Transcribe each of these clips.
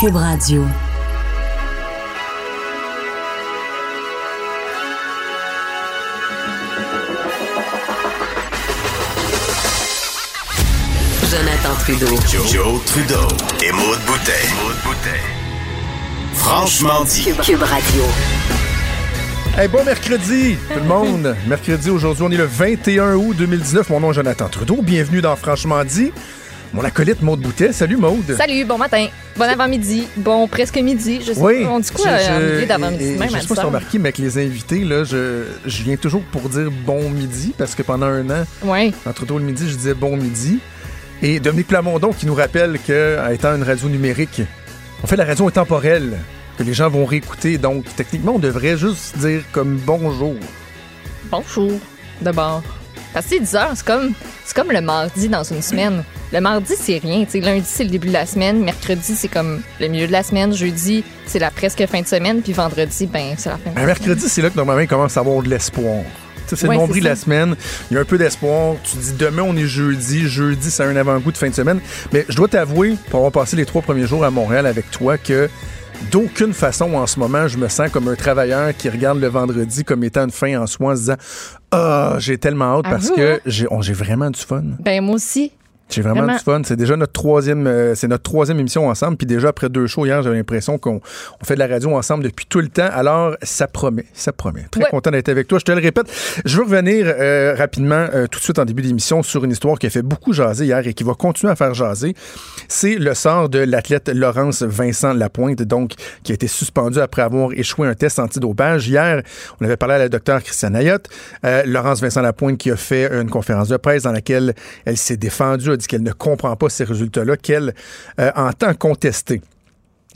Cube Radio. Jonathan Trudeau. Joe, Trudeau. Et Maude Boutet. Franchement dit. Cube Radio. Hey, bon mercredi, tout le monde. mercredi, aujourd'hui, on est le 21 août 2019. Mon nom est Jonathan Trudeau. Bienvenue dans Franchement dit. Mon acolyte Maude Boutet. Salut Maude. Salut, bon matin. Bon avant-midi. Bon presque midi. Je sais Oui. pas. On dit quoi Je- en milieu d'avant-midi? Même Je sais pas si 10 t'as heures? remarqué, mais avec les invités, là, je, je viens toujours pour dire bon midi parce que pendant un an, entre tôt le midi, je disais bon midi. Et Dominique Plamondon qui nous rappelle qu'étant une radio numérique, on fait la radio intemporelle que les gens vont réécouter. Donc, techniquement, on devrait juste dire comme bonjour. Bonjour. D'abord. Parce que c'est 10 heures, c'est comme, c'est comme le mardi dans une semaine. Le mardi, c'est rien. tu sais. lundi, c'est le début de la semaine. Mercredi, c'est comme le milieu de la semaine. Jeudi, c'est la presque fin de semaine. Puis vendredi, ben, c'est la fin de Un la mercredi, c'est là que normalement, il commence à avoir de l'espoir. Tu sais, C'est Ouais, le nombril de la semaine. Il y a un peu d'espoir. Tu dis demain, on est jeudi. Jeudi, c'est un avant-goût de fin de semaine. Mais je dois t'avouer, pour avoir passé les trois premiers jours à Montréal avec toi, que d'aucune façon, en ce moment, je me sens comme un travailleur qui regarde le vendredi comme étant une fin en soi en se disant Ah, j'ai tellement hâte À parce vous, que hein? j'ai on- j'ai vraiment du fun. Ben, moi aussi. J'ai vraiment, Vraiment. du fun. C'est déjà notre troisième, euh, c'est notre troisième émission ensemble. Puis déjà après deux shows hier, j'avais l'impression qu'on on fait de la radio ensemble depuis tout le temps. Alors ça promet, ça promet. Très Ouais. content d'être avec toi. Je te le répète. Je veux revenir euh, rapidement euh, tout de suite en début d'émission sur une histoire qui a fait beaucoup jaser hier et qui va continuer à faire jaser. C'est le sort de l'athlète Laurence Vincent Lapointe, donc qui a été suspendu après avoir échoué un test antidopage. Hier, on avait parlé à la docteure Christiane Ayotte. Laurence Vincent Lapointe qui a fait une conférence de presse dans laquelle elle s'est défendue, qu'elle ne comprend pas ces résultats-là, qu'elle euh, entend contester.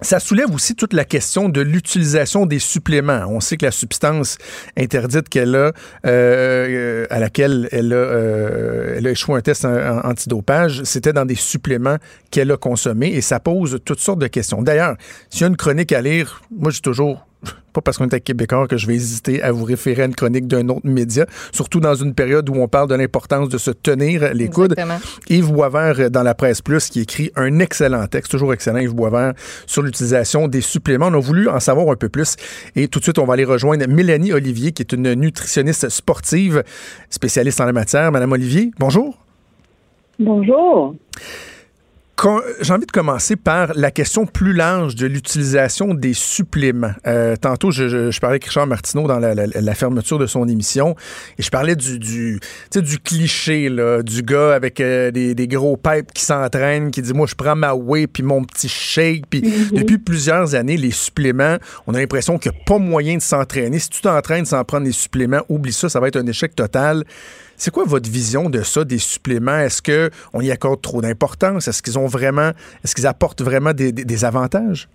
Ça soulève aussi toute la question de l'utilisation des suppléments. On sait que la substance interdite qu'elle a, euh, à laquelle elle a, euh, elle a échoué un test antidopage, c'était dans des suppléments qu'elle a consommés et ça pose toutes sortes de questions. D'ailleurs, s'il y a une chronique à lire, moi j'ai toujours pas parce qu'on est à Québécois que je vais hésiter à vous référer à une chronique d'un autre média, surtout dans une période où on parle de l'importance de se tenir les coudes. Exactement. Yves Boisvert euh, dans la presse plus qui écrit un excellent texte, toujours excellent Yves Boisvert, sur l'utilisation des suppléments. On a voulu en savoir un peu plus et tout de suite on va aller rejoindre Mélanie Olivier qui est une nutritionniste sportive, spécialiste en la matière. Madame Olivier, bonjour. Bonjour. J'ai envie de commencer par la question plus large de l'utilisation des suppléments. Euh, tantôt, je, je- je parlais avec Richard Martineau dans la, la- la fermeture de son émission et je parlais du, cliché là, du gars avec euh, des, des gros pipes qui s'entraîne, qui dit moi je prends ma whey puis mon petit shake. Puis depuis plusieurs années, les suppléments, on a l'impression qu'il n'y a pas moyen de s'entraîner. Si tu t'entraînes sans prendre des suppléments, oublie ça, ça va être un échec total. C'est quoi votre vision de ça, des suppléments? Est-ce qu'on y accorde trop d'importance? Est-ce qu'ils ont vraiment, est-ce qu'ils apportent vraiment des, avantages?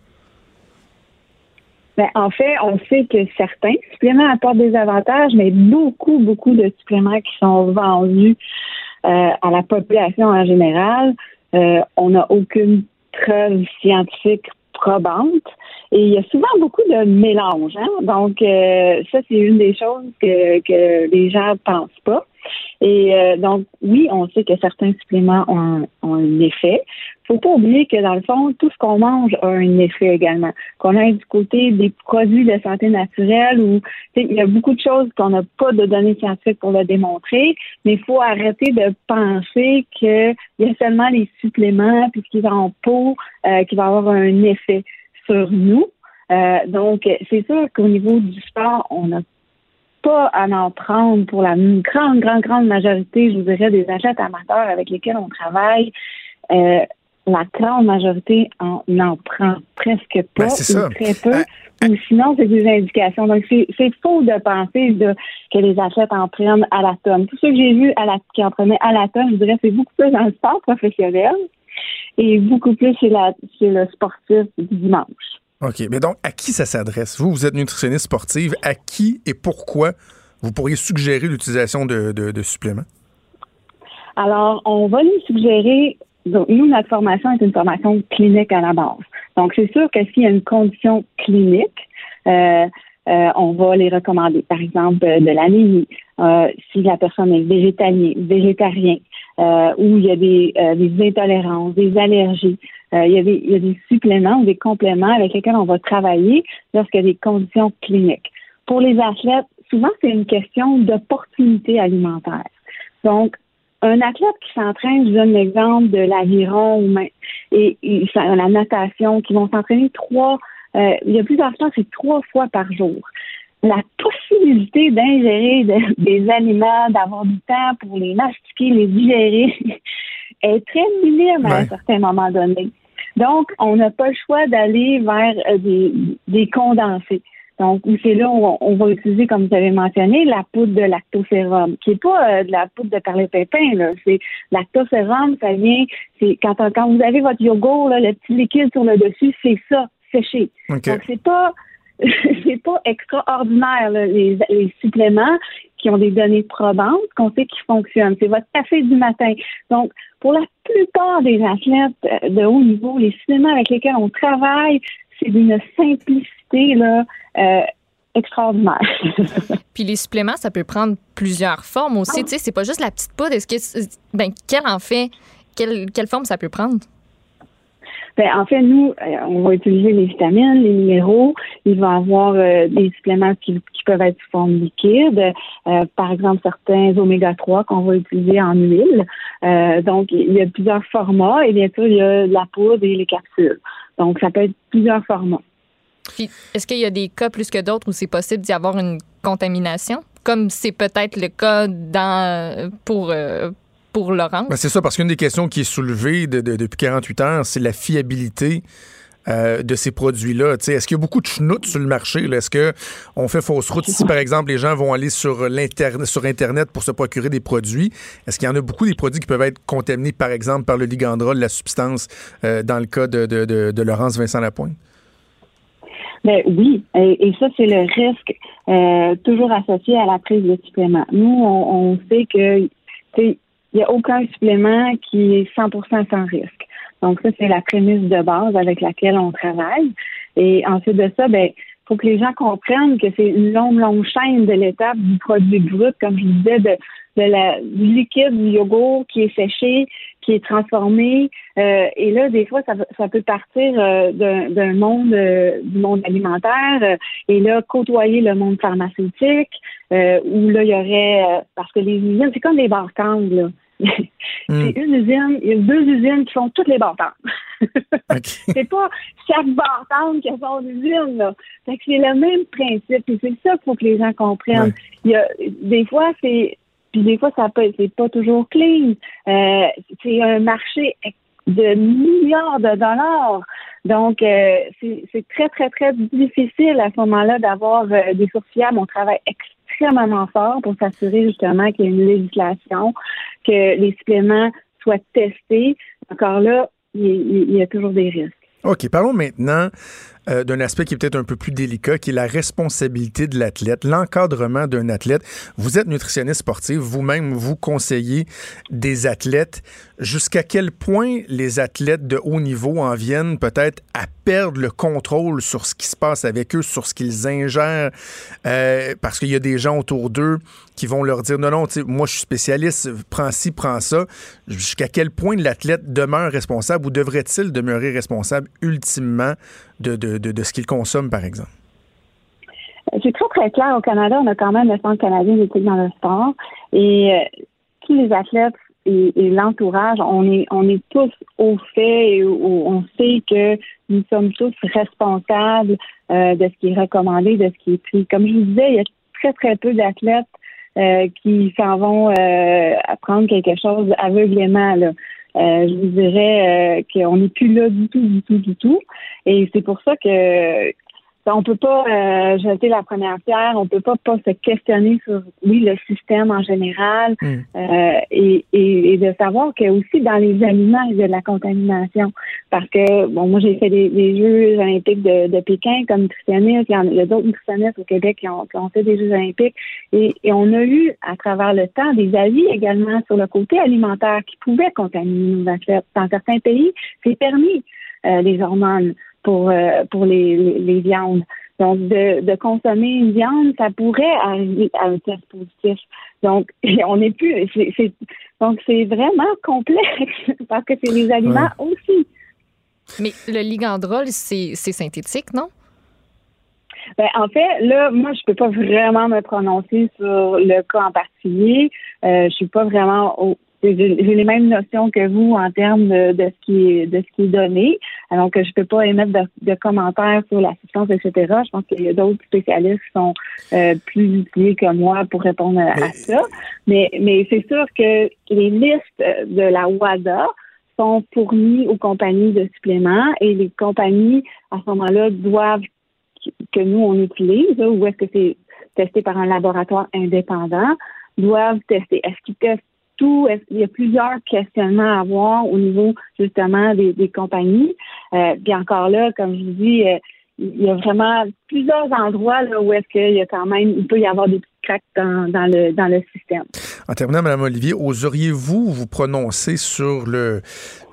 Ben, en fait, on sait que certains suppléments apportent des avantages, mais beaucoup, beaucoup de suppléments qui sont vendus euh, à la population en général, euh, on n'a aucune preuve scientifique probante. Et il y a souvent beaucoup de mélange. Hein? Donc, euh, ça, c'est une des choses que, les gens pensent pas. Et euh, donc, oui, on sait que certains suppléments ont ont un effet. faut pas oublier que, dans le fond, tout ce qu'on mange a un effet également. Qu'on aille du côté des produits de santé naturelle ou il y a beaucoup de choses qu'on n'a pas de données scientifiques pour le démontrer, mais il faut arrêter de penser qu'il y a seulement les suppléments puis ce qui est en peau euh, qui va avoir un effet sur nous. Euh, donc, c'est sûr qu'au niveau du sport, on n'a pas à en prendre pour la grande, grande, grande majorité, je vous dirais, des athlètes amateurs avec lesquels on travaille. Euh, la grande majorité en n'en prend presque pas Ben, ou très peu. Ah, ou sinon, c'est des indications. Donc, c'est c'est faux de penser de, que les athlètes en prennent à la tonne. Tous ceux que j'ai vus à la, qui en prenaient à la tonne, je dirais c'est beaucoup plus dans le sport professionnel et beaucoup plus chez, la, chez le sportif du dimanche. OK. Mais donc, à qui ça s'adresse? Vous, vous êtes nutritionniste sportive. À qui et pourquoi vous pourriez suggérer l'utilisation de, de- suppléments? Alors, on va lui suggérer, donc nous, notre formation est une formation clinique à la base. Donc, c'est sûr que s'il y a une condition clinique, euh, euh, on va les recommander. Par exemple, de l'anémie, euh, si la personne est végétalien, végétarien, euh, il y a des, des intolérances, des allergies. Euh, il, y a des, il y a des suppléments ou des compléments avec lesquels on va travailler lorsqu'il y a des conditions cliniques. Pour les athlètes, souvent c'est une question d'opportunité alimentaire. Donc, un athlète qui s'entraîne, je donne l'exemple de l'aviron et, et, la natation, qui vont s'entraîner trois, euh, il y a plusieurs temps, c'est trois fois par jour. La possibilité d'ingérer des aliments, d'avoir du temps pour les mastiquer, les digérer, est très minime à un certain moment donné. Donc, on n'a pas le choix d'aller vers euh, des, des condensés. Donc, c'est là où on, va utiliser, comme vous avez mentionné, la poudre de lactosérum, qui n'est pas euh, de la poudre de perlépépin, là. C'est lactosérum, ça vient, c'est quand, quand vous avez votre yogourt, là, le petit liquide sur le dessus, c'est ça, séché. Donc, c'est pas c'est pas extraordinaire, les, les, suppléments qui ont des données probantes qu'on sait qu'ils fonctionnent. C'est votre café du matin. Donc, pour la plupart des athlètes euh, de haut niveau, les suppléments avec lesquels on travaille, c'est d'une simplicité là, euh, extraordinaire. Puis les suppléments, ça peut prendre plusieurs formes aussi. Tu sais, c'est pas juste la petite poudre. Est-ce que, ben, quelle en fait, quelle, quelle forme ça peut prendre? Ben, en fait, nous, euh, on va utiliser les vitamines, les minéraux. Il va y avoir euh, des suppléments qui, peuvent être sous forme liquide. par exemple, certains oméga 3 qu'on va utiliser en huile. donc, il y a plusieurs formats et bien sûr, il y a la poudre et les capsules. Donc, ça peut être plusieurs formats. Est-ce qu'il y a des cas plus que d'autres où c'est possible d'y avoir une contamination, comme c'est peut-être le cas dans, pour, euh, pour? Ben c'est ça, parce qu'une des questions qui est soulevée depuis 48 heures, c'est la fiabilité euh, de ces produits-là. Est-ce qu'il y a beaucoup de schnout sur le marché? Est-ce qu'on fait fausse route si, par exemple, les gens vont aller sur, sur Internet pour se procurer des produits? Est-ce qu'il y en a beaucoup des produits qui peuvent être contaminés, par exemple, par le ligandrol, la substance, euh, dans le cas de, de, Laurence Vincent Lapointe? Ben oui, et, ça, c'est le risque euh, toujours associé à la prise de suppléments. Nous, on, sait que il n'y a aucun supplément qui est 100% sans risque. Donc ça, c'est la prémisse de base avec laquelle on travaille. Et ensuite de ça, ben faut que les gens comprennent que c'est une longue, longue chaîne de l'étape du produit brut, comme je disais, de, la, du liquide, du yogourt qui est séché, qui est transformé. Euh, et là, des fois, ça, peut partir euh, d'un monde euh, du monde alimentaire et là, côtoyer le monde pharmaceutique, où là, il y aurait parce que les usines, c'est comme des. Hmm. C'est une usine, il y a deux usines qui font toutes les bartendes. c'est pas chaque bartende qui a son usine, là. c'est le même principe. Et c'est ça qu'il faut que les gens comprennent. Il y a, des fois, c'est puis des fois, ça peut c'est pas toujours clean. Euh, c'est un marché de milliards de dollars. Donc, euh, c'est très, très, très difficile à ce moment-là d'avoir euh, des sources fiables. On travaille extrêmement fort pour s'assurer justement qu'il y ait une législation, que les suppléments soient testés. Encore là, il y a toujours des risques. OK, parlons maintenant euh, d'un aspect qui est peut-être un peu plus délicat, qui est la responsabilité de l'athlète, l'encadrement d'un athlète. Vous êtes nutritionniste sportif, vous-même, vous conseillez des athlètes. Jusqu'à quel point les athlètes de haut niveau en viennent peut-être à perdre le contrôle sur ce qui se passe avec eux, sur ce qu'ils ingèrent, euh, parce qu'il y a des gens autour d'eux qui vont leur dire non, non, moi je suis spécialiste, prends ci, prends ça. Jusqu'à quel point l'athlète demeure responsable ou devrait-il demeurer responsable ultimement de, de, de, ce qu'il consomme, par exemple? C'est très, très clair. Au Canada, on a quand même le Centre canadien d'éthique dans le sport. Et euh, tous les athlètes et, l'entourage, on est, on est tous au fait et on sait que nous sommes tous responsables euh, de ce qui est recommandé, de ce qui est pris. Comme je vous disais, il y a très, très peu d'athlètes euh, qui s'en vont apprendre quelque chose aveuglément. Euh, je vous dirais euh, qu'on n'est plus là du tout, du tout, du tout. Et c'est pour ça que on peut pas euh, jeter la première pierre, on peut pas pas se questionner sur oui le système en général mm. euh, et, et, de savoir que aussi dans les aliments il y a de la contamination. Parce que bon moi j'ai fait des, Jeux olympiques de, de, Pékin comme nutritionniste, il y, a, a d'autres nutritionnistes au Québec qui ont, qui ont fait des Jeux olympiques. Et, et, on a eu à travers le temps des avis également sur le côté alimentaire qui pouvaient contaminer nos athlètes. Dans certains pays, c'est permis euh, les hormones pour, euh, pour les, les, viandes. Donc, de, de consommer une viande, ça pourrait arriver à un test positif. Donc, on n'est plus. c'est donc, c'est vraiment complexe parce que c'est les aliments aussi. Mais le ligandrol, c'est synthétique, non? Ben, en fait, là, moi, je peux pas vraiment me prononcer sur le cas en particulier. Euh, je suis pas vraiment au, j'ai les mêmes notions que vous en termes de, de, ce qui est de ce qui est donné. Alors que je peux pas émettre de, commentaires sur la substance, etc. Je pense qu'il y a d'autres spécialistes qui sont euh, plus utilisés que moi pour répondre à ça. Mais, mais c'est sûr que les listes de la WADA sont fournies aux compagnies de suppléments et les compagnies, à ce moment-là, doivent que nous, on utilise, ou est-ce que c'est testé par un laboratoire indépendant, doivent tester. Est-ce qu'ils testent qu'il y a plusieurs questionnements à avoir au niveau justement des, compagnies? Euh, puis encore là, comme je vous dis, euh, il y a vraiment plusieurs endroits là, où est-ce qu'il y a quand même, il peut y avoir des dans, le, dans le système. En terminant, Mme Olivier, oseriez-vous vous prononcer sur le,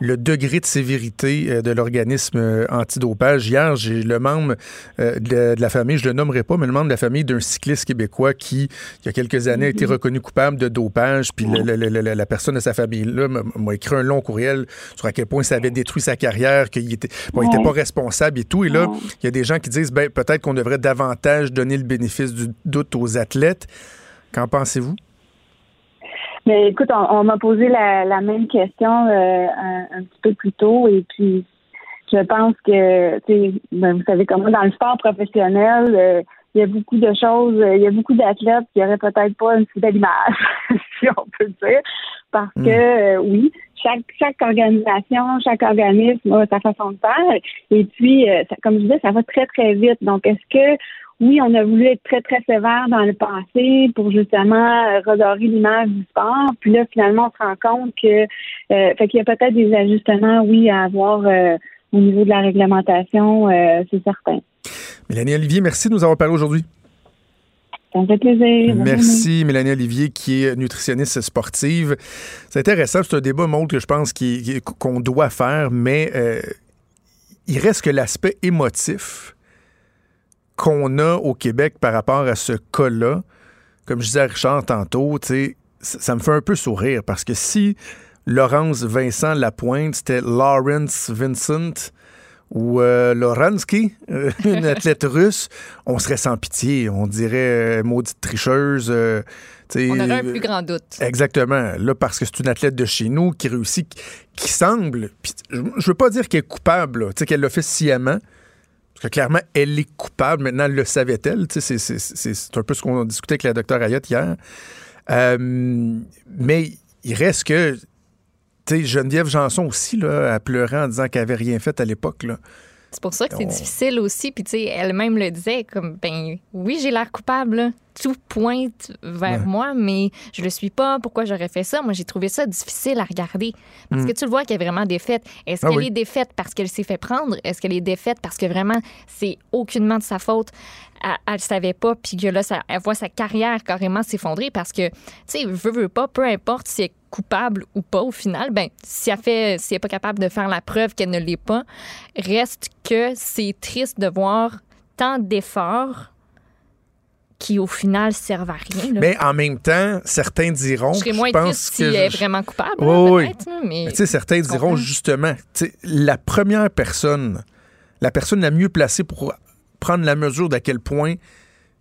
le degré de sévérité euh, de l'organisme euh, antidopage? Hier, j'ai le membre euh, de, la famille, je le nommerai pas, mais le membre de la famille d'un cycliste québécois qui, il y a quelques années, a été mhm. reconnu coupable de dopage, puis la personne de sa famille-là m'a écrit un long courriel sur à quel point ça avait détruit sa carrière, qu'il était, bon, était pas responsable et tout. Et là, il y a des gens qui disent, ben, peut-être qu'on devrait davantage donner le bénéfice du doute aux athlètes. Qu'en pensez-vous? Mais écoute, on, m'a posé la, même question euh, un, petit peu plus tôt et puis je pense que, ben, vous savez comment dans le sport professionnel, euh, il y a beaucoup de choses, il y a beaucoup d'athlètes qui n'auraient peut-être pas une si belle image, si on peut dire, parce que hmm. euh, oui, chaque chaque organisation, chaque organisme a sa façon de faire, et puis, comme je disais, ça va très très vite. Donc, est-ce que oui, on a voulu être très, très sévère dans le passé pour justement euh, redorer l'image du sport. Puis là, finalement, on se rend compte que euh, fait qu'il y a peut-être des ajustements, oui, à avoir euh, au niveau de la réglementation, c'est certain. Mélanie Olivier, merci de nous avoir parlé aujourd'hui. Ça me fait plaisir. Merci, Mélanie Olivier, qui est nutritionniste sportive. C'est intéressant, c'est un débat, monde que je pense qu'on doit faire, mais il reste que l'aspect émotif qu'on a au Québec par rapport à ce cas-là, comme je disais à Richard tantôt, ça me fait un peu sourire parce que si Laurence Vincent Lapointe, c'était Lawrence Vincent ou euh, Loransky, euh, une athlète russe, on serait sans pitié. On dirait euh, maudite tricheuse. on aurait un plus grand doute. Exactement. Là, parce que c'est une athlète de chez nous qui réussit, qui semble, je veux pas dire qu'elle est coupable, qu'elle l'a fait sciemment, que clairement, elle est coupable. Maintenant, le savait-elle? C'est un peu ce qu'on discutait avec la docteur Ayotte hier. Euh, mais il reste que, tu sais, Geneviève Janson aussi, là, a pleuré en disant qu'elle n'avait rien fait à l'époque. C'est pour ça que c'est difficile aussi. Puis, tu sais, elle-même le disait, comme, ben oui, j'ai l'air coupable. Tout pointe vers moi, mais je le suis pas. Pourquoi j'aurais fait ça? Moi, j'ai trouvé ça difficile à regarder. Parce mm. que tu le vois qu'elle est vraiment défaite. Est-ce ah qu'elle est défaite parce qu'elle s'est fait prendre? Est-ce qu'elle est défaite parce que vraiment, c'est aucunement de sa faute? Elle, ne savait pas, puis que là, ça, elle voit sa carrière carrément s'effondrer parce que, tu sais, veut, veut pas, peu importe si elle est coupable ou pas au final, ben, si elle fait, si elle est pas capable de faire la preuve qu'elle ne l'est pas, reste que c'est triste de voir tant d'efforts qui au final servent à rien. Mais en même temps, certains diront. Je serais moins triste si elle est vraiment coupable. oui, mais, mais certains diront justement, la première personne, la personne la mieux placée pour prendre la mesure d'à quel point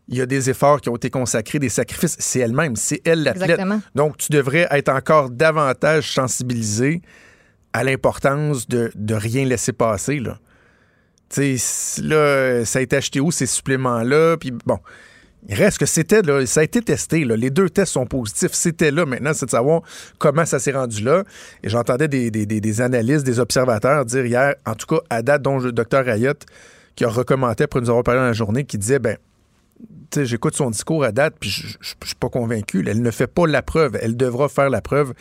il y a des efforts qui ont été consacrés, des sacrifices. C'est elle-même, c'est elle l'athlète. Donc, tu devrais être encore davantage sensibilisé à l'importance de, de, rien laisser passer. Là. Tu sais, là, ça a été acheté où ces suppléments-là? Puis bon, il reste que c'était là, ça a été testé. Les deux tests sont positifs. C'était là. Maintenant, c'est de savoir comment ça s'est rendu là. Et j'entendais des, des, des, analystes, des observateurs dire hier, en tout cas, à date, dont le docteur Ayotte, qui a recommandé après nous avoir parlé dans la journée, qui disait, ben, j'écoute son discours à date, puis je, ne suis pas convaincu. Elle ne fait pas la preuve. Elle devra faire la preuve.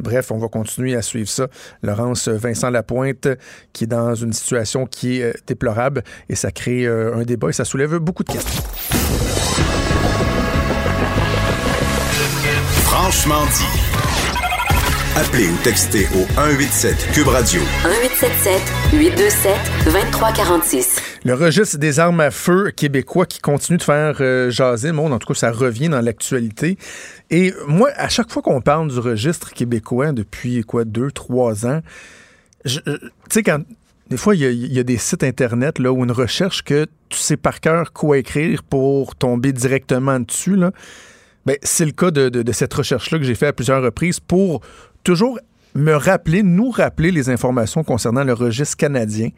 Bref, on va continuer à suivre ça. Laurence Vincent Lapointe, qui est dans une situation qui est euh, déplorable, et ça crée euh, un débat et ça soulève beaucoup de questions. Franchement dit. Appelez ou textez au 187 Cube Radio. 1877 827 2346. Le registre des armes à feu québécois qui continue de faire euh, jaser le monde, en tout cas, ça revient dans l'actualité. Et moi, à chaque fois qu'on parle du registre québécois depuis quoi, deux, trois ans, tu sais, quand des fois, il y, a, des sites Internet là, où une recherche que tu sais par cœur quoi écrire pour tomber directement dessus. Là. Ben, c'est le cas de, de cette recherche-là que j'ai fait à plusieurs reprises pour toujours me rappeler, nous rappeler les informations concernant le registre canadien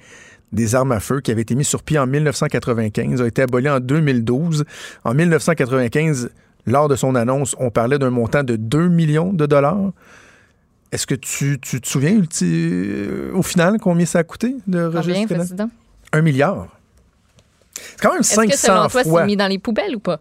des armes à feu qui avait été mis sur pied en 1995, a été aboli en 2012. En 1995, lors de son annonce, on parlait d'un montant de 2 millions de dollars. Est-ce que tu, te souviens euh, au final combien ça a coûté de registre Combien, Un milliard. C'est quand même 500 Est-ce que selon toi, c'est mis dans les poubelles ou pas?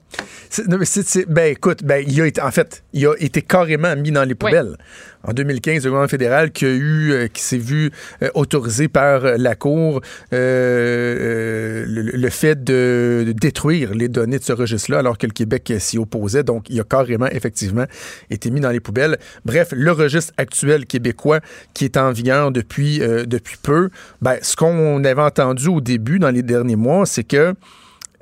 ben écoute, ben, il a été, en fait, il a été carrément mis dans les poubelles en 2015, le gouvernement fédéral qui a eu, euh, qui s'est vu euh, autorisé par euh, la Cour le, fait de, détruire les données de ce registre-là, alors que le Québec s'y opposait. Donc, il a carrément, effectivement, été mis dans les poubelles. Bref, le registre actuel québécois qui est en vigueur depuis, depuis peu, ben, ce qu'on avait entendu au début, dans les derniers mois, c'est que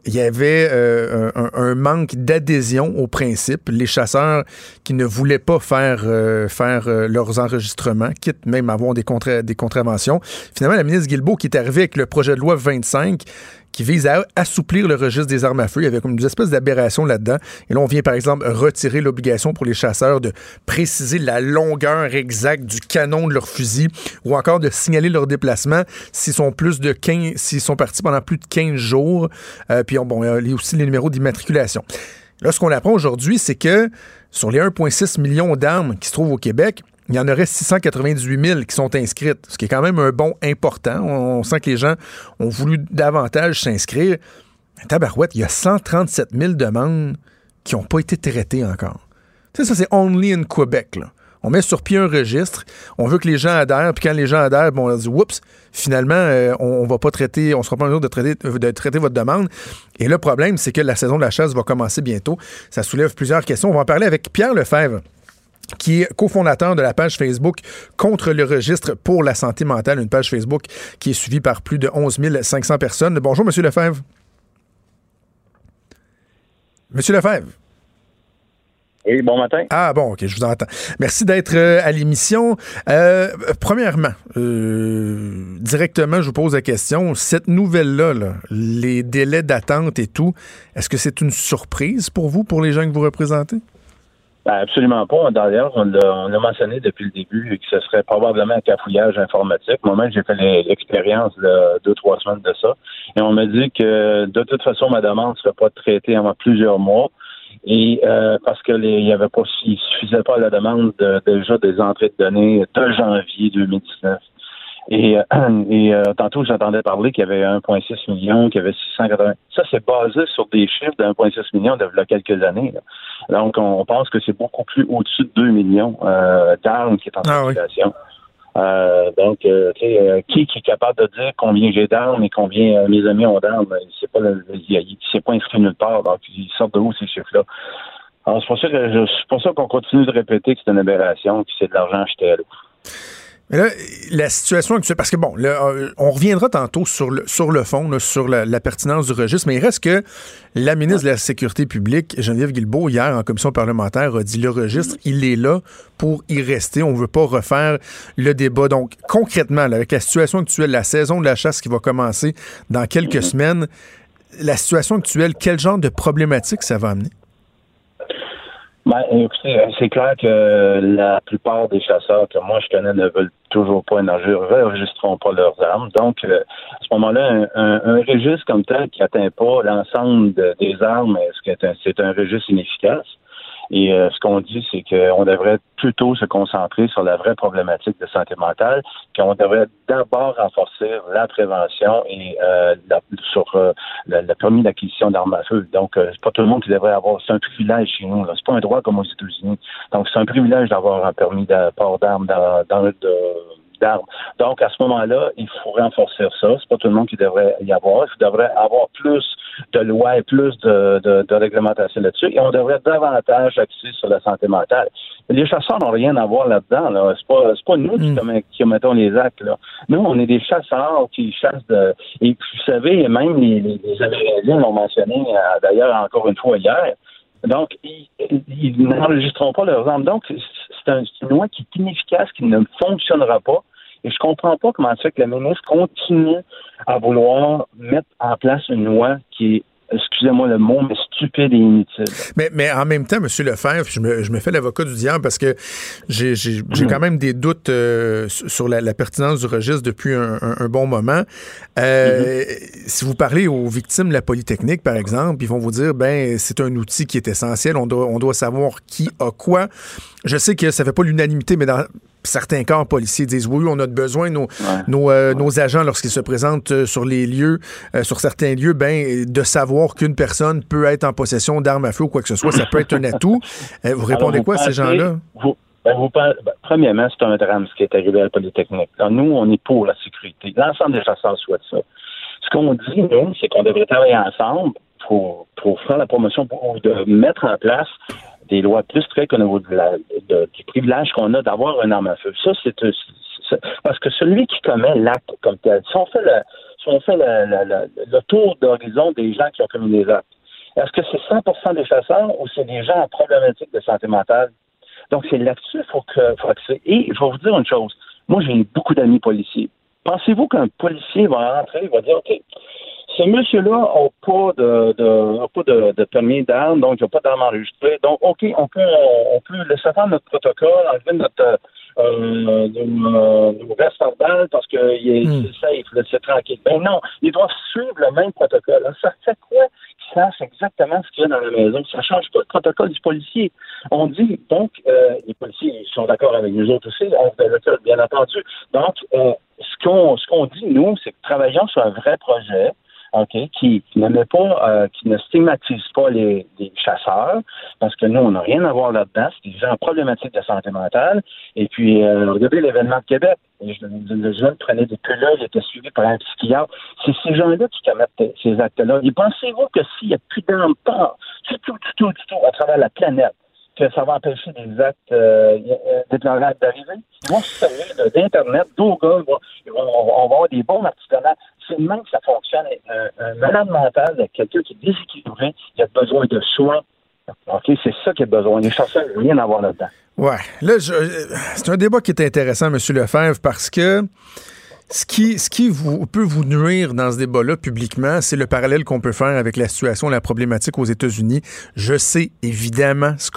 il y avait euh, un, manque d'adhésion au principe. Les chasseurs qui ne voulaient pas faire, euh, euh, leurs enregistrements, quitte même à avoir des, des contraventions. Finalement, la ministre Guilbeault, qui est arrivée avec le projet de loi 25, qui vise à assouplir le registre des armes à feu. Il y avait comme une espèce d'aberration là-dedans. Et là, on vient, par exemple, retirer l'obligation pour les chasseurs de préciser la longueur exacte du canon de leur fusil ou encore de signaler leur déplacement s'ils sont plus de 15, s'ils sont partis pendant plus de 15 jours. Euh, puis, il y a aussi les numéros d'immatriculation. Là, ce qu'on apprend aujourd'hui, c'est que sur les 1,6 millions d'armes qui se trouvent au Québec, il y en aurait 698 000 qui sont inscrites, ce qui est quand même un bon important. On, sent que les gens ont voulu davantage s'inscrire. Tabarouette, il y a 137 000 demandes qui n'ont pas été traitées encore. Tu sais, ça, c'est only in Québec. On met sur pied un registre, on veut que les gens adhèrent, puis quand les gens adhèrent, bon, on dit oups, finalement, euh, on, ne va pas traiter, on sera pas en mesure de traiter, de traiter votre demande. Et le problème, c'est que la saison de la chasse va commencer bientôt. Ça soulève plusieurs questions. On va en parler avec Pierre Lefebvre qui est cofondateur de la page Facebook contre le registre pour la santé mentale, une page Facebook qui est suivie par plus de 11 500 personnes. Bonjour, Monsieur Lefebvre. Monsieur Lefebvre. Oui, bon matin. Ah bon, ok, je vous entends. Merci d'être euh, à l'émission. Euh, premièrement, euh, directement, je vous pose la question. Cette nouvelle-là, les délais d'attente et tout, est-ce que c'est une surprise pour vous, pour les gens que vous représentez? Ben, absolument pas. D'ailleurs, on l'a mentionné depuis le début que ce serait probablement un cafouillage informatique. Moi-même, j'ai fait l'expérience de deux, trois semaines de ça. Et on m'a dit que de toute façon, ma demande ne serait pas traitée avant plusieurs mois. Et euh, parce que les, il y avait pas, il suffisait pas à la demande de, déjà des entrées de données de janvier 2019. Et, euh, et euh, tantôt, j'entendais parler qu'il y avait 1,6 million, qu'il y avait 680. Ça, c'est basé sur des chiffres de 1,6 million de là, quelques années. Donc, on, pense que c'est beaucoup plus au-dessus de 2 millions euh, d'armes qui est en ah circulation. Euh, donc, euh, qui, qui est capable de dire combien j'ai d'armes et combien mes amis ont d'armes? C'est pas, c'est pas inscrit nulle part. Donc, ils sortent de où ces chiffres-là? Alors, c'est pour ça que c'est pour ça qu'on continue de répéter que c'est une aberration, que c'est de l'argent acheté à l'eau. Mais là, la situation actuelle, parce que bon, euh, on reviendra tantôt sur le, sur le fond, sur la, pertinence du registre, mais il reste que la ministre de la Sécurité publique, Geneviève Guilbeault, hier en commission parlementaire, a dit le registre, il est là pour y rester. On ne veut pas refaire le débat. Donc, concrètement, avec la situation actuelle, la saison de la chasse qui va commencer dans quelques semaines, la situation actuelle, quel genre de problématique ça va amener? Ben, écoutez, c'est clair que la plupart des chasseurs que moi je connais ne veulent toujours pas ne enregistreront pas leurs armes. Donc, euh, à ce moment-là, un, registre comme tel qui atteint pas l'ensemble des armes, est-ce que c'est un registre inefficace? Et euh, ce qu'on dit, c'est qu'on devrait plutôt se concentrer sur la vraie problématique de santé mentale, qu'on devrait d'abord renforcer la prévention et euh, sur euh, le, permis d'acquisition d'armes à feu. Donc, c'est pas tout le monde qui devrait avoir. C'est un privilège chez nous. C'est pas un droit comme aux États-Unis. Donc, c'est un privilège d'avoir un permis de port d'armes dans, dans, d'armes. Donc, à ce moment-là, il faut renforcer ça. C'est pas tout le monde qui devrait y avoir. Il devrait avoir plus de lois et plus de, de, de réglementation là-dessus. Et on devrait davantage axer sur la santé mentale. Les chasseurs n'ont rien à voir là-dedans. Là. C'est pas, nous qui, Mm. qui mettons les actes. Là. Nous, on est des chasseurs qui chassent de. Et puis, vous savez, même les, les, les Amérindiens l'ont mentionné euh, d'ailleurs encore une fois hier. Donc, ils, ils n'enregistreront pas leurs armes. Donc, c'est un- une loi qui est inefficace, qui ne fonctionnera pas. Et je comprends pas comment ça fait que le ministre continue à vouloir mettre en place une loi qui est, excusez-moi le mot, mais stupide et inutile. Mais, mais en même temps, M. Lefebvre, je me, je me fais l'avocat du diable parce que j'ai j'ai- j'ai Mm. quand même des doutes euh, sur la, la pertinence du registre depuis un, un- un bon moment. Euh, Mm-hmm. Si vous parlez aux victimes de la Polytechnique, par exemple, ils vont vous dire, ben, c'est un outil qui est essentiel, on doit, on doit savoir qui a quoi. Je sais que ça fait pas l'unanimité, mais dans certains cas, policiers disent oui, on a besoin, nos, nos, euh, nos agents, lorsqu'ils se présentent euh, sur les lieux, euh, sur certains lieux, ben, de savoir qu'une personne peut être en possession d'armes à feu ou quoi que ce soit, ça peut être un atout. Euh, vous répondez Alors, quoi à ces gens-là? Vous, ben, vous pensez- ben, premièrement, c'est un drame ce qui est arrivé à la Polytechnique. Alors, nous, on est pour la sécurité. L'ensemble des chasseurs souhaitent ça. Ce qu'on dit, nous, c'est qu'on devrait travailler ensemble pour, pour faire la promotion, pour de mettre en place des lois plus strictes au niveau du privilège qu'on a d'avoir un arme à feu. Ça, c'est c'est- parce que celui qui commet l'acte comme tel, si on fait le, tour d'horizon des gens qui ont commis des actes, est-ce que c'est 100 des chasseurs ou c'est des gens en problématique de santé mentale? Donc, c'est là-dessus qu'il faut, que, faut. Et je vais vous dire une chose. Moi, j'ai beaucoup d'amis policiers. Pensez-vous qu'un policier va rentrer, il va dire, OK, ce monsieur-là n'a pas de, de, a pas de, de permis d'armes, donc il n'a pas d'armes enregistrées. Donc, OK, on peut, on peut laisser faire notre protocole, enlever notre, euh, nos, euh, nos vestes par balle parce qu'il est Hmm. c'est safe, là, c'est tranquille. Ben non, ils doivent suivre le même protocole. Alors, ça fait quoi qu'ils sachent exactement ce qu'il y a dans la maison? Ça ne change pas le protocole du policier. On dit, donc, euh, les policiers ils sont d'accord avec nous autres aussi, on fait le cas, bien entendu. Donc, euh, ce qu'on ce qu'on dit, nous, c'est que travaillons sur un vrai projet, OK, qui, qui ne met pas, euh, qui ne stigmatise pas les, les chasseurs, parce que nous, on n'a rien à voir là-dedans. C'est des gens problématiques de santé mentale. Et puis, euh, regardez l'événement de Québec. Le, le jeune prenait des pilules, il était suivi par un psychiatre. C'est ces gens-là qui commettent ces actes-là. Et pensez-vous que s'il n'y a plus pas du tout, du tout, tout, à travers la planète, que ça va empêcher des actes euh, euh, déplorables d'arriver. Ils vont se d'Internet, Google, on, va avoir des bons artisanats. C'est même que ça fonctionne. Un, un malade mental, quelqu'un qui est déséquilibré, il a besoin de soins. OK, c'est ça qu'il a besoin. Les chasseurs n'ont rien à voir là-dedans. Ouais. Là, euh, c'est un débat qui est intéressant, M. Lefebvre, parce que ce qui, ce qui vous, peut vous nuire dans ce débat-là publiquement, c'est le parallèle qu'on peut faire avec la situation, la problématique aux États-Unis. Je sais évidemment ce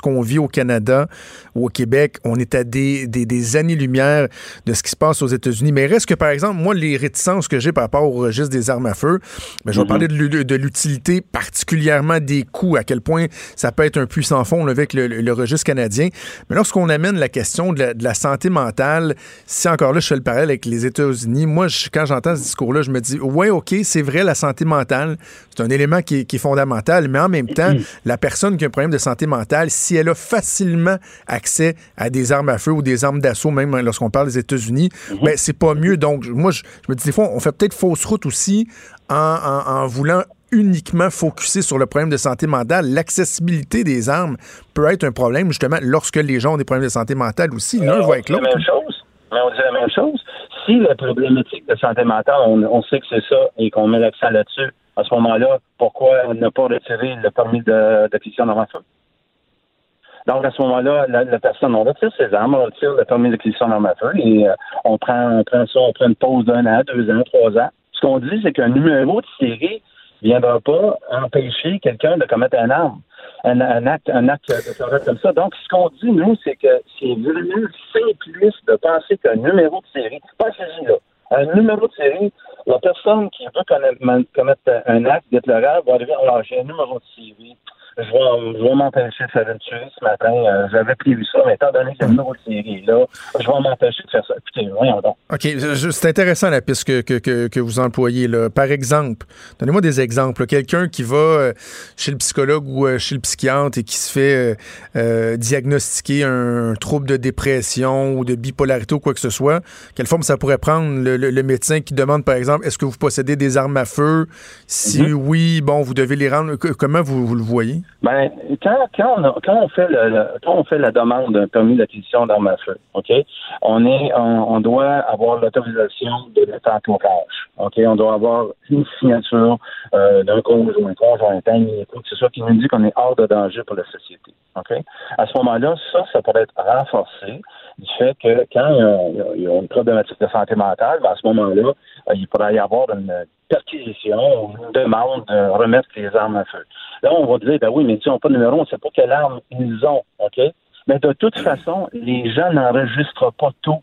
qu'on vit au Canada ou au Québec. On est à des, des, des années-lumière de ce qui se passe aux États-Unis. Mais reste que, par exemple, moi, les réticences que j'ai par rapport au registre des armes à feu, ben, je vais parler de l'u- de l'utilité, particulièrement des coûts, à quel point ça peut être un puissant fond là, avec le, le- le registre canadien. Mais lorsqu'on amène la question de la, de la santé mentale, si encore là, je fais le parallèle avec les États-Unis, moi, je- quand j'entends ce discours-là, je me dis, ouais, OK, c'est vrai, la santé mentale, c'est un élément qui est, qui est fondamental, mais en même temps, la personne qui a un problème de santé mentale, si elle a facilement accès à des armes à feu ou des armes d'assaut, même lorsqu'on parle des États-Unis, ben, c'est pas mieux. Donc, moi, je, je me dis, des fois, on fait peut-être fausse route aussi en, en- en voulant uniquement focuser sur le problème de santé mentale. L'accessibilité des armes peut être un problème, justement, lorsque les gens ont des problèmes de santé mentale aussi. L'un va avec l'autre. même chose. Mais on dit la même chose. Si la problématique de santé mentale, on, sait que c'est ça et qu'on met l'accent là-dessus, à ce moment-là, pourquoi ne pas retirer le permis d'acquisition d'armes? Donc, à ce moment-là, la, personne, on retire ses armes, on retire le permis d'acquisition d'armes et euh, on, prend, on prend ça, on prend une pause d'un an, deux ans, trois ans. Ce qu'on dit, c'est qu'un numéro de série ne viendra pas empêcher quelqu'un de commettre un arme. Un, acte, un acte de comme ça. Donc, ce qu'on dit, nous, c'est que c'est vraiment simpliste de penser qu'un numéro de série, pensez-y là, un numéro de série, la personne qui veut commettre un acte déplorable va arriver, alors j'ai un numéro de série. Je vais, je vais m'empêcher de faire tuerie ce matin. Euh, J'avais prévu ça, mais étant donné que le série est là, je vais m'empêcher de faire ça. Écoutez, voyons donc. OK, c'est intéressant la piste que, que, que, que vous employez. Là. Par exemple, donnez-moi des exemples. Quelqu'un qui va euh, chez le psychologue ou euh, chez le psychiatre et qui se fait euh, diagnostiquer un, trouble de dépression ou de bipolarité ou quoi que ce soit, quelle forme ça pourrait prendre? Le, le- le médecin qui demande, par exemple, est-ce que vous possédez des armes à feu? Si oui, bon, vous devez les rendre. Comment vous, vous le voyez? Ben, quand, quand, on, a- quand, on fait le, le- quand on fait la demande d'un permis d'acquisition d'armes à feu, on est on, on doit avoir l'autorisation de notre entourage. OK, on doit avoir une signature euh, d'un conjoint, conjoint, ami, quoi que ce soit qui nous dit qu'on est hors de danger pour la société. À ce moment-là, ça, ça pourrait être renforcé du fait que quand il y a, une problématique de santé mentale, ben, à ce moment-là, euh, il pourrait y avoir une perquisition une demande de remettre les armes à feu. Là, on va dire, ben oui, mais ils n'ont pas de numéro, on ne sait pas quelle arme ils ont, OK? Mais de toute façon, les gens n'enregistrent pas tout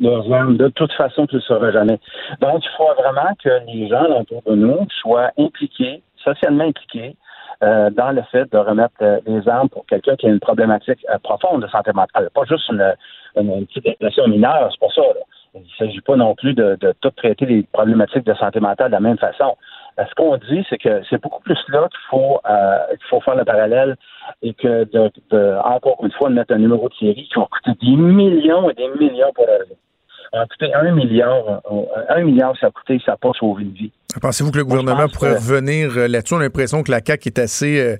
leurs armes. De toute façon, tu ne le sauras jamais. Donc, il faut vraiment que les gens autour de nous soient impliqués, socialement impliqués, euh, dans le fait de remettre euh, les armes pour quelqu'un qui a une problématique euh, profonde de santé mentale. Pas juste une, une, petite dépression mineure, c'est pour ça. Là. Il ne s'agit pas non plus de, de tout traiter les problématiques de santé mentale de la même façon. Euh, Ce qu'on dit, c'est que c'est beaucoup plus là qu'il faut, euh, faut faire le parallèle et que de, de, encore une fois, de mettre un numéro de série qui va coûter des millions et des millions pour vie. Ça a un milliard. Un milliard, ça a coûté, ça n'a pas sauvé une vie. Pensez-vous que le gouvernement pense pourrait revenir euh, là-dessus? On a l'impression que la CAQ est assez... euh,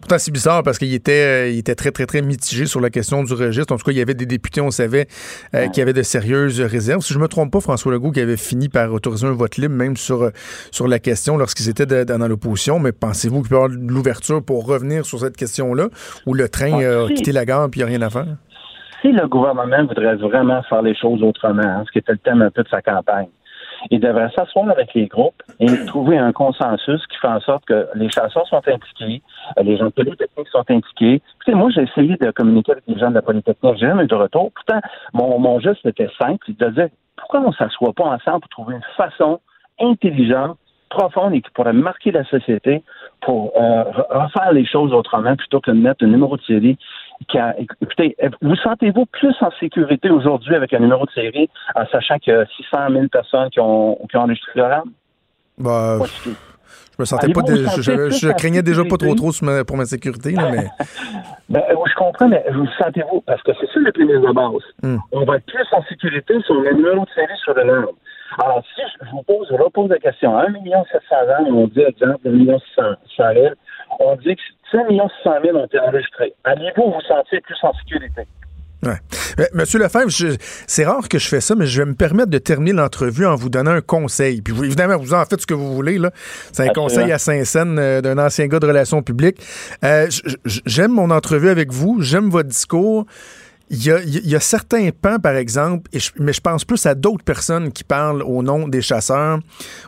pourtant, c'est bizarre parce qu'il était, euh, il était très, très, très mitigé sur la question du registre. En tout cas, il y avait des députés, on savait, euh, qui avaient de sérieuses réserves. Si je me trompe pas, François Legault qui avait fini par autoriser un vote libre même sur, euh, sur la question lorsqu'ils étaient de- dans l'opposition. Mais pensez-vous qu'il peut y avoir de l'ouverture pour revenir sur cette question-là ou le train a quitté la gare et il n'y a rien à faire? si le gouvernement voudrait vraiment faire les choses autrement, hein, ce qui était le thème un peu de sa campagne, il devrait s'asseoir avec les groupes et trouver un consensus qui fait en sorte que les chasseurs sont impliqués, euh, les gens de Polytechnique sont impliqués. Écoutez, moi, j'ai essayé de communiquer avec les gens de la Polytechnique, j'ai jamais eu de retour. Pourtant, mon, mon geste était simple, de dire pourquoi on ne s'assoit pas ensemble pour trouver une façon intelligente, profonde et qui pourrait marquer la société pour euh, re- refaire les choses autrement plutôt que de mettre un numéro de série qui a- écoutez, vous sentez-vous plus en sécurité aujourd'hui avec un numéro de série en sachant qu'il y a 600 000 personnes qui ont, qui ont enregistré leur arme? Bah, je me sentais pas... je, craignais déjà pas trop trop pour ma sécurité, là, mais... Ben, je comprends, mais vous le sentez-vous? Parce que c'est ça le prémisse de base. Hmm. On va être plus en sécurité sur le numéro de série sur le arme. Alors, si je je vous pose, je repose la question, 1 700 000, on dit, exemple, 1 600 000, on dit que 5 600 000 ont été enregistrés. Allez-vous vous sentir plus en sécurité? Ouais. Euh, Monsieur Lefebvre, c'est rare que je fais ça, mais je vais me permettre de terminer l'entrevue en vous donnant un conseil. Puis vous, évidemment, vous en faites ce que vous voulez. là. C'est un Absolument. conseil à Saint-Saëns euh, d'un ancien gars de relations publiques. Euh, j'aime mon entrevue avec vous, j'aime votre discours. Il y, a, il y a certains pans, par exemple, et je- mais je pense plus à d'autres personnes qui parlent au nom des chasseurs,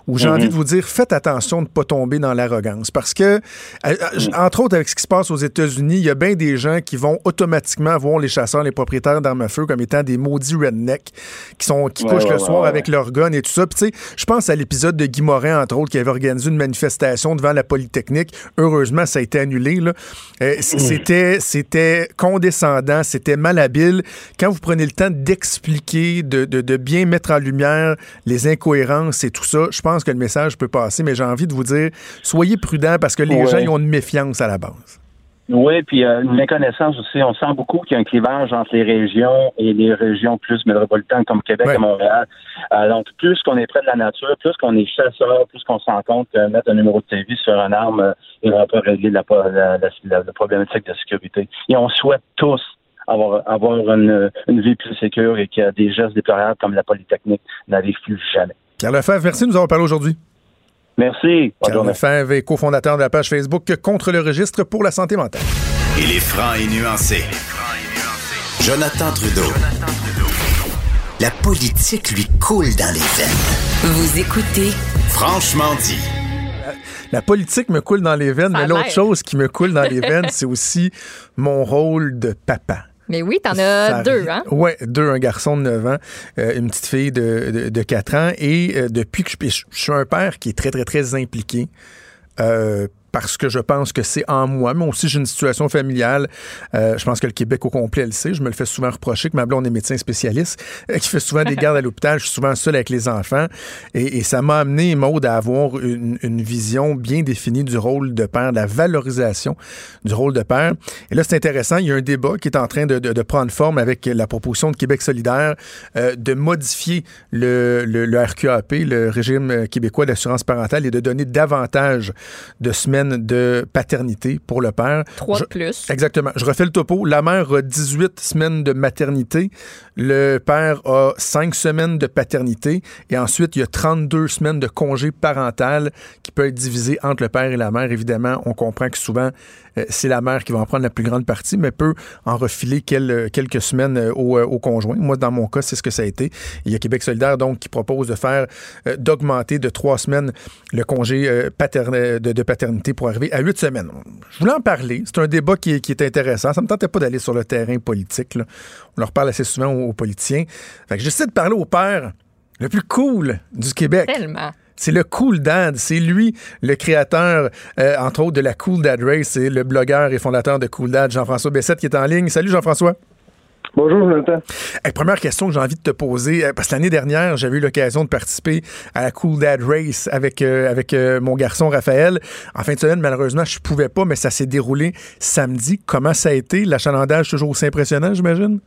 où j'ai envie de vous dire, faites attention de ne pas tomber dans l'arrogance. Parce que, euh, euh, j- entre autres, avec ce qui se passe aux États-Unis, il y a bien des gens qui vont automatiquement voir les chasseurs, les propriétaires d'armes à feu comme étant des maudits rednecks qui, sont, qui Ouais, couchent ouais, le soir ouais. avec leur gun et tout ça. Puis tu sais, je pense à l'épisode de Guy Morin, entre autres, qui avait organisé une manifestation devant la Polytechnique. Heureusement, ça a été annulé. Euh, C'était c'était condescendant, c'était malhabile. Quand vous prenez le temps d'expliquer, de, de- de bien mettre en lumière les incohérences et tout ça, je pense que le message peut passer, mais j'ai envie de vous dire, soyez prudents parce que les Ouais. gens ils ont une méfiance à la base. Oui, puis euh, une méconnaissance aussi. On sent beaucoup qu'il y a un clivage entre les régions et les régions plus métropolitaines comme Québec et Montréal. Euh, donc, plus qu'on est près de la nature, plus qu'on est chasseur, plus qu'on se rend compte que mettre un numéro de TV sur une arme, euh, il ne va pas régler la- la- la problématique de sécurité. Et on souhaite tous avoir, avoir une, une vie plus sécure et que des gestes déplorables comme la Polytechnique n'arrivent plus jamais. Pierre Lefebvre, merci de nous avoir parlé aujourd'hui. Merci. Pierre. Lefebvre est cofondateur de la page Facebook Contre le registre pour la santé mentale. Il est franc et nuancé. Jonathan Trudeau. La politique lui coule dans les veines. Vous écoutez Franchement dit. La politique me coule dans les veines, Ça mais l'autre chose qui me coule dans les veines, c'est aussi mon rôle de papa. Mais oui, t'en as deux, hein? Ouais, deux, un garçon de 9 ans, euh, une petite fille de, de, de 4 ans. Et euh, depuis que je, je suis un père qui est très, très, très impliqué, euh, parce que je pense que c'est en moi, mais aussi j'ai une situation familiale. Euh, je pense que le Québec au complet le sait. Je me le fais souvent reprocher que ma blonde est médecin spécialiste, euh, qui fait souvent des gardes à l'hôpital. Je suis souvent seul avec les enfants. Et, ça m'a amené, Maude, à avoir une, vision bien définie du rôle de père, de la valorisation du rôle de père. Et là, c'est intéressant. Il y a un débat qui est en train de, prendre forme avec la proposition de Québec solidaire euh, de modifier le, le, le RQAP, le régime québécois d'assurance parentale, et de donner davantage de semaines de paternité pour le père. Trois de plus. Exactement. Je refais le topo. La mère a 18 semaines de maternité. Le père a 5 semaines de paternité. Et ensuite, il y a 32 semaines de congé parental qui peut être divisé entre le père et la mère. Évidemment, on comprend que souvent, c'est la mère qui va en prendre la plus grande partie, mais peut en refiler quelques semaines euh, euh, au, conjoint. Moi, dans mon cas, c'est ce que ça a été. Il y a Québec solidaire, donc, qui propose de faire, d'augmenter de trois semaines le congé de, paternité pour arriver à huit semaines. Je voulais en parler. C'est un débat qui est, intéressant. Ça me tentait pas d'aller sur le terrain politique. On leur parle assez souvent aux, politiciens. Fait que j'essaie de parler au père le plus cool du Québec. Tellement. C'est le Cool Dad. C'est lui, le créateur, euh, entre autres, de la Cool Dad Race. C'est le blogueur et fondateur de Cool Dad, Jean-François Bessette, qui est en ligne. Salut, Jean-François. Bonjour, Jonathan. première question que j'ai envie de te poser, euh, parce que l'année dernière, j'avais eu l'occasion de participer à la Cool Dad Race avec, euh, avec mon garçon Raphaël. En fin de semaine, malheureusement, je ne pouvais pas, mais ça s'est déroulé samedi. Comment ça a été? L'achalandage toujours aussi impressionnant, j'imagine?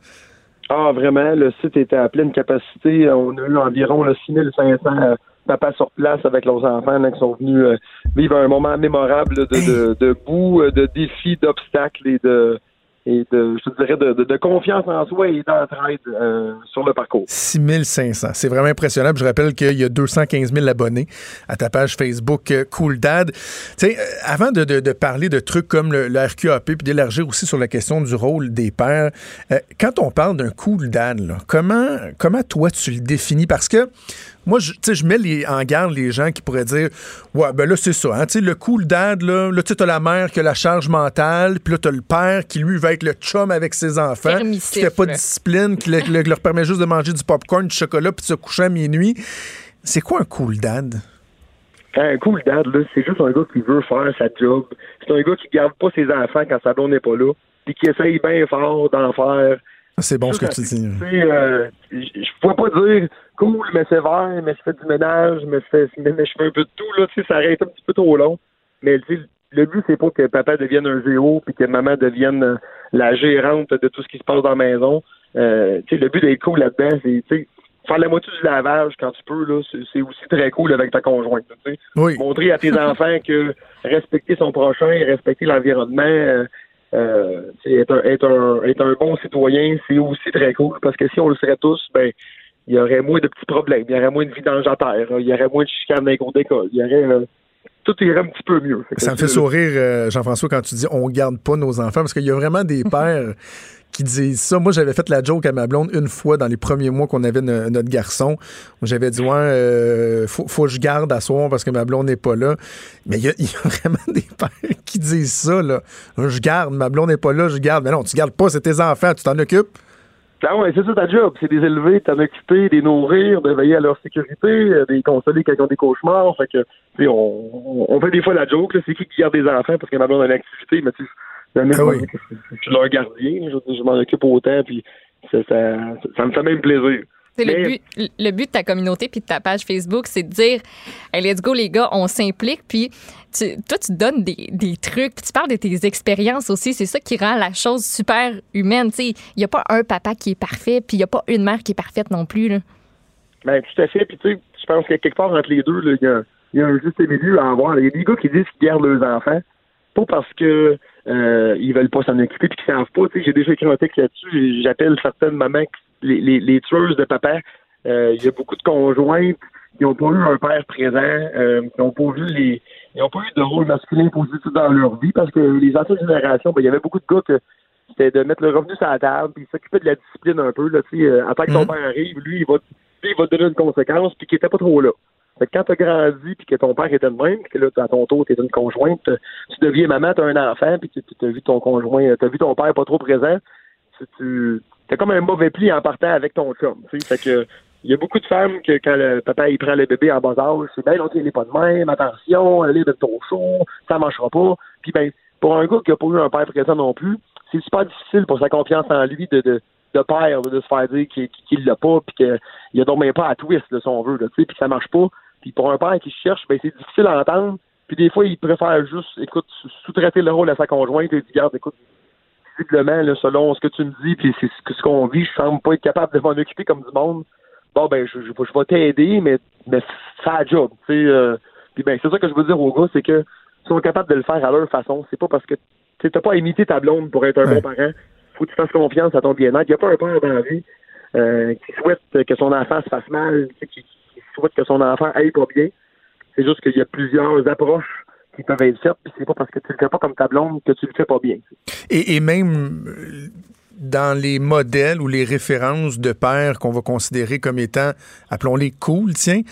Ah, vraiment, le site était à pleine capacité. On a eu environ 6500 papa sur place avec leurs enfants qui sont venus euh, vivre un moment mémorable de, de, de, bout, euh, de défis, d'obstacles et de et de, je dirais, de, de, confiance en soi et d'entraide euh, sur le parcours. 6500. C'est vraiment impressionnant. Je rappelle qu'il y a 215 000 abonnés à ta page Facebook Cool Dad. Tu sais, avant de, de, parler de trucs comme le, RQAP puis d'élargir aussi sur la question du rôle des pères, quand on parle d'un Cool Dad, là, comment, comment toi tu le définis? Parce que moi, je, je mets les, en garde les gens qui pourraient dire Ouais, ben là, c'est ça. Hein, le cool dad, là, là tu as la mère qui a la charge mentale, puis là, tu as le père qui, lui, va être le chum avec ses enfants, qui fait pas de discipline, qui leur permet juste de manger du popcorn, du chocolat, puis de se coucher à minuit. C'est quoi un cool dad? Un cool dad, là, c'est juste un gars qui veut faire sa job. C'est un gars qui garde pas ses enfants quand sa blonde n'est pas là, puis qui essaye bien fort d'en faire. C'est bon ce que tu dis. Euh, je ne pourrais pas dire cool, mais sévère, mais je fais du ménage, mais je fais, mais je fais un peu de tout, là, tu sais, ça arrête un petit peu trop long. Mais le but, c'est pas que papa devienne un géo puis que maman devienne euh, la gérante de tout ce qui se passe dans la maison. Euh, tu sais, le but d'être cool là-dedans, c'est, tu faire la moitié du lavage quand tu peux, là, c'est aussi très cool avec ta conjointe. Montrer à tes enfants que respecter son prochain, respecter l'environnement, euh, euh être, un, être, un, être un bon citoyen, c'est aussi très cool parce que si on le serait tous, ben il y aurait moins de petits problèmes, il y aurait moins de vidange à terre, il y aurait moins de chicanes dans les d'école, il y aurait euh, tout irait un petit peu mieux. Ça me fait sourire, euh, Jean-François, quand tu dis on garde pas nos enfants, parce qu'il y a vraiment des pères qui disent ça. Moi, j'avais fait la joke à ma blonde une fois dans les premiers mois qu'on avait notre garçon. J'avais dit, ouais, euh, faut, faut, que je garde à soir parce que ma blonde n'est pas là. Mais il y, a vraiment des pères qui disent ça, là. Je garde, ma blonde n'est pas là, je garde. Mais non, tu gardes pas, c'est tes enfants, tu t'en occupes. Ah ouais, c'est ça ta job, c'est des élever, t'en occuper, des nourrir, de veiller à leur sécurité, euh, des consoler quand ils ont des cauchemars. Fait que, on, on fait des fois la joke, c'est qui qui garde des enfants parce blonde a une activité, mais tu sais, ah je suis leur gardien, je, m'en occupe autant, puis ça, ça, ça me fait même plaisir. Le, but, le but de ta communauté puis de ta page Facebook, c'est de dire hey, let's go les gars, on s'implique puis toi tu donnes des, des trucs, puis tu parles de tes expériences aussi, c'est ça qui rend la chose super humaine, il n'y a pas un papa qui est parfait puis il n'y a pas une mère qui est parfaite non plus là. Ben tout à fait, puis tu sais, je pense que quelque part entre les deux, il y a, y a un juste milieu à avoir. Il y a des gars qui disent qu'ils gardent leurs enfants, pas parce que euh, ils veulent pas s'en occuper puis qu'ils savent pas. J'ai déjà écrit un texte là-dessus. J'appelle certaines mamans les, les, les tueuses de papa. Euh, il y a beaucoup de conjointes qui n'ont pas eu un père présent, euh, qui n'ont pas vu les, ils n'ont pas eu de rôle masculin positif dans leur vie parce que les anciennes générations, ben, il y avait beaucoup de gars que c'était de mettre le revenu sur la table puis s'occuper de la discipline un peu. Là, euh, en tant que ton mm-hmm. père arrive, lui, il va, il va te donner une conséquence puis qu'il était pas trop là. Fait que quand t'as grandi puis que ton père était le même, puis que là, à ton tour, t'es une conjointe, tu deviens maman, t'as un enfant, puis tu as vu ton conjoint, t'as vu ton père pas trop présent, tu, t'as comme un mauvais pli en partant avec ton chum. Fait que il y a beaucoup de femmes que quand le papa il prend le bébé en bas âge, c'est ben non, il n'est pas de même, attention, est de ton chaud, ça marchera pas. Puis ben, pour un gars qui n'a pas eu un père présent non plus, c'est super difficile pour sa confiance en lui de, de, de père, de se faire dire qu'il qu l'a pas, puis qu'il a donc même pas à twist, là, si on veut, là, puis ça marche pas. Puis pour un père qui cherche, ben c'est difficile à entendre. Puis des fois, il préfère juste, écoute, sous-traiter le rôle à sa conjointe et dire, garde, écoute, visiblement, là, selon ce que tu me dis, puis c'est ce qu'on vit, je semble pas être capable de m'en occuper comme du monde. Bon, ben, je, je, je vais t'aider, mais, mais c'est la job, tu sais. Euh, puis ben, c'est ça que je veux dire aux gars, c'est que ils sont capables de le faire à leur façon. C'est pas parce que tu n'as pas à imiter ta blonde pour être un bon parent. Faut que tu fasses confiance à ton bien-être. Il n'y a pas un père dans la vie euh, qui souhaite que son enfant se fasse mal, qui, qui souhaite que son enfant aille pas bien. C'est juste qu'il y a plusieurs approches qui peuvent être faites, puis c'est pas parce que tu le fais pas comme ta blonde que tu le fais pas bien. Et, et même dans les modèles ou les références de père qu'on va considérer comme étant, appelons-les cool, tiens,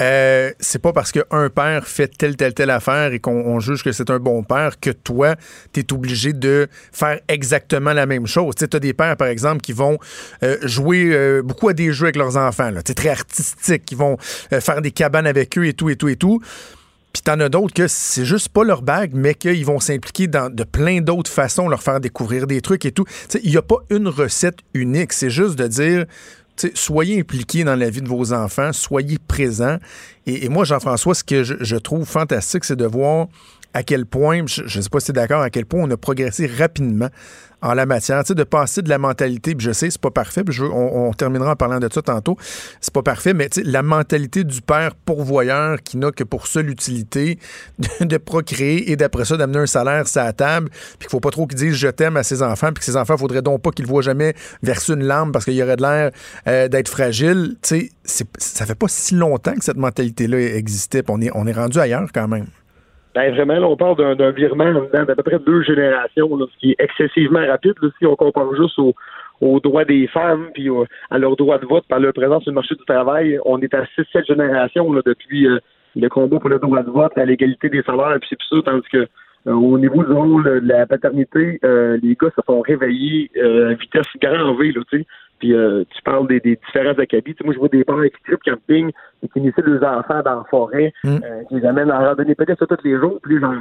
euh, c'est pas parce qu'un père fait telle, telle, telle affaire et qu'on juge que c'est un bon père que toi, tu es obligé de faire exactement la même chose. Tu as des pères, par exemple, qui vont euh, jouer euh, beaucoup à des jeux avec leurs enfants, là, très artistiques, qui vont euh, faire des cabanes avec eux et tout, et tout, et tout. Puis t'en as d'autres que c'est juste pas leur bague, mais qu'ils vont s'impliquer dans de plein d'autres façons, leur faire découvrir des trucs et tout. Il n'y a pas une recette unique. C'est juste de dire, soyez impliqués dans la vie de vos enfants, soyez présents. Et, moi, Jean-François, ce que je trouve fantastique, c'est de voir à quel point, je ne sais pas si tu es d'accord, à quel point on a progressé rapidement en la matière, tu sais, de passer de la mentalité, puis je sais, c'est pas parfait, puis je on, on, terminera en parlant de ça tantôt, c'est pas parfait, mais tu sais, la mentalité du père pourvoyeur qui n'a que pour seule utilité de, procréer et d'après ça d'amener un salaire à la table, puis qu'il faut pas trop qu'il dise je t'aime à ses enfants, puis que ses enfants, faudrait donc pas qu'ils voient jamais verser une larme parce qu'il y aurait de l'air euh, d'être fragile, tu sais, ça fait pas si longtemps que cette mentalité-là existait, puis on est, on est rendu ailleurs quand même. Ben vraiment, là, on parle d'un virement d'à peu près deux générations, là, ce qui est excessivement rapide là, si on compare juste aux, droits des femmes puis à leur droit de vote par leur présence sur le marché du travail. On est à six, sept générations là, depuis euh, le combat pour le droit de vote, à l'égalité des salaires, puis c'est ça, tandis que euh, au niveau du rôle de la paternité, euh, les gars se sont réveillés euh, à vitesse grand V, tu sais. Puis euh, tu parles des, des différents acabits. moi, je vois des parents qui trip camping, qui finissaient leurs enfants dans la forêt, Mm. euh, qui les amènent en randonnée peut-être ça tous les jours. Puis genre,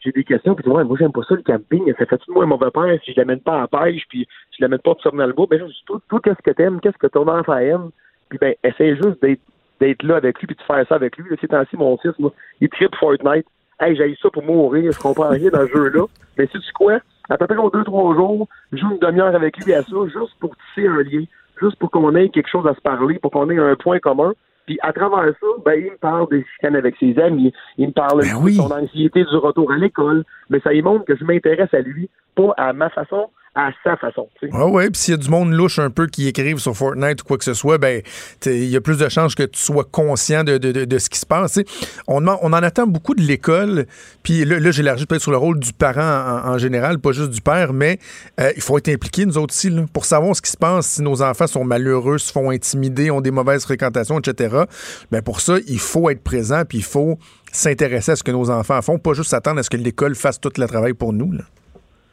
j'ai des questions, puis ouais, moi j'aime pas ça le camping. Ça fait tout moi un mauvais père si je l'amène pas à la pêche, puis je l'amène pas de dans le bois? Ben là, tout, tout qu'est-ce que t'aimes, qu'est-ce que ton enfant aime, puis ben essaye juste d'être d'être là avec lui, puis de faire ça avec lui. Là, ces temps-ci, mon fils, moi, il tripe Fortnite. Hey, j'ai ça pour mourir, je comprends rien dans ce jeu-là. Mais sais-tu quoi? À peu près aux deux, trois jours, je joue une demi-heure avec lui à ça, juste pour tisser un lien, juste pour qu'on ait quelque chose à se parler, pour qu'on ait un point commun. Puis à travers ça, ben, il me parle des chicanes avec ses amis, il me parle Ben de son anxiété du retour à l'école, mais ça lui montre que je m'intéresse à lui, pas à ma façon, à sa façon. tu sais. Ouais, ouais. Puis s'il y a du monde louche un peu qui écrivent sur Fortnite ou quoi que ce soit, ben, il y a plus de chances que tu sois conscient de, de, de, ce qui se passe. tu sais. On, on en attend beaucoup de l'école. Puis là, là j'élargis peut-être sur le rôle du parent en, en général, pas juste du père, mais euh, il faut être impliqué, nous autres aussi, là, pour savoir ce qui se passe si nos enfants sont malheureux, se font intimider, ont des mauvaises fréquentations, etc. Ben, pour ça, il faut être présent, puis il faut s'intéresser à ce que nos enfants font, pas juste s'attendre à ce que l'école fasse tout le travail pour nous. Là.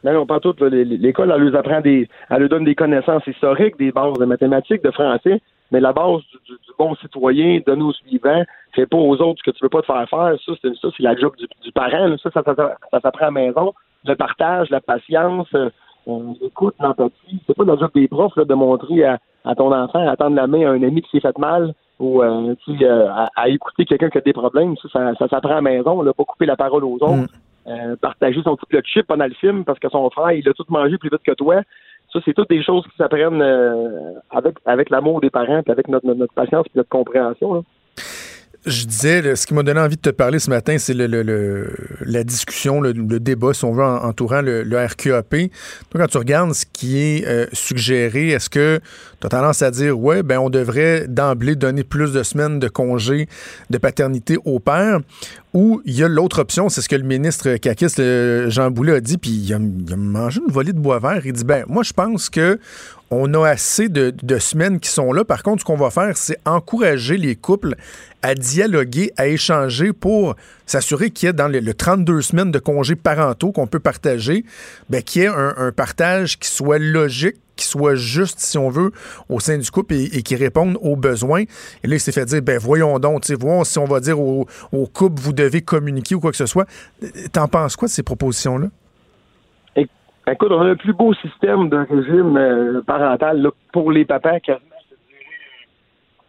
Non, non, pas L'école, elle leur apprend des, elle leur donne des connaissances historiques, des bases de mathématiques, de français, mais la base du, bon citoyen, de nos suivants, fais pas aux autres ce que tu veux pas te faire faire. Ça, c'est ça, c'est la job du, parent. Ça, ça, ça, s'apprend à la maison. Le partage, la patience, euh, l'écoute, l'empathie. C'est pas la job des profs là, de montrer à, ton enfant, à tendre la main à un ami qui s'est fait mal ou euh, euh, à, écouter quelqu'un qui a des problèmes. Ça, ça, ça s'apprend à la maison. Là, pas couper la parole aux autres. Mm. Euh, partager son petit plat de chips pendant le parce que son frère, il a tout mangé plus vite que toi. Ça, c'est toutes des choses qui s'apprennent euh, avec, avec l'amour des parents, puis avec notre, notre, notre patience et notre compréhension. Là. Je disais, ce qui m'a donné envie de te parler ce matin, c'est le, la discussion, le, débat, si on veut, en- entourant le, RQAP. Toi, quand tu regardes ce qui est euh, suggéré, est-ce que tu as tendance à dire, ouais, ben on devrait d'emblée donner plus de semaines de congé de paternité au père? Ou il y a l'autre option, c'est ce que le ministre Kakis, Jean Boulet, a dit, puis il a, mangé une volée de bois vert. Il dit, ben moi, je pense que on a assez de semaines qui sont là. Par contre, ce qu'on va faire, c'est encourager les couples à dialoguer, à échanger pour s'assurer qu'il y ait dans le, le 32 semaines de congés parentaux qu'on peut partager, ben, qu'il y ait un, partage qui soit logique, qui soit juste, si on veut, au sein du couple et, qui répondent aux besoins. Et là, il s'est fait dire, ben voyons donc, si on va dire au, au, couple, vous devez communiquer ou quoi que ce soit. T'en penses quoi de ces propositions-là? Écoute, on a le plus beau système de régime euh, parental pour les papas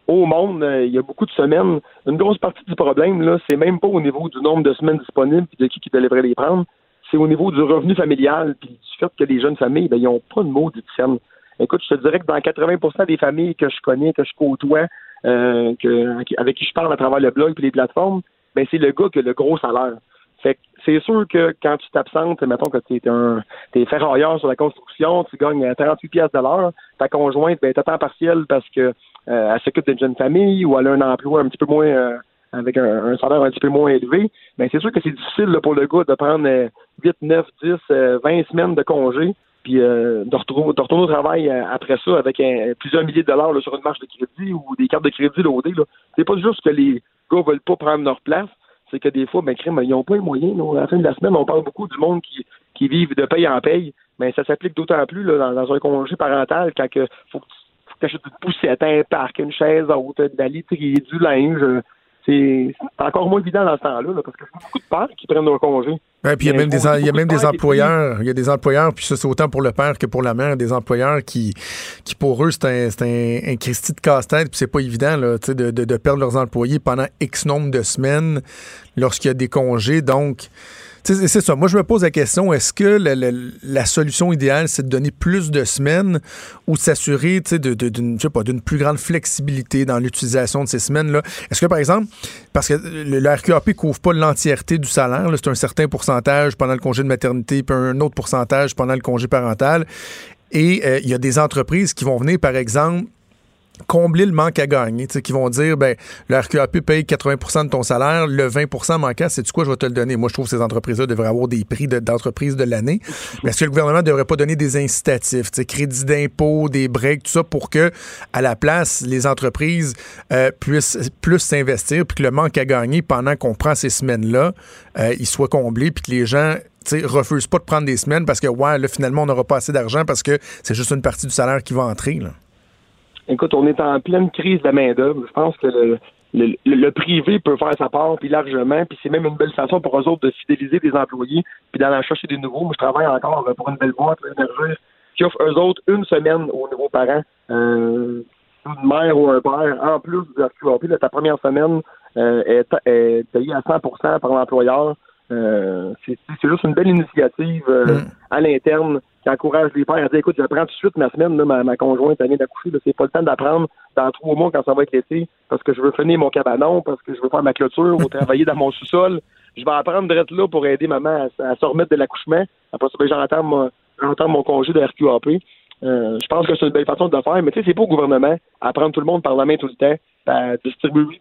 au monde, euh, il y a beaucoup de semaines. Une grosse partie du problème, là, c'est même pas au niveau du nombre de semaines disponibles et de qui qui devrait les prendre. C'est au niveau du revenu familial puis du fait que les jeunes familles, ben, ils n'ont pas de mots de Écoute, je te dirais que dans 80% des familles que je connais, que je côtoie, euh, que, avec qui je parle à travers le blog et les plateformes, ben, c'est le gars qui a le gros salaire. Fait c'est sûr que quand tu t'absentes, mettons que tu es un t'es ferrailleur sur la construction, tu gagnes 38 pièces de l'heure, ta conjointe ben, à temps partiel parce que euh, elle s'occupe d'une jeune famille ou elle a un emploi un petit peu moins euh, avec un, salaire un petit peu moins élevé, ben c'est sûr que c'est difficile pour le gars de prendre 8, 9, 10, 20 semaines de congé puis euh, de, retourner, de retourner au travail après ça avec plusieurs milliers de dollars sur une marche de crédit ou des cartes de crédit loadées. C'est pas juste que les gars veulent pas prendre leur place, c'est que des fois, ben, crime, ils n'ont pas les moyens. À la fin de la semaine, on parle beaucoup du monde qui, qui de paye en paye, mais ça s'applique d'autant plus là, dans, un congé parental quand il faut que tu achètes une poussette, un parc, une chaise haute, d'aller trier du linge. C'est encore moins évident dans ce temps-là, parce que c'est beaucoup de pères qui prennent leur congé. puis il y a même des, il y a même des employeurs, il y a des employeurs, puis ça c'est autant pour le père que pour la mère, des employeurs qui, qui pour eux c'est un, un, un Christy de casse-tête, puis c'est pas évident là, de, de, de perdre leurs employés pendant X nombre de semaines lorsqu'il y a des congés, donc c'est ça. Moi, je me pose la question est-ce que la, solution idéale, c'est de donner plus de semaines ou s'assurer d'une plus grande flexibilité dans l'utilisation de ces semaines-là? Est-ce que, par exemple, parce que le, RQAP ne couvre pas l'entièreté du salaire, c'est un certain pourcentage pendant le congé de maternité, puis un autre pourcentage pendant le congé parental. Et euh, il y a des entreprises qui vont venir, par exemple, combler le manque à gagner, qui vont dire ben le RQAP paye 80% de ton salaire, le 20% manquant, c'est du quoi je vais te le donner. Moi je trouve que ces entreprises-là devraient avoir des prix d'entreprise de, l'année. Mais est-ce que le gouvernement ne devrait pas donner des incitatifs, crédits d'impôt, des breaks, tout ça pour que à la place les entreprises euh, puissent plus s'investir puis que le manque à gagner pendant qu'on prend ces semaines-là, euh, il soit comblé puis que les gens refusent pas de prendre des semaines parce que ouais, là finalement on n'aura pas assez d'argent parce que c'est juste une partie du salaire qui va entrer là. Écoute, on est en pleine crise de main-d'œuvre. Je pense que le, le, privé peut faire sa part, puis largement, puis c'est même une belle façon pour eux autres de fidéliser des employés, puis d'en chercher des nouveaux. Moi, je travaille encore pour une belle boîte, énergie, qui offre eux autres une semaine aux nouveaux parents, euh, une mère ou un père, en plus du RQAP. ta première semaine euh, est, est, payée à 100% par l'employeur. Euh, c'est juste une belle initiative euh, mm. à l'interne qui encourage les pères à dire écoute, je prends tout de suite ma semaine, là, ma, ma conjointe vient d'accoucher, c'est pas le temps d'apprendre dans trois mois quand ça va être l'été, parce que je veux finir mon cabanon, parce que je veux faire ma clôture ou travailler dans mon sous-sol. Je vais apprendre d'être là pour aider maman à, se remettre de l'accouchement. Après ça, ben, j'entends mon congé de RQAP. Euh, je pense que c'est une belle façon de le faire, mais tu sais, c'est pas au gouvernement à prendre tout le monde par la main tout le temps, à distribuer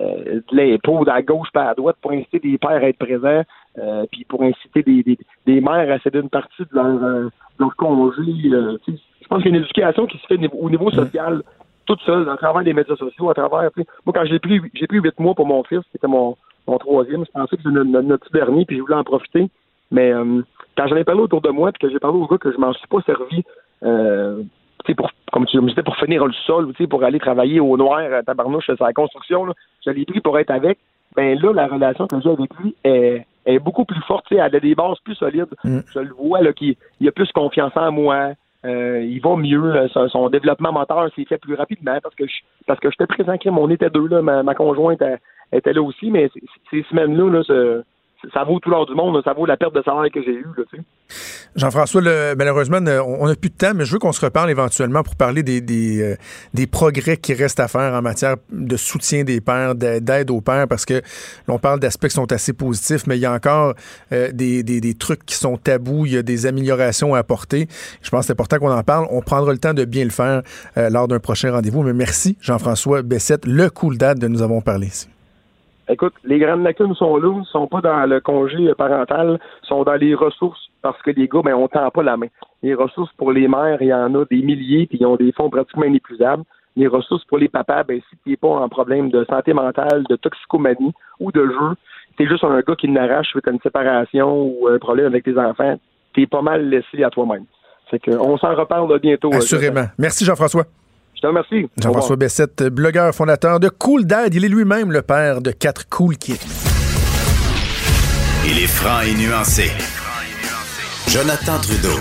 euh, de l'impôt à gauche pas à droite pour inciter des pères à être présents, euh, puis pour inciter des, des, des, mères à céder une partie de leur, euh, leur congé. je pense qu'il y a une éducation qui se fait au niveau social toute seule, à travers les médias sociaux, à travers. Moi, quand j'ai pris j'ai pris huit mois pour mon fils, c'était mon, mon troisième, je pensais que c'était notre, dernier, puis je voulais en profiter. Mais quand j'en ai parlé autour de moi, puis que j'ai parlé au gars que je m'en suis pas servi euh, pour, comme tu me disais, pour finir le sol, pour aller travailler au noir à tabarnouche sur la construction, là, je l'ai pris pour être avec. Ben là, la relation que j'ai avec lui est, est beaucoup plus forte. Elle a des bases plus solides. Mm. Je le vois là, qu'il il a plus confiance en moi. Euh, il va mieux. Son, développement moteur s'est fait plus rapidement parce que je, parce que j'étais présent. On était deux là. Ma, ma conjointe était là aussi, mais ces semaines-là, là, ça vaut tout l'or du monde, ça vaut la perte de salaire que j'ai eue. Jean-François, malheureusement, on n'a plus de temps, mais je veux qu'on se reparle éventuellement pour parler des, euh, progrès qui restent à faire en matière de soutien des pères, d'aide aux pères, parce que l'on parle d'aspects qui sont assez positifs, mais il y a encore euh, des, des, trucs qui sont tabous, il y a des améliorations à apporter. Je pense que c'est important qu'on en parle. On prendra le temps de bien le faire euh, lors d'un prochain rendez-vous. Mais merci, Jean-François Bessette, le cool date de nous avons parlé ici. Écoute, les grandes lacunes sont là, ne sont pas dans le congé parental, sont dans les ressources parce que les gars, ben, on tend pas la main. Les ressources pour les mères, il y en a des milliers, puis ils ont des fonds pratiquement inépuisables. Les ressources pour les papas, ben, si tu n'es pas en problème de santé mentale, de toxicomanie ou de jeu, es juste un gars qui n'arrache avec une séparation ou un problème avec tes enfants, tu es pas mal laissé à toi-même. Fait que on s'en reparle bientôt. euh, Assurément. Merci Jean-François. Je te remercie. Jean-François. Bessette, blogueur fondateur de Cool Dad. Il est lui-même le père de quatre cool kids. Il est franc et nuancé. Jonathan Trudeau.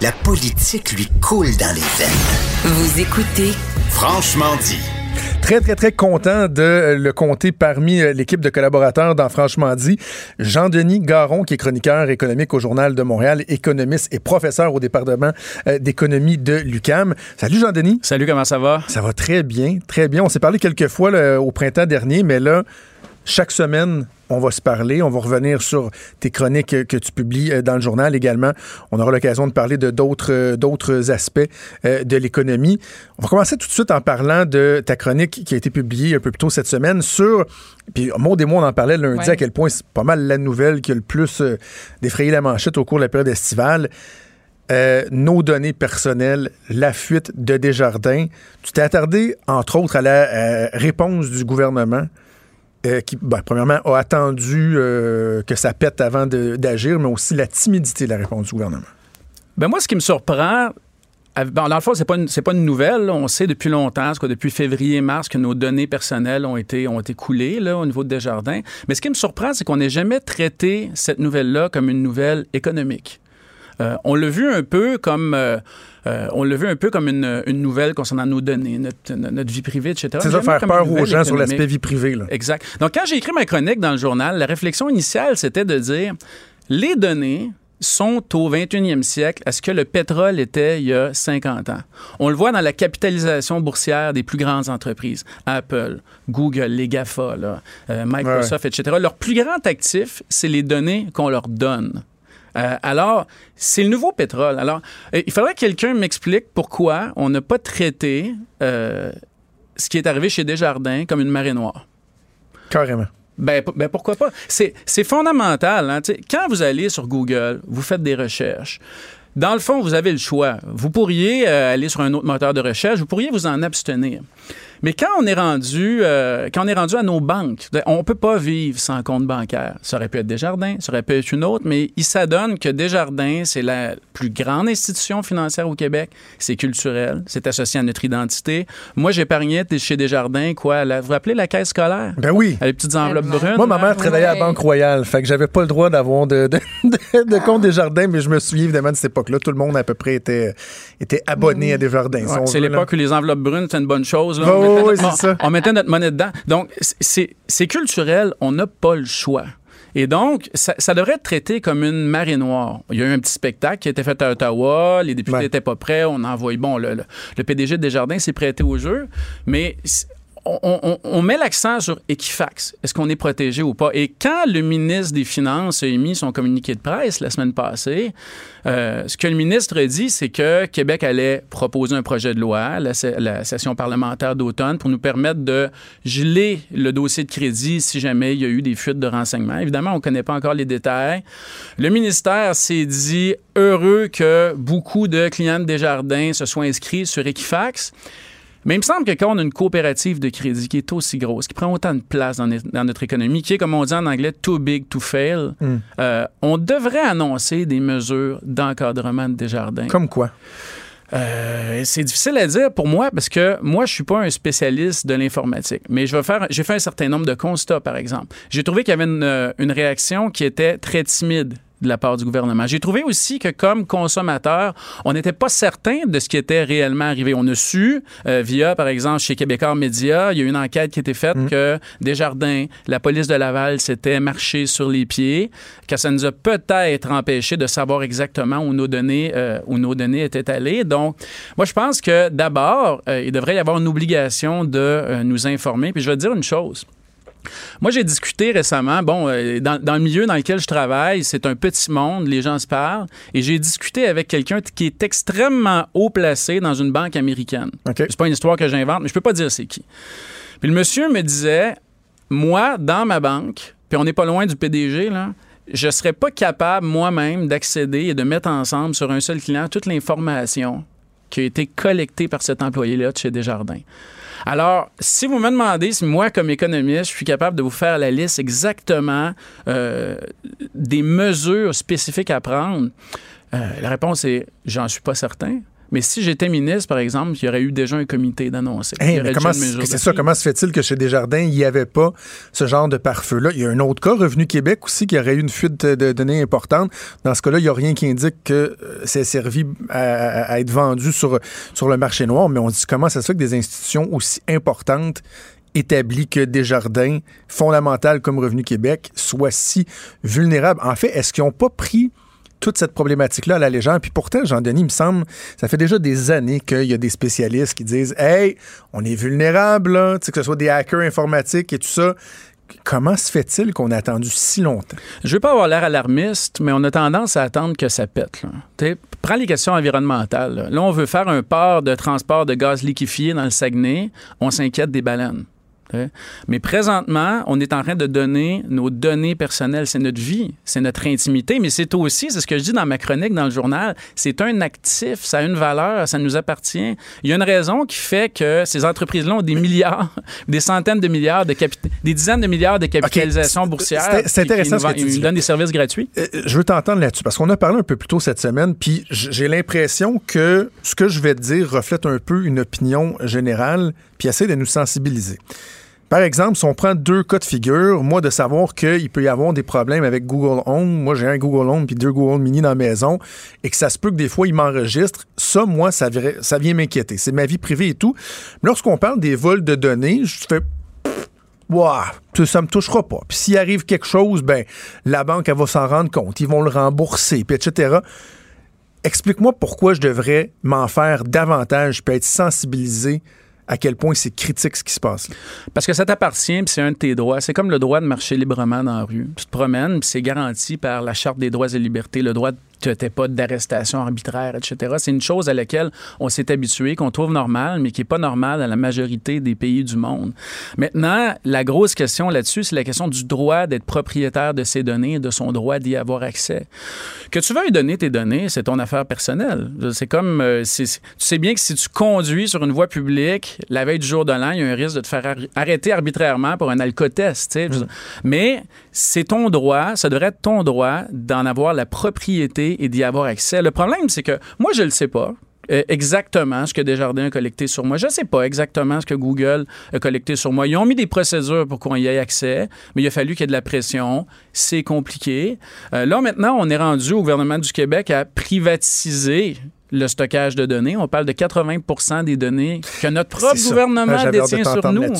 La politique lui coule dans les veines. Vous écoutez Franchement dit. Très, très, très content de euh, le compter parmi euh, l'équipe de collaborateurs dans Franchement dit. Jean-Denis Garon, qui est chroniqueur économique au Journal de Montréal, économiste et professeur au département euh, d'économie de l'UCAM. Salut Jean-Denis. Salut, comment ça va? Ça va très bien, très bien. On s'est parlé quelques fois là, au printemps dernier, mais là, chaque semaine, on va se parler. On va revenir sur tes chroniques que tu publies euh, dans le journal également. On aura l'occasion de parler de d'autres euh, d'autres aspects euh, de l'économie. On va commencer tout de suite en parlant de ta chronique qui a été publiée un peu plus tôt cette semaine sur, puis Maud et moi on en parlait lundi Ouais. à quel point c'est pas mal la nouvelle qui a le plus défrayé la manchette au cours de la période estivale. Euh, nos données personnelles, la fuite de Desjardins. Tu t'es attardé, entre autres, à la euh, réponse du gouvernement euh, qui, ben, premièrement, a attendu euh, que ça pète avant d'agir, mais aussi la timidité de la réponse du gouvernement. Ben moi, ce qui me surprend, bon, dans le fond, c'est pas une, pas une nouvelle. On sait depuis longtemps, depuis février-mars, que nos données personnelles ont été, ont été coulées là, au niveau de Desjardins. Mais ce qui me surprend, c'est qu'on n'ait jamais traité cette nouvelle-là comme une nouvelle économique. Euh, on l'a vu un peu comme euh, euh, on l'a vu un peu comme une, une nouvelle concernant nos données, notre, notre vie privée, etc. C'est ça, faire peur aux gens sur l'aspect vie privée. Là. Exact. Donc, quand j'ai écrit ma chronique dans le journal, la réflexion initiale, c'était de dire les données sont au 21e siècle à ce que le pétrole était il y a 50 ans. On le voit dans la capitalisation boursière des plus grandes entreprises. Apple, Google, les GAFA, là, euh, Microsoft, etc. Leur plus grand actif, c'est les données qu'on leur donne. Euh, alors, c'est le nouveau pétrole. Alors, euh, il faudrait que quelqu'un m'explique pourquoi on n'a pas traité euh, ce qui est arrivé chez Desjardins comme une marée noire. Carrément. Ben, ben pourquoi pas? C'est fondamental. hein. Quand vous allez sur Google, vous faites des recherches. Dans le fond, vous avez le choix. Vous pourriez aller sur un autre moteur de recherche, vous pourriez vous en abstenir. Mais quand on est rendu, euh, quand on est rendu à nos banques, on peut pas vivre sans compte bancaire. Ça aurait pu être Desjardins, ça aurait pu être une autre, mais il s'adonne que Desjardins, c'est la plus grande institution financière au Québec. C'est culturel, c'est associé à notre identité. Moi, j'épargnais chez Desjardins, quoi, la- vous vous rappelez la caisse scolaire? Ben oui. Les petites enveloppes brunes. Moi, ma mère travaillait à la. Banque Royale, fait que j'avais pas le droit d'avoir de, de, de- de compte des jardins, mais je me souviens évidemment de cette époque-là. Tout le monde à peu près était, était abonné à des jardins. si Ouais, c'est l'époque où les enveloppes brunes, c'était une bonne chose. là. Ouais, on, mettait notre, c'est ça. on mettait notre monnaie dedans. Donc, c'est culturel, on n'a pas le choix. Et donc, ça, ça devrait être traité comme une marée noire. Il y a eu un petit spectacle qui a été fait à Ottawa, les députés n'étaient pas prêts, on a envoyé, bon, le, le, le PDG de Desjardins s'est prêté au jeu, mais on, met l'accent sur Equifax. Est-ce qu'on est protégé ou pas? Et quand le ministre des Finances a émis son communiqué de presse la semaine passée, euh, ce que le ministre a dit, c'est que Québec allait proposer un projet de loi la, la session parlementaire d'automne pour nous permettre de geler le dossier de crédit si jamais il y a eu des fuites de renseignements. Évidemment, on ne connaît pas encore les détails. Le ministère s'est dit heureux que beaucoup de clients de Desjardins se soient inscrits sur Equifax. Mais il me semble que quand on a une coopérative de crédit qui est aussi grosse, qui prend autant de place dans, dans notre économie, qui est, comme on dit en anglais, too big to fail, euh, on devrait annoncer des mesures d'encadrement de Desjardins. Comme quoi? Euh, c'est difficile à dire pour moi parce que moi, je suis pas un spécialiste de l'informatique, mais je vais faire, j'ai fait un certain nombre de constats, par exemple. J'ai trouvé qu'il y avait une, euh, une réaction qui était très timide de la part du gouvernement. J'ai trouvé aussi que comme consommateur, on n'était pas certain de ce qui était réellement arrivé. On a su, euh, via, par exemple, chez Québécois Média, il y a eu une enquête qui a été faite que Desjardins, la police de Laval s'était marché sur les pieds, que ça nous a peut-être empêché de savoir exactement où nos données, euh, où nos données étaient allées. Donc, moi, je pense que d'abord, euh, il devrait y avoir une obligation de nous informer. Puis je vais te dire une chose. Moi, j'ai discuté récemment, bon, euh, dans, dans le milieu dans lequel je travaille, c'est un petit monde, les gens se parlent, et j'ai discuté avec quelqu'un qui est extrêmement haut placé dans une banque américaine. C'est pas une histoire que j'invente, mais je peux pas dire c'est qui. Puis le monsieur me disait, moi, dans ma banque, puis on n'est pas loin du PDG, là, je serais pas capable moi-même d'accéder et de mettre ensemble sur un seul client toute l'information qui a été collectée par cet employé-là de chez Desjardins. Alors, si vous me demandez si moi, comme économiste, je suis capable de vous faire la liste exactement euh, des mesures spécifiques à prendre, Euh, la réponse est j'en suis pas certain. Mais si j'étais ministre, par exemple, il y aurait eu déjà un comité d'annoncer. Hey, c'est ça? Comment se fait-il que chez Desjardins, il n'y avait pas ce genre de pare-feu-là? Il y a un autre cas, Revenu Québec aussi, qui aurait eu une fuite de données importante. Dans ce cas-là, il n'y a rien qui indique que euh, c'est servi à, être vendu sur, sur le marché noir. Mais on se dit comment ça se fait que des institutions aussi importantes établies que Desjardins, fondamentales comme Revenu Québec, soient si vulnérables? En fait, est-ce qu'ils n'ont pas pris toute cette problématique-là à la légende. Puis pourtant, Jean-Denis, il me semble, ça fait déjà des années qu'il y a des spécialistes qui disent Hey, on est vulnérable, là, que ce soit des hackers informatiques et tout ça. Comment se fait-il qu'on a attendu si longtemps? Je ne veux pas avoir l'air alarmiste, mais on a tendance à attendre que ça pète. Prends les questions environnementales. Là, on veut faire un port de transport de gaz liquéfié dans le Saguenay. On s'inquiète des baleines. Mais présentement, on est en train de donner nos données personnelles. C'est notre vie, c'est notre intimité, mais c'est aussi, c'est ce que je dis dans ma chronique dans le journal, c'est un actif, ça a une valeur, ça nous appartient. Il y a une raison qui fait que ces entreprises-là ont des milliards, des centaines de milliards de des dizaines de milliards de capitalisation boursière. C'est intéressant ce que tu dis. Ils donnent des services gratuits. Euh, je veux t'entendre là-dessus parce qu'on a parlé un peu plus tôt cette semaine, puis j'ai l'impression que ce que je vais te dire reflète un peu une opinion générale, puis essaie de nous sensibiliser. Par exemple, si on prend deux cas de figure, moi, de savoir qu'il peut y avoir des problèmes avec Google Home, moi j'ai un Google Home puis deux Google Mini dans la maison, et que ça se peut que des fois il m'enregistre, ça, moi, ça, vient m'inquiéter. C'est ma vie privée et tout. Lorsqu'on parle des vols de données, je fais Wow, ça me touchera pas. Puis s'il arrive quelque chose, ben la banque elle va s'en rendre compte, ils vont le rembourser, puis etc. Explique-moi pourquoi je devrais m'en faire davantage, puis être sensibilisé à quel point c'est critique ce qui se passe. Parce que ça t'appartient, puis c'est un de tes droits. C'est comme le droit de marcher librement dans la rue. Tu te promènes, c'est garanti par la Charte des droits et libertés, le droit de tu n'as pas d'arrestation arbitraire, etc. C'est une chose à laquelle on s'est habitué, qu'on trouve normale, mais qui n'est pas normale dans la majorité des pays du monde. Maintenant, la grosse question là-dessus, c'est la question du droit d'être propriétaire de ses données et de son droit d'y avoir accès. Que tu veuilles donner tes données, c'est ton affaire personnelle. C'est comme, euh, tu sais bien que si tu conduis sur une voie publique, la veille du jour de l'an, il y a un risque de te faire arrêter arbitrairement pour un alcotest. Mm. Mais c'est ton droit, ça devrait être ton droit d'en avoir la propriété et d'y avoir accès. Le problème, c'est que moi, je ne le sais pas euh, exactement ce que Desjardins a collecté sur moi. Je ne sais pas exactement ce que Google a collecté sur moi. Ils ont mis des procédures pour qu'on y ait accès, mais il a fallu qu'il y ait de la pression. C'est compliqué. Euh, là, maintenant, on est rendu au gouvernement du Québec à privatiser le stockage de données. On parle de 80% des données que notre propre gouvernement détient sur nous.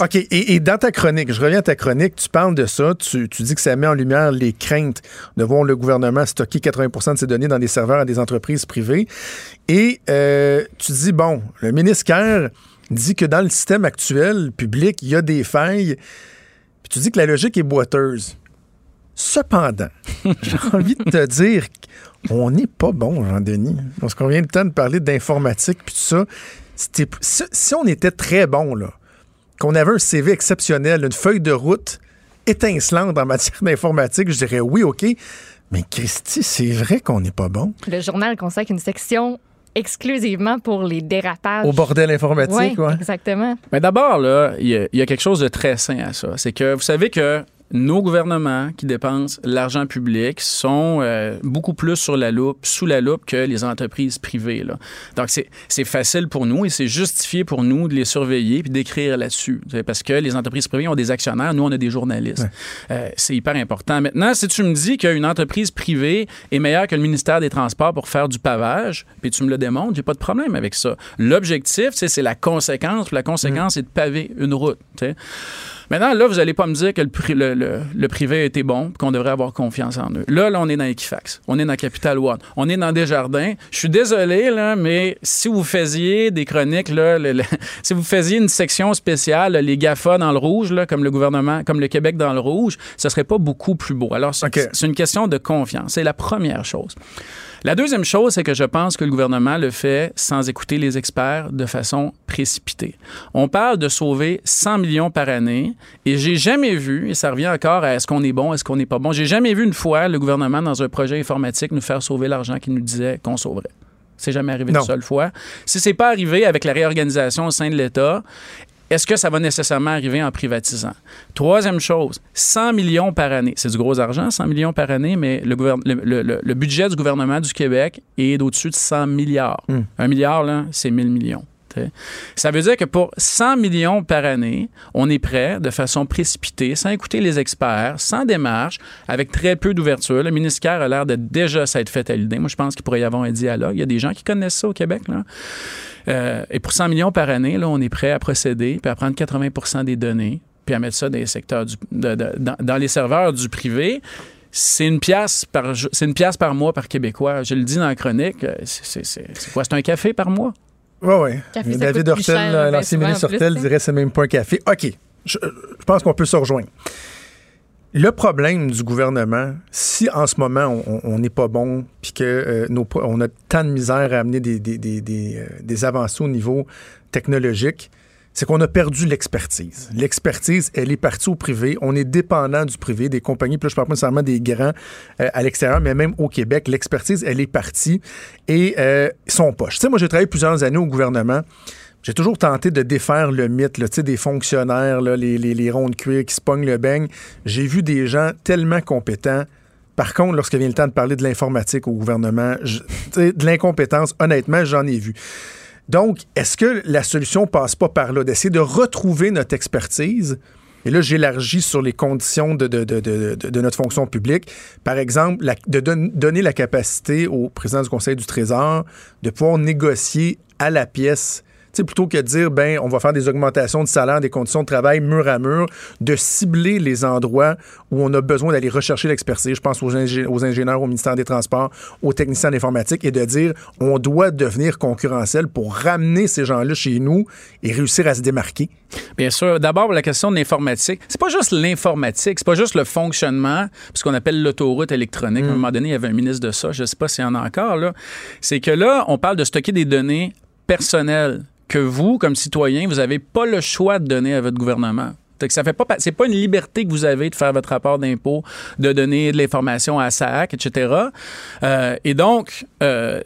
OK. Et, dans ta chronique, je reviens à ta chronique, tu parles de ça. Tu, dis que ça met en lumière les craintes de voir le gouvernement stocker 80% de ses données dans des serveurs à des entreprises privées. Et euh, tu dis, bon, le ministre Kerr dit que dans le système actuel public, il y a des failles. Puis tu dis que la logique est boiteuse. Cependant, j'ai envie de te dire on n'est pas bon, Jean-Denis. Parce qu'on vient de temps de parler d'informatique puis tout ça. Si, on était très bon, là, qu'on avait un CV exceptionnel, une feuille de route étincelante en matière d'informatique, je dirais oui, OK. Mais Christy, c'est vrai qu'on n'est pas bon. Le journal consacre une section exclusivement pour les dérapages. Au bordel informatique, oui. Exactement. Mais d'abord, là, il y, a quelque chose de très sain à ça. C'est que vous savez que nos gouvernements qui dépensent l'argent public sont euh, beaucoup plus sur la loupe, sous la loupe que les entreprises privées. Là. Donc, c'est facile pour nous et c'est justifié pour nous de les surveiller puis d'écrire là-dessus. Parce que les entreprises privées ont des actionnaires, nous, on a des journalistes. Euh, c'est hyper important. Maintenant, si tu me dis qu'une entreprise privée est meilleure que le ministère des Transports pour faire du pavage, puis tu me le démontres, j'ai pas de problème avec ça. L'objectif, c'est la conséquence. La conséquence, c'est de paver une route. Maintenant, là, vous n'allez pas me dire que le, privé a été bon, qu'on devrait avoir confiance en eux. Là, là, on est dans Equifax, on est dans Capital One, on est dans Desjardins. Je suis désolé, là, mais si vous faisiez des chroniques, là, si vous faisiez une section spéciale, les GAFA dans le rouge, là, comme le gouvernement, comme le Québec dans le rouge, ce serait pas beaucoup plus beau. Alors, c'est une question de confiance. C'est la première chose. La deuxième chose, c'est que je pense que le gouvernement le fait sans écouter les experts de façon précipitée. On parle de sauver 100 millions par année et j'ai jamais vu, et ça revient encore à est-ce qu'on est bon, est-ce qu'on n'est pas bon, j'ai jamais vu une fois le gouvernement dans un projet informatique nous faire sauver l'argent qu'il nous disait qu'on sauverait. C'est jamais arrivé une seule fois. Si c'est pas arrivé avec la réorganisation au sein de l'État, Est-ce que ça va nécessairement arriver en privatisant? Troisième chose, 100 millions par année. C'est du gros argent, 100 millions par année, mais le, gouverne- le- le- le- le budget du gouvernement du Québec est d'au-dessus de 100 milliards. Un milliard, là, c'est 1000 millions. Ça veut dire que pour 100 millions par année, on est prêt de façon précipitée, sans écouter les experts, sans démarche, avec très peu d'ouverture. Le ministère a l'air de déjà s'être fait à l'idée. Moi, je pense qu'il pourrait y avoir un dialogue. Il y a des gens qui connaissent ça au Québec. Là. Euh, et pour 100 millions par année, là, on est prêt à procéder, puis à prendre 80% des données, puis à mettre ça dans les secteurs du- dans, dans les serveurs du privé. C'est une pièce par c'est une pièce par mois par Québécois. Je le dis dans la chronique. c'est quoi? C'est un café par mois? Oui, oui. David Hortel, ben, l'ancien ministre Hortel, hein. dirait c'est même pas un café. OK. Je, je pense qu'on peut se rejoindre. Le problème du gouvernement, si en ce moment on- n'est pas bon, puis qu'on a tant de misère à amener des, des, des, des, euh, des avancées au niveau technologique, c'est qu'on a perdu l'expertise. L'expertise, elle est partie au privé. On est dépendant du privé, des compagnies. Là, je parle pas nécessairement des grands euh, à l'extérieur, mais même au Québec, l'expertise, elle est partie et euh, ils sont poches. Tu sais, moi, j'ai travaillé plusieurs années au gouvernement. J'ai toujours tenté de défaire le mythe là, des fonctionnaires, les, les, les ronds de cuir qui se pognent le beigne. J'ai vu des gens tellement compétents. Par contre, lorsque vient le temps de parler de l'informatique au gouvernement, de l'incompétence, honnêtement, j'en ai vu. Donc, est-ce que la solution passe pas par là, d'essayer de retrouver notre expertise? Et là, j'élargis sur les conditions de, notre fonction publique. Par exemple, de don- donner la capacité au président du Conseil du Trésor de pouvoir négocier à la pièce. Sais, plutôt que de dire, ben, on va faire des augmentations de salaire, des conditions de travail mur à mur, de cibler les endroits où on a besoin d'aller rechercher l'expertise. Je pense aux, ingé- aux ingénieurs au ministère des Transports, aux techniciens d'informatique, et de dire, on doit devenir concurrentiel pour ramener ces gens-là chez nous et réussir à se démarquer. Bien sûr. D'abord, la question de l'informatique. C'est pas juste l'informatique, c'est pas juste le fonctionnement, ce qu'on appelle l'autoroute électronique. À un moment donné, il y avait un ministre de ça, je sais pas s'il y en a encore, là. C'est que là, on parle de stocker des données personnelles que vous, comme citoyen, vous n'avez pas le choix de donner à votre gouvernement. Que ça fait pas, pa- c'est pas une liberté que vous avez de faire votre rapport d'impôt, de donner de l'information à SAC, etc. Euh, et donc, euh,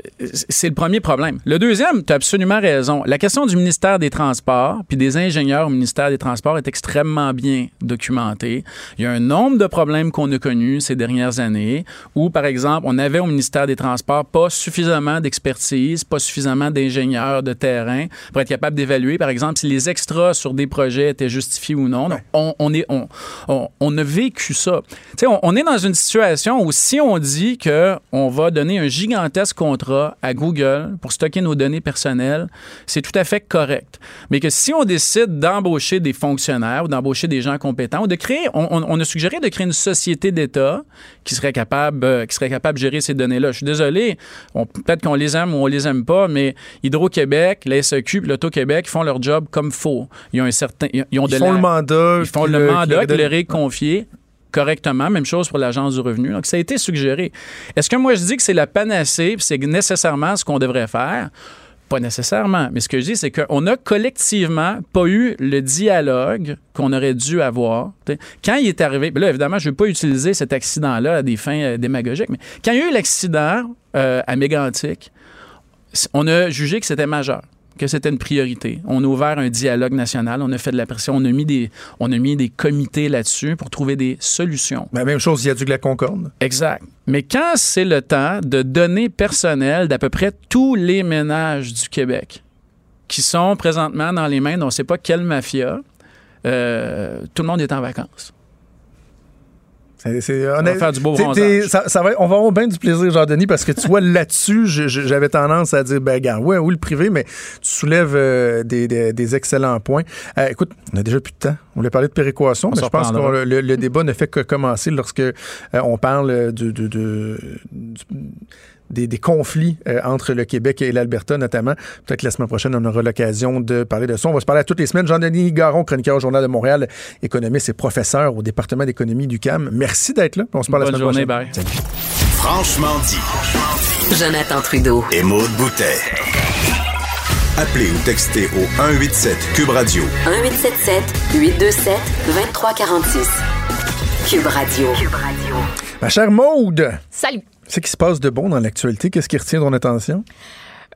c'est le premier problème. Le deuxième, tu as absolument raison. La question du ministère des Transports puis des ingénieurs au ministère des Transports est extrêmement bien documentée. Il y a un nombre de problèmes qu'on a connus ces dernières années où, par exemple, on avait au ministère des Transports pas suffisamment d'expertise, pas suffisamment d'ingénieurs de terrain pour être capable d'évaluer, par exemple, si les extras sur des projets étaient justifiés ou non. On, on est, on, on, on a vécu ça. Tu sais, on, est dans une situation où si on dit que on va donner un gigantesque contrat à Google pour stocker nos données personnelles, c'est tout à fait correct. Mais que si on décide d'embaucher des fonctionnaires ou d'embaucher des gens compétents ou de créer, on, a suggéré de créer une société d'État qui serait capable, euh, qui serait capable de gérer ces données-là. Je suis désolé, peut-être qu'on les aime ou on les aime pas, mais Hydro-Québec, la SEQ, et l'Auto-Québec font leur job comme faut. Ils ont un certain, ils ont de Ils la- mandat. ils font le mandat qui leur est confié correctement. Même chose pour l'Agence du revenu. Donc, ça a été suggéré. Est-ce que moi, je dis que c'est la panacée, c'est nécessairement ce qu'on devrait faire? Pas nécessairement. Mais ce que je dis, c'est qu'on a collectivement pas eu le dialogue qu'on aurait dû avoir. Quand il est arrivé, puis là, évidemment, je ne veux pas utiliser cet accident-là à des fins euh, démagogiques, mais quand il y a eu l'accident euh, à Mégantic, on a jugé que c'était majeur, que c'était une priorité. On a ouvert un dialogue national, on a fait de la pression, on a mis des, on a mis des comités là-dessus pour trouver des solutions. Ben, même chose, il y a du la Concorde. Exact. Mais quand c'est le temps de données personnelles d'à peu près tous les ménages du Québec qui sont présentement dans les mains d'on ne sait pas quelle mafia, euh, tout le monde est en vacances. C'est- c'est- On va faire du beau bronzage. ça, ça va, on va avoir bien du plaisir, Jean-Denis, parce que tu vois, là-dessus, j'avais tendance à dire, ben, regarde, ouais, oui, le privé, mais tu soulèves euh, des, des- des excellents points. Euh, écoute, on a déjà plus de temps. On voulait parler de péréquation, On mais je pense que le, le débat ne fait que commencer lorsque euh, on parle de, de- de- du- des, des conflits euh, entre le Québec et l'Alberta, notamment. Peut-être que la semaine prochaine, on aura l'occasion de parler de ça. On va se parler à toutes les semaines. Jean-Denis Garon, chroniqueur au Journal de Montréal, économiste et professeur au département d'économie du CAM. Merci d'être là. On se parle Bonne la semaine journée, prochaine. bye. Franchement dit. Jonathan Trudeau. Et Maude Boutet. Appelez ou textez au 187 Cube Radio 1877 827 2346. Cube Radio. Cube Radio. Ma chère Maude, Salut. Ce qui se passe de bon dans l'actualité, qu'est-ce qui retient ton attention?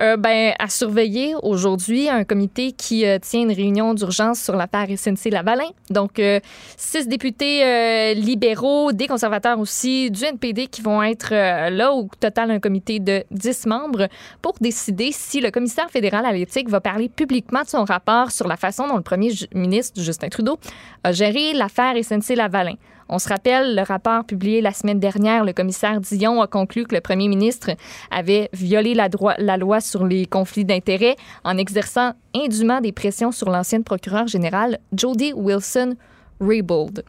Euh, ben, à surveiller aujourd'hui un comité qui euh, tient une réunion d'urgence sur l'affaire SNC-Lavalin. Donc, euh, six députés libéraux, des conservateurs aussi, du NPD qui vont être là, au total un comité de 10 membres, pour décider si le commissaire fédéral à l'éthique va parler publiquement de son rapport sur la façon dont le premier ministre, Justin Trudeau, a géré l'affaire SNC-Lavalin. On se rappelle, le rapport publié la semaine dernière, le commissaire Dion a conclu que le premier ministre avait violé la, loi sur les conflits d'intérêts en exerçant indûment des pressions sur l'ancienne procureure générale Jody Wilson Raybould.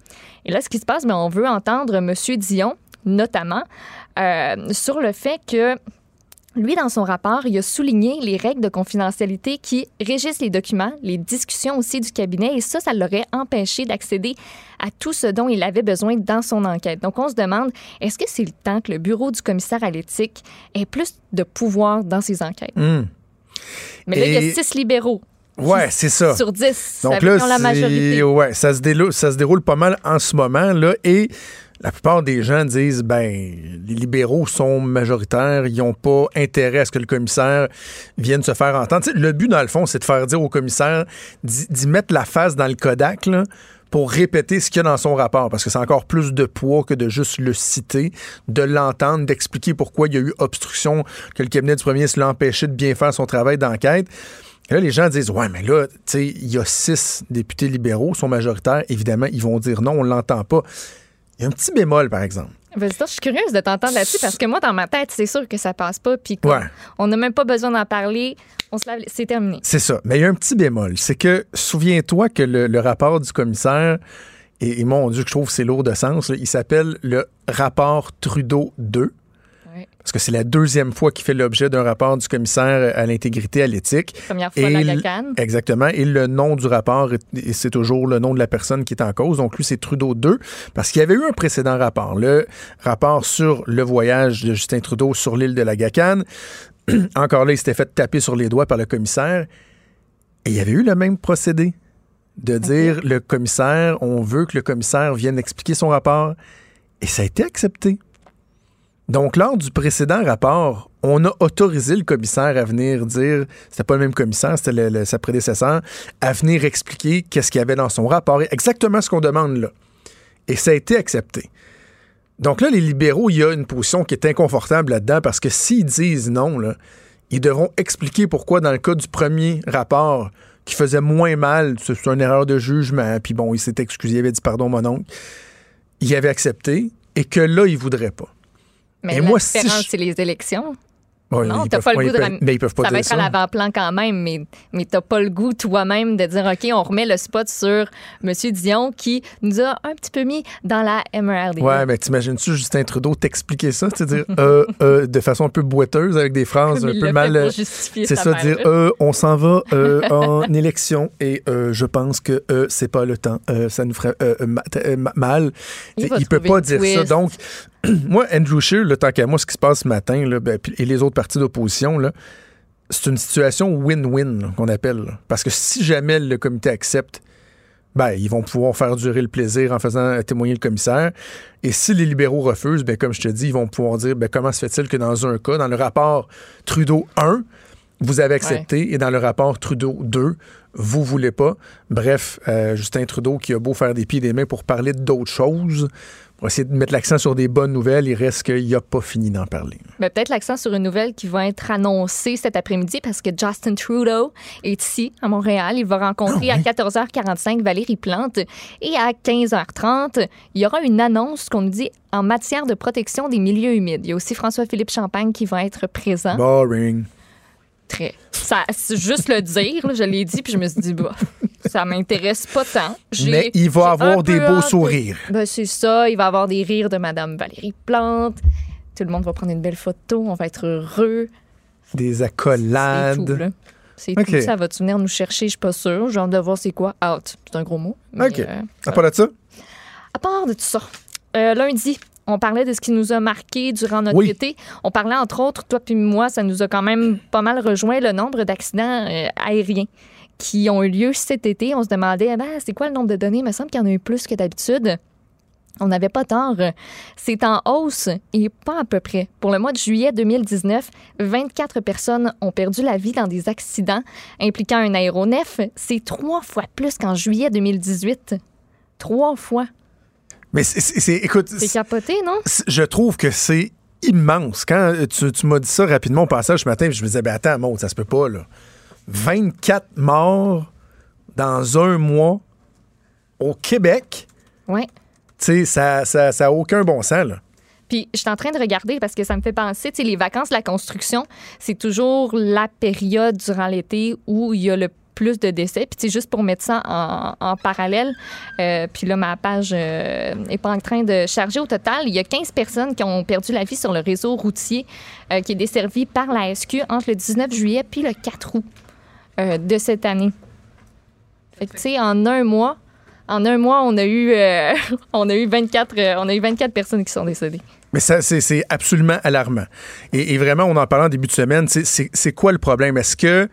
Et là, ce qui se passe, ben, on veut entendre M. Dion, notamment, euh, sur le fait que lui, dans son rapport, il a souligné les règles de confidentialité qui régissent les documents, les discussions aussi du cabinet, et ça, ça l'aurait empêché d'accéder à tout ce dont il avait besoin dans son enquête. Donc, on se demande, est-ce que c'est le temps que le bureau du commissaire à l'éthique ait plus de pouvoir dans ses enquêtes? Hmm. Mais là, il y a six libéraux Ouais, c'est ça. sur dix. Donc ça là, la majorité. ouais, ça se, déroule, ça se déroule pas mal en ce moment. Là, et la plupart des gens disent ben les libéraux sont majoritaires, ils n'ont pas intérêt à ce que le commissaire vienne se faire entendre. Le but, dans le fond, c'est de faire dire au commissaire d'y mettre la face dans le Kodak pour répéter ce qu'il y a dans son rapport, parce que c'est encore plus de poids que de juste le citer, de l'entendre, d'expliquer pourquoi il y a eu obstruction, que le cabinet du premier ministre l'a empêché de bien faire son travail d'enquête. Là, les gens disent Ouais, mais là, tu sais, il y a six députés libéraux, sont majoritaires. Évidemment, ils vont dire non, on ne l'entend pas. Il y a un petit bémol, par exemple. Ben, je suis curieuse de t'entendre là-dessus parce que moi, dans ma tête, c'est sûr que ça passe pas. Puis Ouais. on n'a même pas besoin d'en parler. On se lave, c'est terminé. C'est ça. Mais il y a un petit bémol. C'est que, souviens-toi que le, le rapport du commissaire, et, et mon Dieu, que je trouve que c'est lourd de sens, là, il s'appelle le rapport Trudeau 2. Parce que c'est la deuxième fois qu'il fait l'objet d'un rapport du commissaire à l'intégrité à l'éthique. Première fois, Et la GACAN. Exactement. Et le nom du rapport, c'est toujours le nom de la personne qui est en cause. Donc, lui, c'est Trudeau 2, parce qu'il y avait eu un précédent rapport. Le rapport sur le voyage de Justin Trudeau sur l'île de la Gacane. Encore là, il s'était fait taper sur les doigts par le commissaire. Et il y avait eu le même procédé de dire le commissaire, on veut que le commissaire vienne expliquer son rapport. Et ça a été accepté. Donc, lors du précédent rapport, on a autorisé le commissaire à venir dire, c'était pas le même commissaire, c'était sa prédécesseur, à venir expliquer qu'est-ce qu'il y avait dans son rapport, exactement ce qu'on demande là. Et ça a été accepté. Donc là, les libéraux, il y a une position qui est inconfortable là-dedans parce que s'ils disent non, ils devront expliquer pourquoi, dans le cas du premier rapport, qui faisait moins mal, c'est c'est une erreur de jugement, puis bon, il s'est excusé, il avait dit pardon, mon oncle, il avait accepté, et que là, il voudrait pas. Mais la moi, si différence, je- c'est les élections. Ouais, non, t'as pas le goût de peuvent- ram- Mais ils peuvent pas Ça va être ça. à l'avant-plan quand même, mais, mais t'as pas le goût toi-même de dire, OK, on remet le spot sur M. Dion qui nous a un petit peu mis dans la MRD. Ouais, mais t'imagines-tu Justin Trudeau t'expliquer ça? C'est-à-dire euh, euh, de façon un peu boiteuse, avec des phrases un peu mal. euh, C'est ça, dire euh, on s'en va en élection et je pense que c'est pas le temps. Ça nous ferait ma- ma- mal. Il Il peut pas dire ça. Donc, moi, Andrew Scheer, le tant qu'à moi, ce qui se passe ce matin, là, ben, et les autres partis d'opposition, c'est une situation win-win qu'on appelle. là. Parce que si jamais le comité accepte, ben, ils vont pouvoir faire durer le plaisir en faisant témoigner le commissaire. Et si les libéraux refusent, ben, comme je te dis, ils vont pouvoir dire ben, comment se fait-il que dans un cas, dans le rapport Trudeau 1, vous avez accepté, et dans le rapport Trudeau 2, vous voulez pas. Bref, euh, Justin Trudeau qui a beau faire des pieds et des mains pour parler d'autres choses, pour essayer de mettre l'accent sur des bonnes nouvelles, il reste qu'il n'a pas fini d'en parler. Mais peut-être l'accent sur une nouvelle qui va être annoncée cet après-midi parce que Justin Trudeau est ici, à Montréal. Il va rencontrer Ah à 14h45 Valérie Plante et à 15h30, il y aura une annonce qu'on nous dit en matière de protection des milieux humides. Il y a aussi François-Philippe Champagne qui va être présent. Boring. Très. Ça, c'est juste le dire, là, je l'ai dit, puis je me suis dit, bah, ça m'intéresse pas tant. Mais il va avoir des beaux hâte sourires. Ben, c'est ça, il va avoir des rires de Madame Valérie Plante. Tout le monde va prendre une belle photo, on va être heureux. Des accolades. C'est tout. Ça va-tu venir nous chercher? Je suis pas sûre. J'ai hâte de voir c'est quoi. Out. C'est un gros mot. OK. euh, À part de ça? à part de tout ça, euh, lundi, on parlait de ce qui nous a marqué durant notre Oui. été. On parlait, entre autres, toi puis moi, ça nous a quand même pas mal rejoint le nombre d'accidents euh, aériens qui ont eu lieu cet été. On se demandait, eh ben, c'est quoi le nombre de données? Il me semble qu'il y en a eu plus que d'habitude. On n'avait pas tort. C'est en hausse et pas à peu près. Pour le mois de juillet 2019, 24 personnes ont perdu la vie dans des accidents impliquant un aéronef. C'est trois fois plus qu'en juillet 2018. Trois fois. Mais c'est, écoute, C'est capoté, non? je trouve que c'est immense. Quand tu, tu m'as dit ça rapidement au passage ce matin, je me disais, ben attends, Maud, ça se peut pas, là. 24 morts dans un mois au Québec. Ouais. Tu sais, ça, ça, ça a aucun bon sens, là. Puis je suis en train de regarder parce que ça me fait penser, tu sais, les vacances de la construction, c'est toujours la période durant l'été où il y a le plus de décès. Puis, juste pour mettre ça en, parallèle, euh, puis là, ma page euh, est pas en train de charger. Au total, il y a 15 personnes qui ont perdu la vie sur le réseau routier euh, qui est desservi par la SQ entre le 19 juillet puis le 4 août euh, de cette année. Fait que, tu sais, en un mois, en un mois, on a eu, euh, on a eu 24, euh, on a eu 24 personnes qui sont décédées. Mais ça, c'est, absolument alarmant. Et, vraiment, on en parlait en début de semaine, c'est quoi le problème? Est-ce que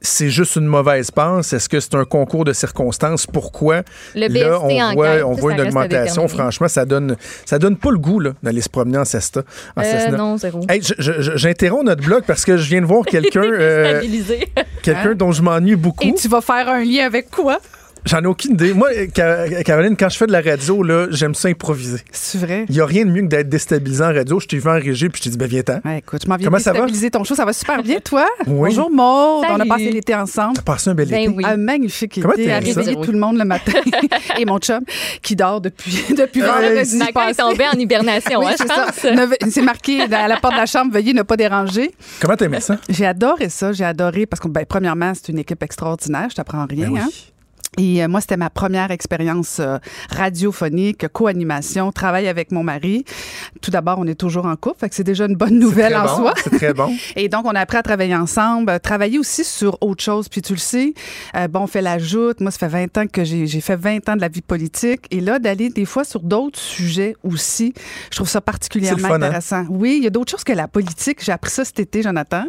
c'est juste une mauvaise passe? Est-ce que c'est un concours de circonstances? Pourquoi? Le là, on voit, enquête, on ça, voit ça une augmentation. Franchement, ça donne, ça donne pas le goût là, d'aller se promener en Cesta. En Euh, Cessna. non, zéro. Hey, j'interromps notre blog parce que je viens de voir quelqu'un euh, quelqu'un dont je m'ennuie beaucoup. Et tu vas faire un lien avec quoi? J'en ai aucune idée. Moi, Ca- Caroline, quand je fais de la radio, là, j'aime ça improviser. C'est vrai? Il n'y a rien de mieux que d'être déstabilisant en radio. Je t'ai vu en régie puis je t'ai dit, ben viens-t'en. Ouais, écoute, je m'en viens Comment ça va? déstabiliser ton show. Ça va super bien, toi? Oui. Bonjour, Maud. On a passé l'été ensemble. T'as passé un bel Ben été. oui. Un magnifique Comment été à aimé ça? réveiller tout le monde le matin. Et mon chum qui dort depuis, depuis Euh, vendredi Ma est tombée en hibernation, Oui, hein, je c'est ça. pense. C'est marqué à la porte de la chambre, veuillez ne pas déranger. Comment t'aimais ça? J'ai adoré ça. J'ai adoré parce que, ben, premièrement, c'est une équipe extraordinaire. Je t'apprends rien. Ben oui. hein. Et euh, moi, c'était ma première expérience euh, radiophonique, co-animation, travail avec mon mari. Tout d'abord, on est toujours en couple, fait que c'est déjà une bonne nouvelle en bon, soi. C'est très bon. Et donc, on a appris à travailler ensemble, euh, travailler aussi sur autre chose. Puis tu le sais, euh, bon, on fait la joute. Moi, ça fait 20 ans que j'ai j'ai fait 20 ans de la vie politique. Et là, d'aller des fois sur d'autres sujets aussi, je trouve ça particulièrement hein? intéressant. Oui, il y a d'autres choses que la politique. J'ai appris ça cet été, Jonathan.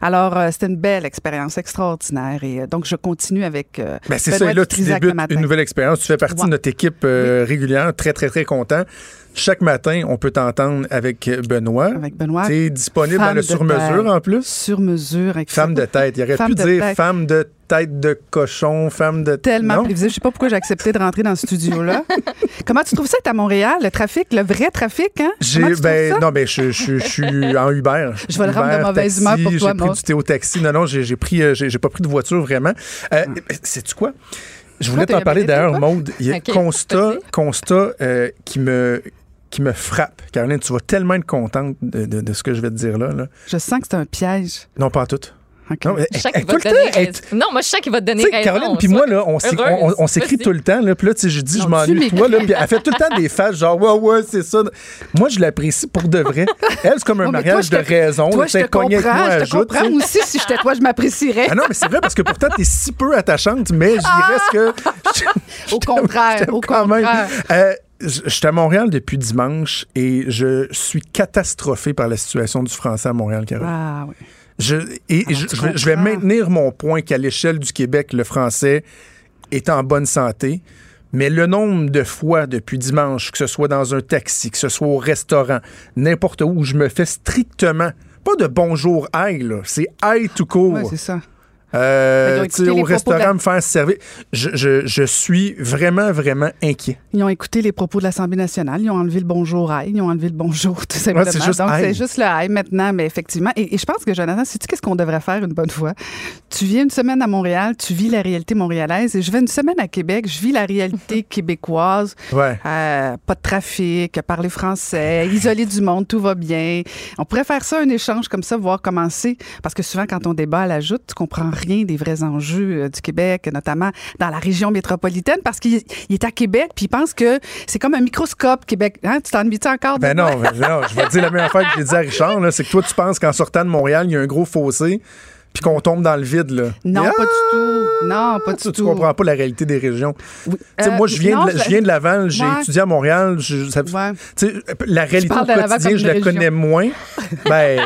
Alors, euh, c'était une belle expérience extraordinaire. Et euh, donc, je continue avec euh, Ben, c'est ça. Benoît Et là, tu débutes matin. une nouvelle expérience. Tu fais partie Ouais. de notre équipe euh, régulière. Très, très, très content. Chaque matin, on peut t'entendre avec Benoît. Avec Benoît. Tu es disponible Femme dans le sur-mesure en plus? Sur mesure. avec Femme de tête. Il aurait Femme pu dire tête. femme de tête de cochon, femme de. tellement Non? prévisible. Je sais pas pourquoi j'ai accepté de rentrer dans ce studio-là. Comment tu trouves ça être à Montréal, le trafic, le vrai trafic, hein? J'ai, ben, non, ben, je, je- je suis en Uber. Je vais le rendre de mauvaise humeur pour toi, J'ai pris du thé au taxi. Non, non, j'ai, j'ai pris, euh, j'ai, pas pris de voiture vraiment. Euh, Sais-tu quoi? Je voulais t'en parler d'ailleurs, Maude. Il y a Ok, constat, constat euh, qui me qui me frappe. Caroline, tu vas tellement être contente de, de- de ce que je vais te dire là. là. Je sens que c'est un piège. Non, pas en tout. Non, mais- elle- te donner elle-. Non, moi, je sens qu'il va te donner sais, raison. Caroline, puis moi, là, on, s'écrit tout le temps. Là, puis là, tu sais, je dis, je Non, m'ennuie de toi. Là, puis elle fait tout le temps des faces, genre, ouais, ouais, c'est ça. Moi, je l'apprécie pour de vrai. Elle, c'est comme un toi, mariage de raison. Toi, là, je te avec moi comprends. à Je te sais. aussi. Si j'étais toi, je m'apprécierais. Ah non, mais c'est vrai parce que pourtant, t'es si peu attachante, mais j'y reste que. Au contraire, au quand même. contraire. Euh, je je suis à Montréal depuis dimanche et je suis catastrophé par la situation du français à Montréal, Caroline. Ah oui. Je, et Ah, je, vais- je vais comprends. maintenir mon point qu'à l'échelle du Québec, le français est en bonne santé. Mais le nombre de fois depuis dimanche, que ce soit dans un taxi, que ce soit au restaurant, n'importe où, où je me fais strictement, pas de bonjour aïe, c'est aïe tout court. Ouais, c'est ça. Euh, au restaurant, la- me faire servir. Je, je- je suis vraiment, vraiment inquiet. Ils ont écouté les propos de l'Assemblée nationale. Ils ont enlevé le bonjour aïe. Ils ont enlevé le bonjour, tout simplement. c'est juste Donc, c'est juste le aïe maintenant, mais effectivement. Et, et je pense que, Jonathan, sais-tu qu'est-ce qu'on devrait faire une bonne fois? Tu viens une semaine à Montréal, tu vis la réalité montréalaise, et je vais une semaine à Québec, je vis la réalité québécoise. Ouais. Euh, pas de trafic, parler français, isolé du monde, tout va bien. On pourrait faire ça, un échange comme ça, voir comment c'est. Parce que souvent, quand on débat à la joute, tu comprends rien des vrais enjeux euh, du Québec, notamment dans la région métropolitaine, parce qu'il il est à Québec, puis il pense que c'est comme un microscope, Québec. Hein? Tu t'ennuies-tu encore? de Ben non, ben non, je vais te dire la même affaire que j'ai dit à Richard, c'est que toi, tu penses qu'en sortant de Montréal, il y a un gros fossé. Puis qu'on tombe dans le vide, là. Non, Ah! pas du tout. Non, pas du Tu, tout. tu comprends pas la réalité des régions. Oui. Euh, moi, je viens, non, de, je viens de Laval, j'ai Ouais. étudié à Montréal. je- ça- Ouais. tu sais, la réalité au quotidien, je la région. connais moins. Ben,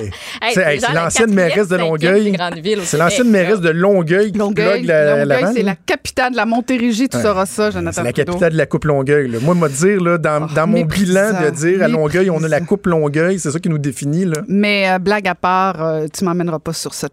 Hey, c'est hey, l'ancienne mairesse de Longueuil. C'est l'ancienne mairesse de Longueuil qui Longueuil, c'est la capitale de la Montérégie, tu sauras ça, Jonathan C'est la capitale de la Coupe Longueuil. Moi, me dire, là, dans, Oh, dans mon bilan, de dire à Longueuil, on a la. Coupe Longueuil, c'est ça qui nous définit. Là. Mais euh, blague à part, euh, tu m'emmèneras pas sur ce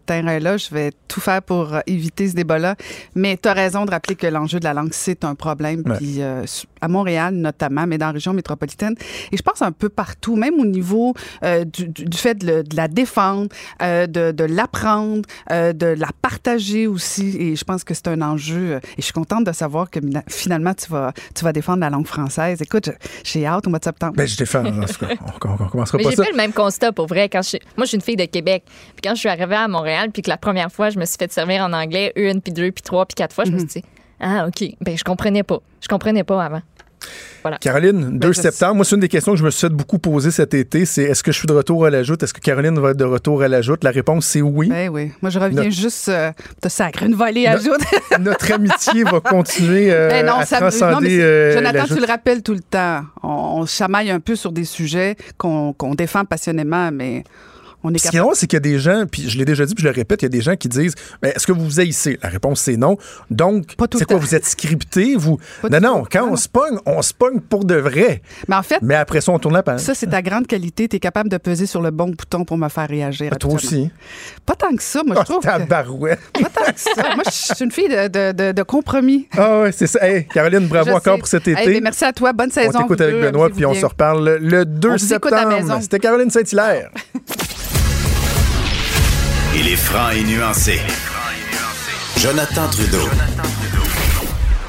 Je vais tout faire pour euh, éviter ce débat-là. Mais tu as raison de rappeler que l'enjeu de la langue, c'est un problème. Ouais. Puis euh, à Montréal notamment, mais dans la région métropolitaine. Et je pense un peu partout, même au niveau euh, du, du- du fait de, le- de la défendre, euh, de, de l'apprendre, euh, de la partager aussi. Et je pense que c'est un enjeu. Et je suis contente de savoir que finalement, tu vas, tu vas défendre la langue française. Écoute, j'ai hâte au mois de septembre. Ben, je défends. En tout cas, on, on, on commencera Mais pas j'ai ça. fait le même constat pour vrai. Quand je... Moi, je suis une fille de Québec. Puis quand je suis arrivée à Montréal, puis que la première fois, je me suis fait servir en anglais une, puis deux, puis trois, puis quatre fois, je me suis dit, ah, OK. Ben, je comprenais pas. Je comprenais pas avant. Caroline, 2 Ben, septembre. Moi, c'est une des questions que je me suis fait beaucoup poser cet été. C'est est-ce que je suis de retour à la joute? Est-ce que Caroline va être de retour à la joute? La réponse, c'est oui. Ben oui. Moi, je reviens Notre- juste euh, sacrer une volée à Notre- joute. Notre amitié va continuer euh, Ben non, à ça- non, mais transcender euh, Jonathan, la tu le rappelles tout le temps. On, on chamaille un peu sur des sujets qu'on qu'on défend passionnément, mais on est Ce qui est drôle, c'est qu'il y a des gens, puis je l'ai déjà dit, puis je le répète, il y a des gens qui disent Ben, Est-ce que vous vous haïssez? La réponse, c'est non. Donc, c'est quoi. Vous êtes scripté vous... Pas Non, non, quand Non, on se pogne, on se pogne pour de vrai. Mais en fait, Mais après ça, on tourne la page. ça, c'est ta grande qualité. Tu es capable de peser sur le bon bouton pour me faire réagir. Ah, toi aussi. Pas tant que ça, moi, je Ah, trouve. que-. Pas tant que ça. Moi, je suis une fille de, de- de- de compromis. Ah ouais, c'est ça. Hey, Caroline, bravo Je encore sais. pour cet été. mais merci à toi. Bonne on saison. t'écoute vous avec. Benoît, puis on se reparle le 2 On vous écoute à la septembre. C'était Caroline Saint-Hilaire. Il est franc et nuancé. Jonathan Trudeau.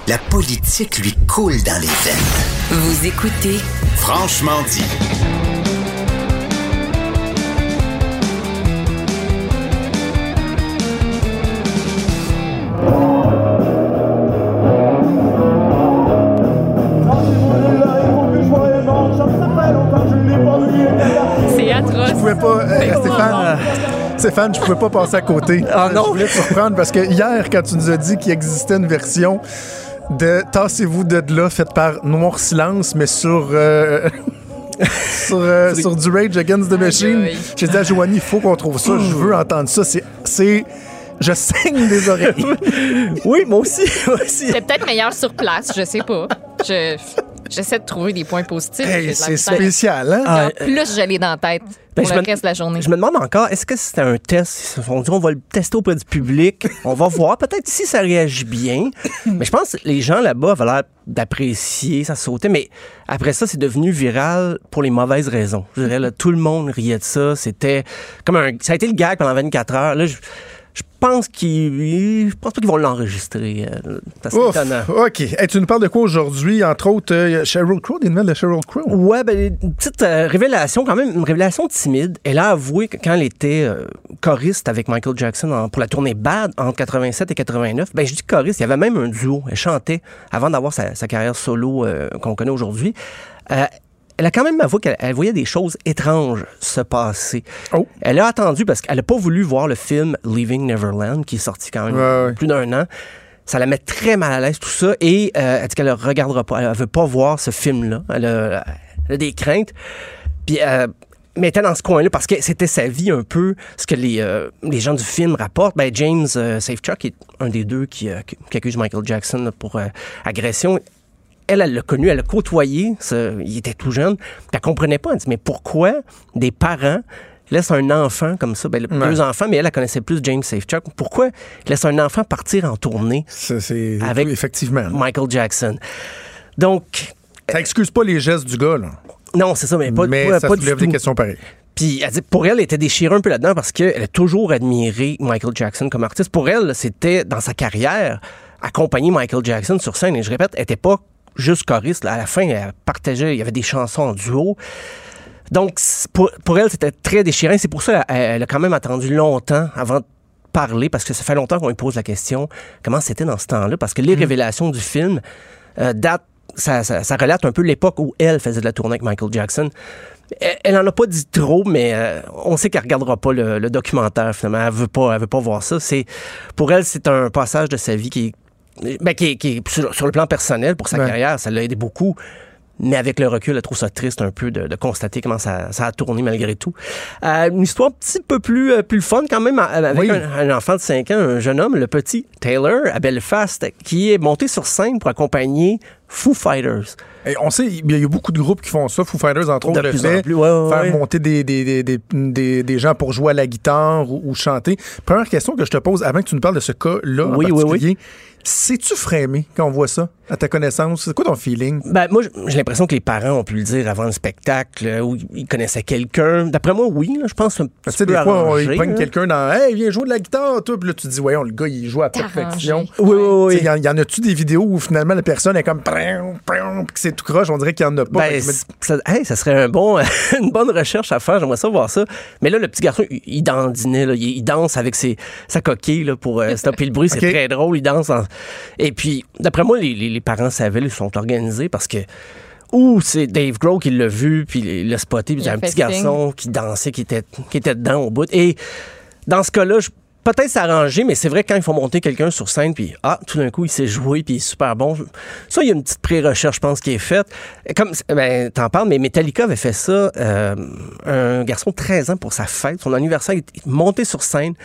La politique lui coule dans les veines. Vous écoutez Franchement dit. C'est atroce. Je pouvais pas. euh, Stéphane, Stéphane, je pouvais pas passer à côté. Ah non? Je voulais te surprendre parce que hier, quand tu nous as dit qu'il existait une version de Tassez-vous de là, faite par Noir Silence, mais sur. euh, sur, euh, sur du Rage Against the Machine. aïe. J'ai dit à Joanie, il faut qu'on trouve ça. Je veux entendre ça. C'est- C'est. Je saigne des oreilles. Oui, moi aussi. moi aussi. C'est peut-être meilleur sur place, je sais pas. Je... J'essaie de trouver des points positifs. Hey, c'est spécial, hein? Ah, En plus, je l'ai dans la tête Ben, pour je le me- reste de la journée. Je me demande encore, est-ce que c'était un test? Dit, on va le tester auprès du public. On va voir peut-être si ça réagit bien. Mais je pense que les gens là-bas avaient l'air d'apprécier, ça sautait. Mais après ça, c'est devenu viral pour les mauvaises raisons. Je dirais, là, tout le monde riait de ça. C'était comme un... Ça a été le gag pendant 24 heures. Là, je pense qu'ils... Je pense pas qu'ils vont l'enregistrer. euh, C'est étonnant. OK. Hey, tu nous parles de quoi aujourd'hui? Entre autres, euh, Sheryl Crow, des nouvelles de Sheryl Crow? Ouais, ben, une petite euh, révélation, quand même, une révélation timide. Elle a avoué que quand elle était choriste avec Michael Jackson en- pour la tournée Bad entre 87 et 89, ben, je dis choriste, il y avait même un duo. Elle chantait avant d'avoir sa, sa carrière solo qu'on connaît aujourd'hui. Euh, elle a quand même avoué qu'elle elle voyait des choses étranges se passer. Oh. Elle a attendu parce qu'elle n'a pas voulu voir le film Leaving Neverland, qui est sorti quand même Ouais, ouais. plus d'un an. Ça la met très mal à l'aise, tout ça. Et euh, elle dit qu'elle ne regardera pas. Elle ne veut pas voir ce film-là. Elle a, elle a des craintes. Puis, euh, mais elle était dans ce coin-là parce que c'était sa vie un peu, ce que les, euh, les gens du film rapportent. Ben, James euh, Safechuck est un des deux qui, accuse Michael Jackson là, pour agression. Elle, elle l'a connu, elle l'a côtoyé. il était tout jeune. Puis elle comprenait pas. Elle dit, mais pourquoi des parents laissent un enfant comme ça? Ben, Ouais. deux enfants, mais elle, elle connaissait plus James Safechuck. Pourquoi laisse un enfant partir en tournée Ça, C'est Avec- effectivement. Michael Jackson? Donc, Ça excuse pas les gestes du gars, là. non, c'est ça, mais pas, mais pas- ça pas du soulève des tout. questions pareilles. Puis elle dit pour elle, elle était déchirée un peu là-dedans parce qu'elle a toujours admiré Michael Jackson comme artiste. Pour elle, c'était dans sa carrière accompagner Michael Jackson sur scène. Et je répète, elle n'était pas juste choriste. À la fin, elle partageait, il y avait des chansons en duo. Donc, pour, pour elle, c'était très déchirant. C'est pour ça qu'elle elle a quand même attendu longtemps avant de parler, parce que ça fait longtemps qu'on lui pose la question comment c'était dans ce temps-là? Parce que les révélations du film euh, datent ça, ça, ça relate un peu l'époque où elle faisait de la tournée avec Michael Jackson. Elle, elle en a pas dit trop, mais euh, on sait qu'elle regardera pas le, le documentaire finalement. Elle veut pas, elle veut pas voir ça. C'est pour elle, c'est un passage de sa vie qui est, ben, qui sur, sur le plan personnel pour sa Ouais. carrière, ça l'a aidé beaucoup. Mais avec le recul, elle trouve ça triste un peu de, de constater comment ça, ça a tourné malgré tout. Euh, une histoire un petit peu plus, euh, plus fun quand même, euh, avec Oui. un, un enfant de 5 ans, un jeune homme, le petit Taylor, à Belfast, qui est monté sur scène pour accompagner Foo Fighters. Et on sait, il y a beaucoup de groupes qui font ça. Foo Fighters, entre autres, De le plus fait. en plus, ouais, ouais, faire ouais. monter des, des, des, des, des- des gens pour jouer à la guitare ou, ou chanter. Première question que je te pose avant que tu nous parles de ce cas-là en Oui, oui, particulier. C'est-tu frémé quand on voit ça, à ta connaissance? C'est quoi ton feeling? Ben, moi, j'ai l'impression que les parents ont pu le dire avant le spectacle, euh, où ils connaissaient quelqu'un. D'après moi, oui, là, je pense Tu sais, des fois, on- arrangé, ils pognent là. quelqu'un dans Hey, viens jouer de la guitare, toi. Puis là, tu te dis, voyons, le gars, il joue à perfection. Oui, oui, oui. Y, en- y en a-tu des vidéos où finalement la personne est comme que c'est tout croche? On dirait qu'il y en a pas. Ben, ça, hey, ça serait un bon, une bonne recherche à faire. J'aimerais ça voir ça. Mais là, le petit garçon, il, il dandinait. Là. Il, il danse avec ses, sa coquille là, pour euh, stopper le bruit. C'est très drôle. Il danse. en- Et puis, d'après moi, les, les- les parents savaient, ils sont organisés parce que ou c'est Dave Grohl qui l'a vu, puis il l'a spoté, puis il y a un petit garçon qui dansait, qui était, qui était dedans au bout. Et dans ce cas-là, je- peut-être s'arranger, mais c'est vrai que quand il faut monter quelqu'un sur scène, puis ah, tout d'un coup, il s'est joué, puis super bon. Ça, il y a une petite pré-recherche, je pense, qui est faite. Comme, ben, t'en parles, mais Metallica avait fait ça, euh, un garçon de 13 ans pour sa fête, son anniversaire, il est monté sur scène.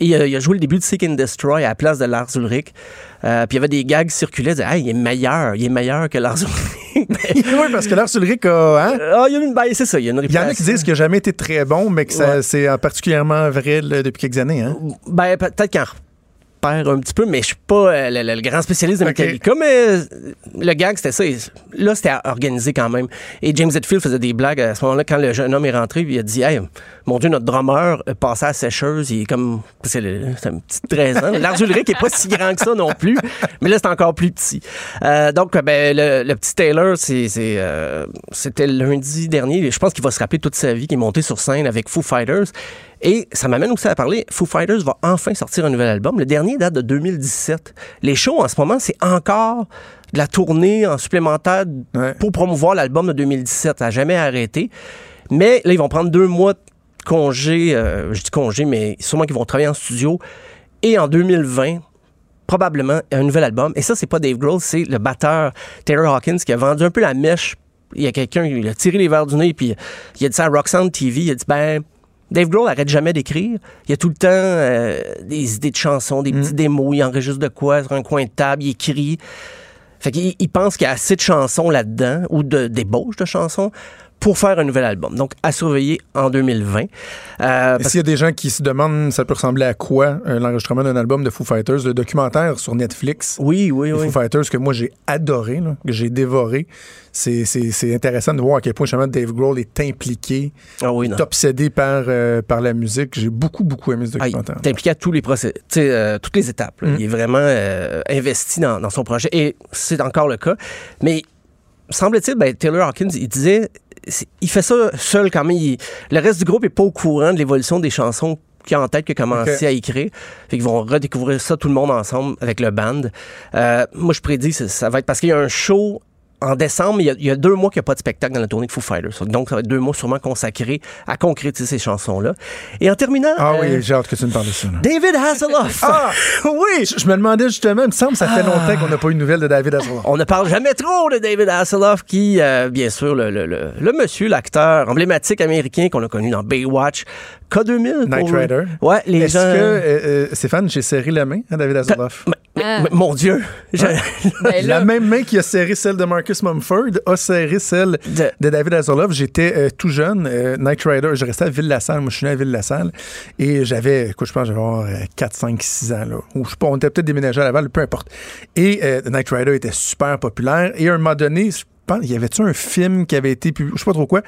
Et il a, il a joué le début de Seek and Destroy à la place de Lars Ulrich. Euh, puis il y avait des gags qui circulaient, disaient, hey, il est meilleur, il est meilleur que Lars Ulrich. oui, parce que Lars Ulrich a. Hein? Ah, il y a une, ben, c'est ça, il y a une Il y en a qui réputation. disent qu'il n'a jamais été très bon, mais que Ouais. c'est euh, particulièrement vrai là, depuis quelques années. Hein? Ben, peut-être qu'il un petit peu, mais je suis pas euh, le, le- le grand spécialiste de. Metallica, mais euh, le gag, c'était ça. Là, c'était organisé quand même. Et James Hetfield faisait des blagues à ce moment-là, quand le jeune homme est rentré, il a dit Hey, mon Dieu, notre drummer passé à la sécheuse, il est comme. C'est un petit 13 ans. Lars Ulrich est pas si grand que ça non plus, mais là, c'est encore plus petit. Euh, donc, ben, le, le petit Taylor, euh, c'était lundi dernier. Je pense qu'il va se rappeler toute sa vie qu'il est monté sur scène avec Foo Fighters. Et ça m'amène aussi à parler, Foo Fighters va enfin sortir un nouvel album. Le dernier date de 2017. Les shows en ce moment, c'est encore de la tournée en supplémentaire Ouais. pour promouvoir l'album de 2017. Ça n'a jamais arrêté. Mais là, ils vont prendre deux mois de congé. euh, je dis congé, mais sûrement qu'ils vont travailler en studio. Et en 2020, probablement un nouvel album. Et ça, c'est pas Dave Grohl, c'est le batteur Taylor Hawkins qui a vendu un peu la mèche. Il y a quelqu'un, il a tiré les verres du nez, puis il a dit ça à Roxanne TV. Il a dit, ben, Dave Grohl arrête jamais d'écrire. Il y a tout le temps euh, des idées de chansons, des petits démos. Il enregistre de quoi sur un coin de table, il écrit. Fait qu'il il pense qu'il y a assez de chansons là-dedans, ou de débauches de chansons, pour faire un nouvel album. Donc, à surveiller en 2020. Euh, Et S'il y a des gens qui se demandent ça peut ressembler à quoi euh, l'enregistrement d'un album de Foo Fighters, le documentaire sur Netflix? Oui, oui, oui. Foo Fighters que moi j'ai adoré, là, que j'ai dévoré. C'est, c'est, c'est intéressant de voir à quel point justement Dave Grohl est impliqué, Ah oui, non. est obsédé par, euh, par la musique. J'ai beaucoup, beaucoup aimé ce Ah, il documentaire. est impliqué à tous les procès, toutes les étapes. là. Mm. Il est vraiment investi dans, dans son projet et c'est encore le cas. Mais semble-t-il, ben, Taylor Hawkins, il disait, il fait ça seul quand même. Il- le reste du groupe est pas au courant de l'évolution des chansons qu'il a en tête, qu'il a commencé à écrire. Fait qu'ils vont redécouvrir ça tout le monde ensemble avec le band. Euh, moi, je prédis que ça, ça va être parce qu'il y a un show en décembre, il y, a, il y a deux mois qu'il n'y a pas de spectacle dans la tournée de Foo Fighters. Donc, ça va être deux mois sûrement consacrés à concrétiser ces chansons-là. Et en terminant... Ah euh, oui, j'ai hâte que tu me parles de ça. là. David Hasselhoff. Ah! oui. Je, je me demandais justement, il me semble que ça fait longtemps qu'on n'a pas eu de nouvelles de David Hasselhoff. On ne parle jamais trop de David Hasselhoff, qui, euh, bien sûr, le, le, le, le monsieur, l'acteur emblématique américain qu'on a connu dans Baywatch, K2000. Night Rider. Ouais, les Est-ce gens. que, euh, euh, Stéphane, j'ai serré la main à David Hasselhoff? Mais- Ah. mais- mon Dieu. Je- Ben La même main qui a serré celle de Marcus Mumford a serré celle De- de David Hasselhoff. J'étais euh, tout jeune, euh, Night Rider. Je restais à Ville-la-Salle. Moi, je suis né à Ville-la-Salle. Et j'avais, écoute, je pense, que j'avais avoir, euh, 4, 5, 6 ans. Là, ou je sais pas, on était peut-être déménagé à Laval, peu importe. Et euh, Night Rider était super populaire. Et à un moment donné, je pense, y avait-tu un film qui avait été publié, je sais pas trop quoi.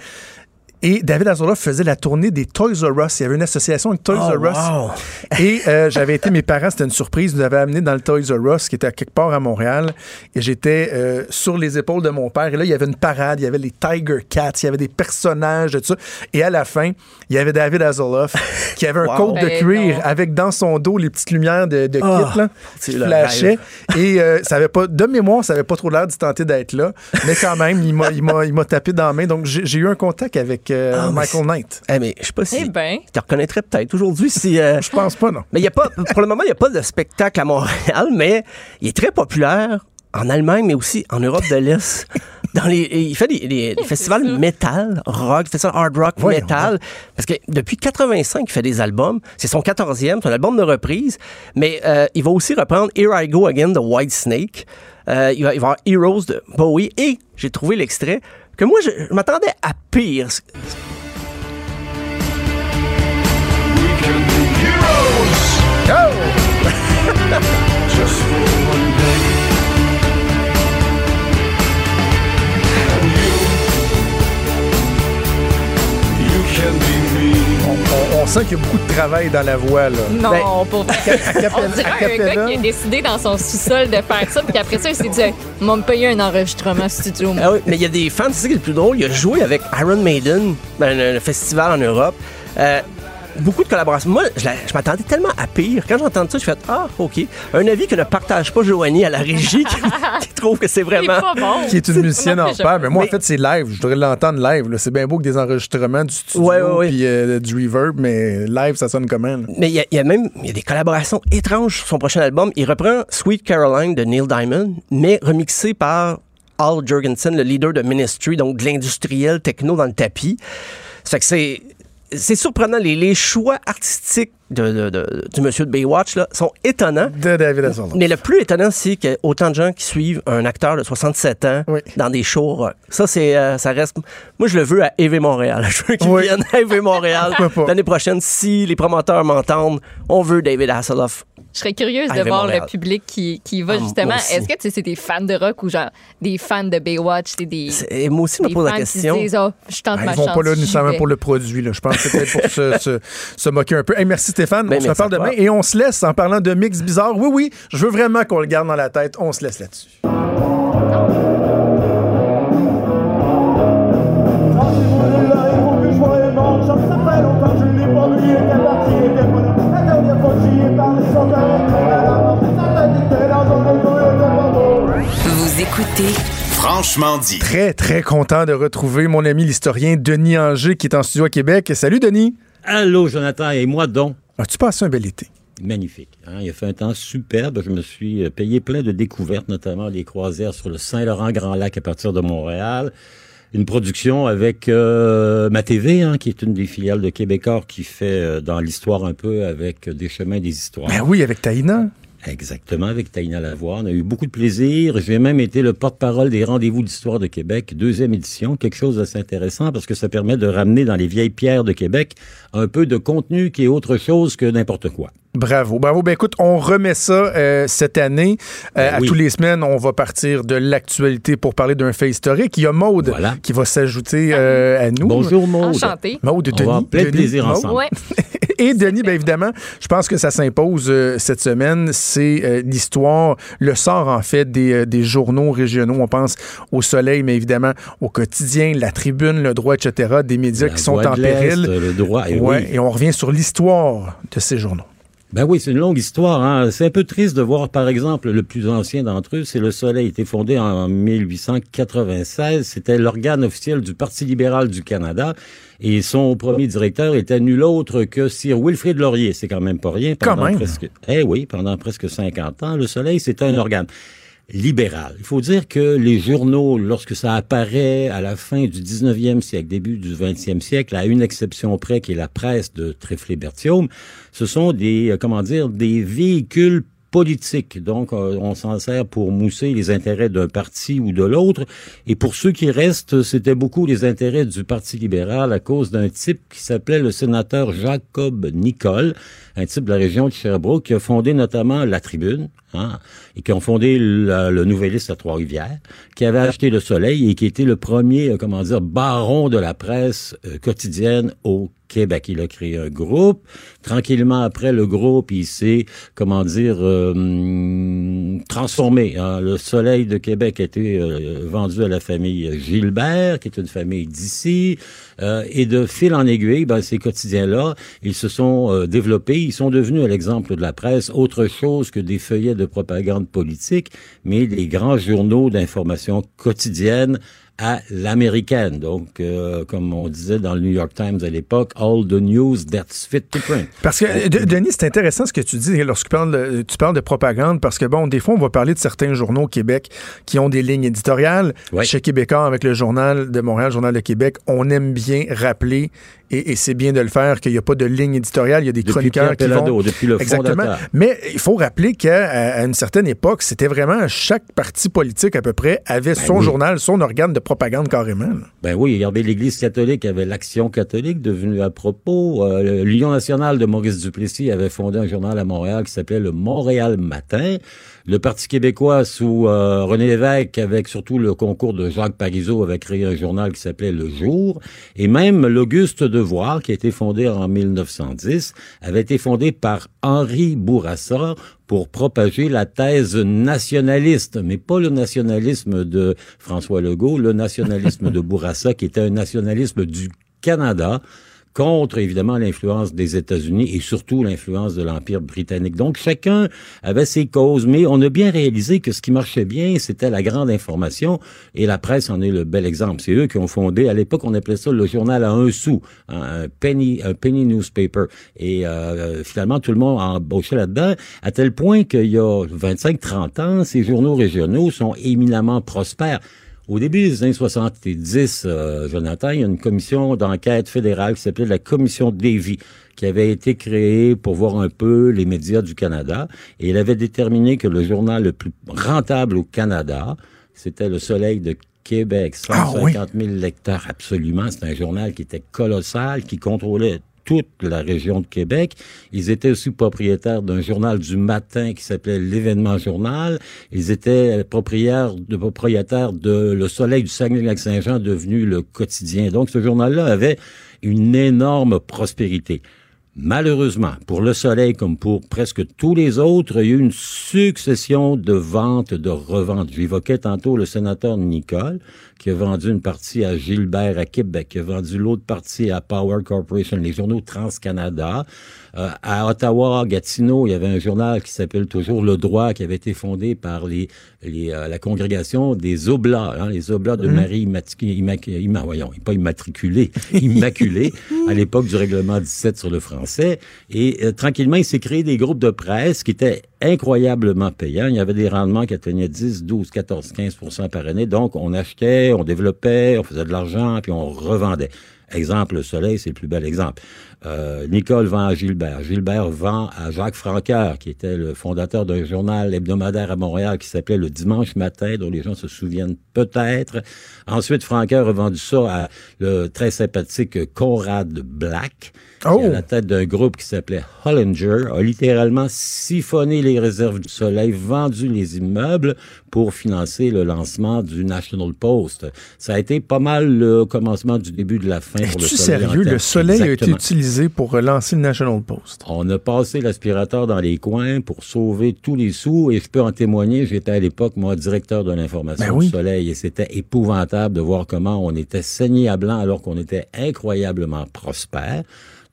Et David Hasselhoff faisait la tournée des Toys R Us. Il y avait une association avec Toys Oh, R Us. wow. Et euh, j'avais été, mes parents, c'était une surprise, ils nous avaient amené dans le Toys R Us, qui était à quelque part à Montréal. Et j'étais euh, sur les épaules de mon père. Et là, il y avait une parade, il y avait les Tiger Cats, il y avait des personnages, tout ça. Et à la fin, il y avait David Hasselhoff qui avait un Wow. côte de Ben cuir avec dans son dos les petites lumières de, de Oh, kit, là, c'est qui flashaient. Et euh, ça avait pas, de mémoire, ça avait pas trop l'air d'y tenter d'être là. Mais quand même, il m'a, il m'a, il m'a tapé dans la main. Donc, j'ai eu un contact avec euh, Ah, Michael Knight. Eh, mais je sais pas si. Eh ben. Tu te reconnaîtrais peut-être aujourd'hui si. euh, Je pense pas, non. Mais il y a pas, pour le moment, il n'y a pas de spectacle à Montréal, mais il est très populaire en Allemagne, mais aussi en Europe de l'Est. Dans les, il fait des, des- des festivals metal, rock, festival hard rock, metal. Parce que depuis 85, il fait des albums. C'est son 14e, c'est un album de reprise. Mais euh, il va aussi reprendre Here I Go Again de White Snake. Euh, il, va, il va avoir Heroes de Bowie. Et j'ai trouvé l'extrait que moi, je, je m'attendais à pire. On, sent qu'il y a beaucoup de travail dans la voix, là. Non, Ben, pour vrai. Capella- On dirait un gars qui a décidé dans son sous-sol de faire ça, puis qu'après ça, il s'est dit, m'a me payer un enregistrement studio. moi. Ah oui, mais il y a des fans, c'est ça qui est le plus drôle. Il a joué avec Iron Maiden, ben, un, un festival en Europe. Euh, beaucoup de collaborations. Moi, je, m'attendais tellement à pire. Quand j'entends ça, je fais Ah, OK. Un avis que ne partage pas Joanie à la régie, qui, qui trouve que c'est vraiment. pas bon. Qui est une musicienne en Moi, paire. Mais moi, Mais- en fait, c'est live. Je voudrais l'entendre live. C'est bien beau que des enregistrements du studio Ouais, ouais, ouais. puis euh, du reverb, mais live, ça sonne comment? là? Mais il y, a- il y a même il y a des collaborations étranges sur son prochain album. Il reprend Sweet Caroline de Neil Diamond, mais remixé par Al Jorgensen, le leader de Ministry, donc de l'industriel techno dans le tapis. Ça fait que c'est. C'est surprenant. Les, les choix artistiques de, de- de- du monsieur de Baywatch là, sont étonnants. De David Hasselhoff. Mais le plus étonnant, c'est qu'il y a autant de gens qui suivent un acteur de 67 ans Oui. dans des shows rock. Ça, c'est, euh, ça reste. Moi, je le veux à EV Montréal. Je veux qu'il Oui. vienne à EV Montréal l'année prochaine. Si les promoteurs m'entendent, on veut David Hasselhoff. Je serais curieuse de voir Montréal. le public qui, qui va Ah, justement. Est-ce que tu sais, c'est des fans de rock ou genre des fans de Baywatch? C'est des, Et moi aussi, je me pose la fans qui se question. disent, oh, je tente Ah, ma ils vont chance. pas là nécessairement pour le produit. Là. Je pense que c'est peut-être pour se, se- se moquer un peu. Hey, merci Stéphane. Ben, on se reparle demain et on se laisse en parlant de mix bizarre. Oui, oui, je veux vraiment qu'on le garde dans la tête. On se laisse là-dessus. Écoutez Franchement dit. Très, très content de retrouver mon ami l'historien Denis Anger qui est en studio à Québec. Salut Denis. Allô, Jonathan, et moi donc. As-tu passé un bel été? Magnifique. hein? Il a fait un temps superbe. Je me suis euh, payé plein de découvertes, notamment des croisières sur le Saint-Laurent-Grand-Lac à partir de Montréal. Une production avec euh, ma TV, hein, qui est une des filiales de Québécois qui fait euh, dans l'histoire un peu avec des chemins des histoires. Ben oui, avec Taïna. Exactement, avec Taïna Lavoie. On a eu beaucoup de plaisir. J'ai même été le porte-parole des rendez-vous d'histoire de Québec, deuxième édition, quelque chose d'assez intéressant parce que ça permet de ramener dans les vieilles pierres de Québec un peu de contenu qui est autre chose que n'importe quoi. Bravo, bravo. Ben écoute, on remet ça euh, cette année. Euh, Ben à oui. tous les semaines, on va partir de l'actualité pour parler d'un fait historique. Il y a Maude Voilà. qui va s'ajouter euh, à nous. Bonjour, Maude. Enchanté. Maude, On Denis. va plein de Denis, plaisir Maude. ensemble. Ouais. Et Denis, bien évidemment, je pense que ça s'impose euh, cette semaine. C'est euh, l'histoire, le sort en fait des, euh, des journaux régionaux. On pense au Soleil, mais évidemment au quotidien, la Tribune, le droit, etc. Des médias La qui sont en péril. Le droit, et Ouais, oui. Et on revient sur l'histoire de ces journaux. Ben oui, c'est une longue histoire. Hein. C'est un peu triste de voir, par exemple, le plus ancien d'entre eux, c'est le Soleil, a été fondé en 1896. C'était l'organe officiel du Parti libéral du Canada. Et son premier directeur était nul autre que Sir Wilfrid Laurier. C'est quand même pas rien. Quand même. Presque, eh oui, pendant presque 50 ans, le Soleil, c'était un organe libéral. Il faut dire que les journaux, lorsque ça apparaît à la fin du 19e siècle, début du 20e siècle, à une exception près qui est la presse de Tréflé-Berthiaume, ce sont des, euh, comment dire, des véhicules politique. Donc, euh, on s'en sert pour mousser les intérêts d'un parti ou de l'autre. Et pour ceux qui restent, c'était beaucoup les intérêts du Parti libéral à cause d'un type qui s'appelait le sénateur Jacob Nicole, un type de la région de Sherbrooke qui a fondé notamment La Tribune, hein, et qui ont fondé le, Nouvelliste à Trois-Rivières, qui avait acheté Le Soleil et qui était le premier, euh, comment dire, baron de la presse euh, quotidienne au Québec. Il a créé un groupe. Tranquillement après, le groupe, il s'est, comment dire, euh, hum, transformé. hein. Le Soleil de Québec a été euh, vendu à la famille Gilbert, qui est une famille d'ici. Euh, et de fil en aiguille, ben, ces quotidiens-là, ils se sont euh, développés. Ils sont devenus, à l'exemple de la presse, autre chose que des feuillets de propagande politique, mais des grands journaux d'information quotidienne à l'américaine. Donc, euh, comme on disait dans le New York Times à l'époque, all the news that's fit to print. Parce que, euh, De- Denis, c'est intéressant ce que tu dis lorsque tu parles, de, tu parles de propagande, parce que, bon, des fois, on va parler de certains journaux au Québec qui ont des lignes éditoriales. Ouais. Chez Québécois, avec le Journal de Montréal, Journal de Québec, on aime bien rappeler, et, et c'est bien de le faire, qu'il n'y a pas de ligne éditoriale, il y a des Depuis chroniqueurs Pierre qui vont... Pellado, depuis le Exactement. fondateur. Mais il faut rappeler qu'à une certaine époque, c'était vraiment chaque parti politique à peu près avait son Ben oui. journal, son organe de propagande carrément. là. Ben oui, regardez, l'Église catholique avait l'Action catholique devenue à propos. Euh, L'Union nationale de Maurice Duplessis avait fondé un journal à Montréal qui s'appelait le Montréal Matin. Le Parti québécois sous euh, René Lévesque, avec surtout le concours de Jacques Parizeau, avait créé un journal qui s'appelait Le Jour. Et même l'Auguste Devoir, qui a été fondé en 1910, avait été fondé par Henri Bourassa pour propager la thèse nationaliste, mais pas le nationalisme de François Legault, le nationalisme de Bourassa, qui était un nationalisme du Canada contre évidemment l'influence des États-Unis et surtout l'influence de l'Empire britannique. Donc chacun avait ses causes, mais on a bien réalisé que ce qui marchait bien, c'était la grande information et la presse en est le bel exemple. C'est eux qui ont fondé, à l'époque on appelait ça le journal à un sou, un penny, un penny newspaper. Et euh, finalement tout le monde a embauché là-dedans, à tel point qu'il y a 25-30 ans, ces journaux régionaux sont éminemment prospères. Au début des années 70, euh, Jonathan, il y a une commission d'enquête fédérale qui s'appelait la commission Davy, qui avait été créée pour voir un peu les médias du Canada. Et elle avait déterminé que le journal le plus rentable au Canada, c'était Le Soleil de Québec, Ah 150 000 lecteurs absolument. C'est un journal qui était colossal, qui contrôlait toute la région de Québec. Ils étaient aussi propriétaires d'un journal du matin qui s'appelait l'Événement Journal. Ils étaient propriétaires de, propriétaires de Le Soleil du Saguenay-Lac-Saint-Jean, devenu le quotidien. Donc, ce journal-là avait une énorme prospérité. Malheureusement, pour Le Soleil comme pour presque tous les autres, il y a eu une succession de ventes, de reventes. J'évoquais tantôt le sénateur Nicole, qui a vendu une partie à Gilbert à Québec, qui a vendu l'autre partie à Power Corporation, les journaux Trans-Canada. Euh, à Ottawa, Gatineau, il y avait un journal qui s'appelle toujours Le Droit, qui avait été fondé par les, les, euh, la congrégation des Oblats, hein, les Oblats de Marie Immatriculée, Imma, voyons, pas immatriculée, immaculée, à l'époque du règlement 17 sur le français. Et euh, tranquillement, il s'est créé des groupes de presse qui étaient incroyablement payants. Il y avait des rendements qui atteignaient 10, 12, 14, 15% par année. Donc, on achetait, on développait, on faisait de l'argent, puis on revendait. Exemple, le soleil, c'est le plus bel exemple. Euh, Nicole vend à Gilbert. Gilbert vend à Jacques Franqueur, qui était le fondateur d'un journal hebdomadaire à Montréal qui s'appelait Le Dimanche Matin, dont les gens se souviennent peut-être. Ensuite, Franqueur a vendu ça à le très sympathique Conrad Black, Oh! qui à la tête d'un groupe qui s'appelait Hollinger, a littéralement siphonné les réserves du soleil, vendu les immeubles pour financer le lancement du National Post. Ça a été pas mal le commencement du début de la fin pour le soleil. sérieux? Le soleil a été utilisé pour lancer le National Post. On a passé l'aspirateur dans les coins pour sauver tous les sous et je peux en témoigner, j'étais à l'époque, moi, directeur de l'information Ben oui. du Soleil et c'était épouvantable de voir comment on était saigné à blanc alors qu'on était incroyablement prospère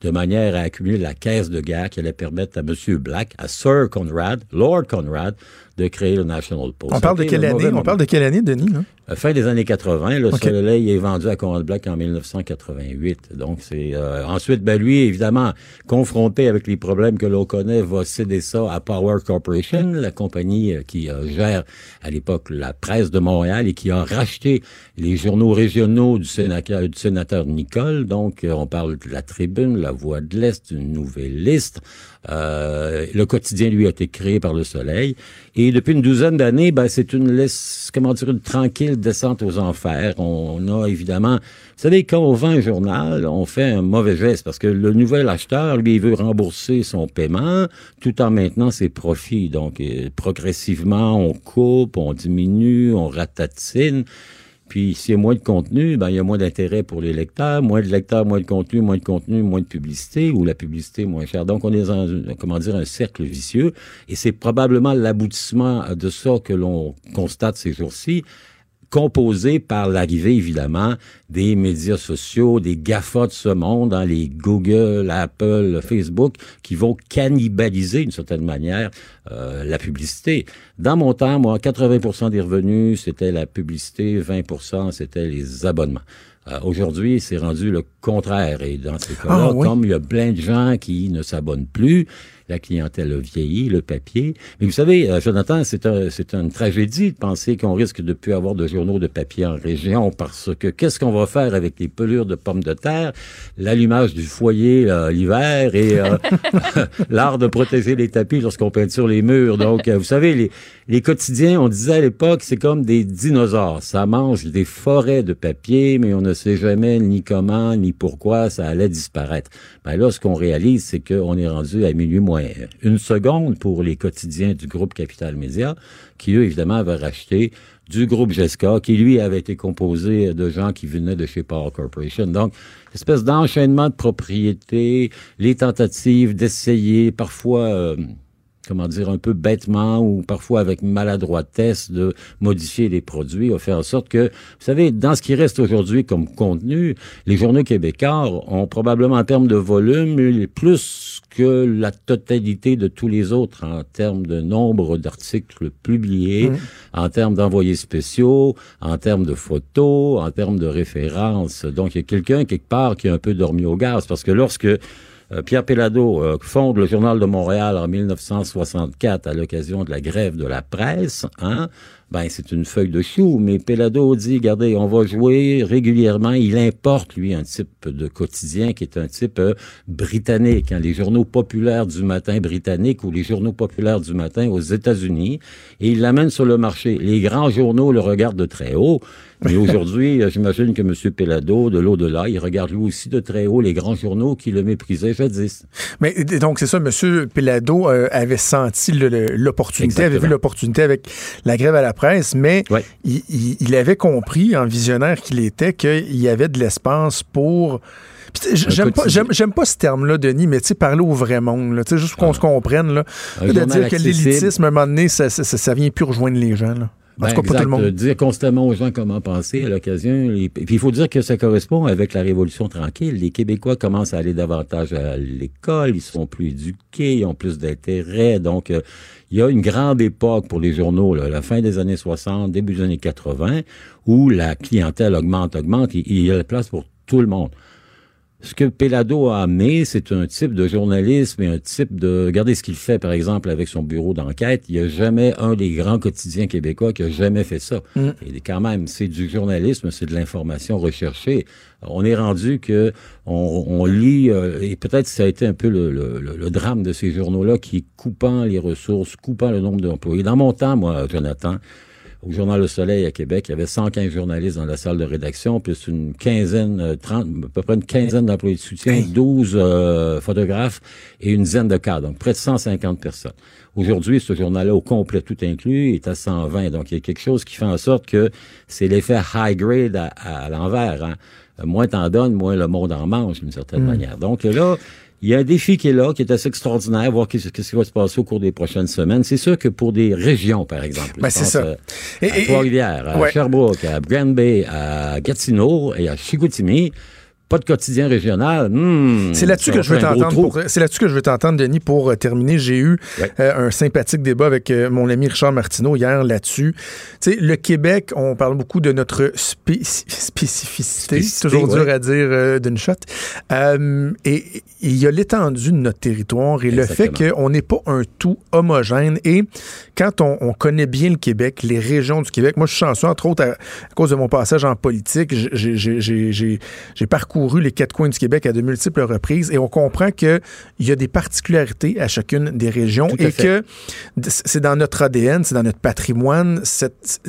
de manière à accumuler la caisse de guerre qui allait permettre à M. Black, à Sir Conrad, Lord Conrad, de créer le National Post. On parle de quelle année? On moment. parle de quelle année, Denis? Euh, Fin des années 80, le Soleil est vendu à Conrad Black en 1988. Donc, c'est euh, ensuite, ben lui, évidemment, confronté avec les problèmes que l'on connaît, va céder ça à Power Corporation, la compagnie euh, qui euh, gère à l'époque la presse de Montréal et qui a racheté les journaux régionaux du sénateur, du sénateur Nicole. Donc, on parle de la Tribune, la Voix de l'Est, une nouvelle liste. Euh, le quotidien, lui, a été créé par le Soleil. Et depuis une douzaine d'années, ben, c'est une laisse, comment dire, une tranquille descente aux enfers. On a évidemment, vous savez, quand on vend un journal, on fait un mauvais geste parce que le nouvel acheteur, lui, il veut rembourser son paiement tout en maintenant ses profits. Donc, euh, progressivement, on coupe, on diminue, on ratatine. Puis s'il y a moins de contenu, ben il y a moins d'intérêt pour les lecteurs, moins de lecteurs, moins de contenu, moins de contenu, moins de publicité ou la publicité moins chère. Donc on est dans comment dire un cercle vicieux. Et c'est probablement l'aboutissement de ça que l'on constate ces jours-ci composé par l'arrivée, évidemment, des médias sociaux, des GAFA de ce monde, hein, les Google, Apple, Facebook, qui vont cannibaliser, d'une certaine manière, euh, la publicité. Dans mon temps, moi, 80% des revenus, c'était la publicité, 20% c'était les abonnements. Euh, Aujourd'hui, c'est rendu le contraire. Et dans ces cas-là, Ah, oui. comme il y a plein de gens qui ne s'abonnent plus, la clientèle a vieilli, le papier. Mais vous savez, euh, Jonathan, c'est un, une tragédie de penser qu'on risque de plus avoir de journaux de papier en région parce que qu'est-ce qu'on va faire avec les pelures de pommes de terre, l'allumage du foyer euh, l'hiver et euh, l'art de protéger les tapis lorsqu'on peinture les murs. Donc, vous savez, les, les quotidiens, on disait à l'époque, c'est comme des dinosaures. Ça mange des forêts de papier, mais on ne sait jamais ni comment, ni pourquoi ça allait disparaître. Ben là, ce qu'on réalise, c'est qu'on est rendu à minuit moins une seconde pour les quotidiens du groupe Capital Média, qui, eux, évidemment, avaient racheté du groupe Jessica, qui, lui, avait été composé de gens qui venaient de chez Power Corporation. Donc, espèce d'enchaînement de propriété, les tentatives d'essayer, parfois... euh, comment dire, un peu bêtement ou parfois avec maladroitesse de modifier les produits, a fait en sorte que, vous savez, dans ce qui reste aujourd'hui comme contenu, les journaux québécois ont probablement en termes de volume plus que la totalité de tous les autres en termes de nombre d'articles publiés, en termes d'envoyés spéciaux, en termes de photos, en termes de références. Donc, il y a quelqu'un quelque part qui a un peu dormi au gaz parce que lorsque Pierre Pellado euh, fonde le Journal de Montréal en 1964 à l'occasion de la grève de la presse. Hein? Ben, c'est une feuille de chou, mais Pellado dit, regardez, on va jouer régulièrement. Il importe, lui, un type de quotidien qui est un type euh, britannique. hein, les journaux populaires du matin britanniques ou les journaux populaires du matin aux États-Unis. Et il l'amène sur le marché. Les grands journaux le regardent de très haut. Mais aujourd'hui, euh, j'imagine que M. Pellado, de l'au-delà, il regarde lui aussi de très haut les grands journaux qui le méprisaient jadis. Mais et donc, c'est ça, M. Pellado euh, avait senti l'opportunité, avait vu l'opportunité avec la grève à la presse, mais Ouais. il, il- il avait compris, en visionnaire qu'il était, qu'il y avait de l'espace pour. J'aime pas, j'aime, pas ce terme-là, Denis, mais tu sais, parler au vrai monde, là, juste pour qu'on se comprenne, là, de dire que l'élitisme, à un moment donné, ça, ça, ça- ça vient plus rejoindre les gens. Là. En Ben, tout cas, pas tout le exact. monde. Dire constamment aux gens comment penser à l'occasion. Les- Puis il faut dire que ça correspond avec la Révolution tranquille. Les Québécois commencent à aller davantage à l'école, ils sont plus éduqués, ils ont plus d'intérêt. Donc, euh, il y a une grande époque pour les journaux, là, la fin des années 60, début des années 80, où la clientèle augmente, augmente, il y a la place pour tout le monde. Ce que Pelado a amené, c'est un type de journalisme et un type de... Regardez ce qu'il fait, par exemple, avec son bureau d'enquête. Il n'y a jamais un des grands quotidiens québécois qui a jamais fait ça. Et quand même, c'est du journalisme, c'est de l'information recherchée. On est rendu que on, on lit, euh, et peut-être ça a été un peu le, le- le- drame de ces journaux-là, qui coupant les ressources, coupant le nombre d'employés. Dans mon temps, moi, Jonathan, au Journal Le Soleil à Québec, il y avait 115 journalistes dans la salle de rédaction, plus une quinzaine, euh, 30, à peu près une quinzaine d'employés de soutien, 12 euh, photographes et une dizaine de cadres, donc près de 150 personnes. Aujourd'hui, ce journal-là, au complet, tout inclus, est à 120. Donc, il y a quelque chose qui fait en sorte que c'est l'effet high grade à, à l'envers. Hein. Euh, Moins t'en donnes, moins le monde en mange, d'une certaine manière. Donc là, il y a un défi qui est là, qui est assez extraordinaire, voir qu'est-ce qu'est-ce qui va se passer au cours des prochaines semaines. C'est sûr que pour des régions, par exemple, Ben, c'est ça. euh, Et- à Trois-Rivières, à ouais. Sherbrooke, à Grand Bay, à Gatineau et à Chicoutimi, pas de quotidien régional. hmm, C'est là-dessus que je veux t'entendre. C'est là-dessus que je veux t'entendre, Denis, pour euh, terminer. J'ai eu Ouais. euh, un sympathique débat avec euh, mon ami Richard Martineau hier là-dessus. Tu sais, le Québec, on parle beaucoup de notre spé- spécificité. Spécificité, Toujours dur à dire euh, d'une shot. Et il y a l'étendue de notre territoire et le fait qu'on n'est pas un tout homogène. Et quand on, on connaît bien le Québec, les régions du Québec, moi je suis chanceux, entre autres, à, à cause de mon passage en politique, j'ai- j'ai parcouru les quatre coins du Québec à de multiples reprises et on comprend qu'il y a des particularités à chacune des régions et fait. que c'est dans notre ADN, c'est dans notre patrimoine,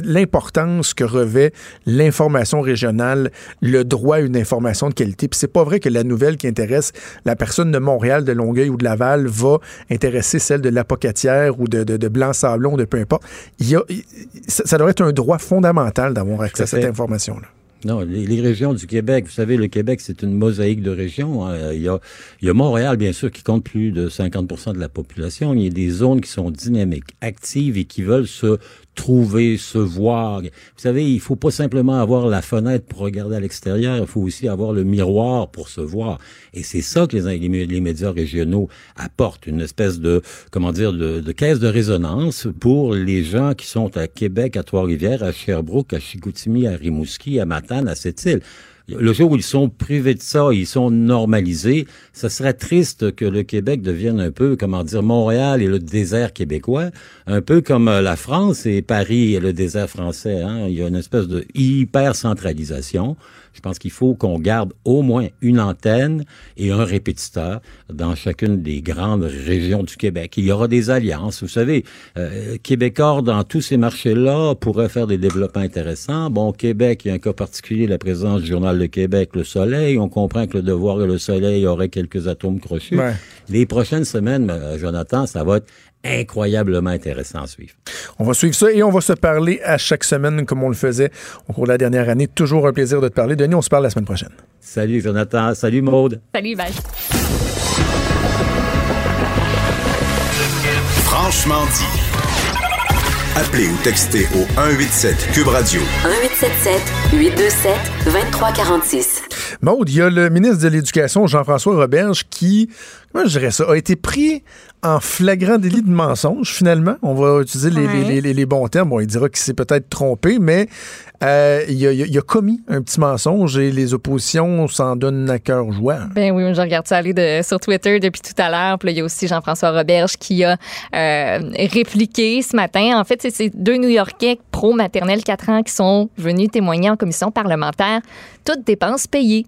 l'importance que revêt l'information régionale, le droit à une information de qualité. Puis c'est pas vrai que la nouvelle qui intéresse la personne de Montréal, de Longueuil ou de Laval va intéresser celle de l'Apocatière ou de, de, de Blanc-Sablon, de peu importe. Il y a, il- ça, ça devrait être un droit fondamental d'avoir accès à cette information-là. Non, les, régions du Québec, vous savez, le Québec, c'est une mosaïque de régions. hein. Il, y a, il y a Montréal, bien sûr, qui compte plus de 50% de la population. Il y a des zones qui sont dynamiques, actives et qui veulent se trouver, se voir. Vous savez, il faut pas simplement avoir la fenêtre pour regarder à l'extérieur, il faut aussi avoir le miroir pour se voir. Et c'est ça que les, les, médias régionaux apportent, une espèce de, comment dire, de, de caisse de résonance pour les gens qui sont à Québec, à Trois-Rivières, à Sherbrooke, à Chicoutimi, à Rimouski, à Matane, à Sept-Îles. Le jour où ils sont privés de ça, ils sont normalisés, ça serait triste que le Québec devienne un peu, comment dire, Montréal et le désert québécois, un peu comme euh, la France et Paris et le désert français. Hein. Il y a une espèce de hyper-centralisation. Je pense qu'il faut qu'on garde au moins une antenne et un répétiteur dans chacune des grandes régions du Québec. Il y aura des alliances. Vous savez, euh, Québécois, dans tous ces marchés-là, pourraient faire des développements intéressants. Bon, au Québec, il y a un cas particulier, la présence du Journal de Québec, Le Soleil. On comprend que le Devoir et Le Soleil auraient quelques atomes crochus. Ouais. Les prochaines semaines, euh, Jonathan, ça va être incroyablement intéressant à suivre. On va suivre ça et on va se parler à chaque semaine comme on le faisait au cours de la dernière année. Toujours un plaisir de te parler. Denis, on se parle la semaine prochaine. Salut Jonathan, salut Maude. Salut, bye. Franchement dit. Appelez ou textez au 187 Cube Radio. 1877 827 2346. Maude, il y a le ministre de l'Éducation, Jean-François Roberge, qui, comment je dirais ça, a été pris en flagrant délit de mensonge, finalement. On va utiliser les, Ouais. les- les- les bons termes. Bon, il dira qu'il s'est peut-être trompé, mais euh, il, a, commis un petit mensonge et les oppositions s'en donnent à cœur joie. Ben oui, je regarde ça aller sur Twitter depuis tout à l'heure. Puis là, il y a aussi Jean-François Roberge qui a euh, répliqué ce matin. En fait, c'est ces deux New-Yorkais pro-maternelle 4 ans qui sont venus témoigner en commission parlementaire, toutes dépenses payées.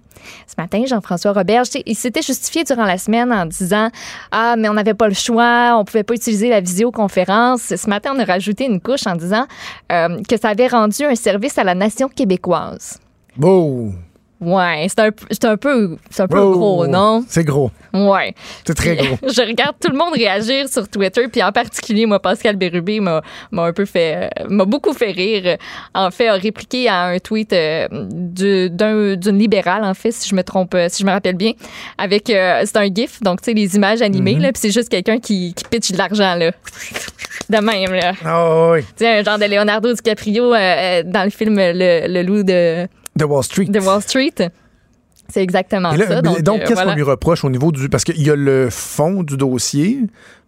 Ce matin, Jean-François Roberge, il s'était justifié durant la semaine en disant Ah, mais on n'avait pas le choix, on pouvait pas utiliser la visioconférence. Ce matin, on a rajouté une couche en disant euh, que ça avait rendu un service à la nation québécoise. Ouais, c'est un, c'est un peu, c'est un peu gros, non? C'est gros. Ouais. C'est très gros. je regarde tout le monde réagir sur Twitter, puis en particulier, moi, Pascal Bérubé m'a m'a un peu fait, m'a beaucoup fait rire. En fait, a répliqué à un tweet euh, du- d'un- d'une libérale, en fait, si je me trompe, euh, si je me rappelle bien, avec, euh, c'est un gif, donc, tu sais, les images animées, Mm-hmm. là, puis c'est juste quelqu'un qui, qui pitch de l'argent, là. De même, là. Ah oui. Tu sais, un genre de Leonardo DiCaprio euh, dans le film Le, le loup de, De Wall Street. de Wall Street. C'est exactement là, ça. Donc, donc, euh, qu'est-ce voilà. qu'on lui reproche au niveau du. Parce qu'il y a le fond du dossier,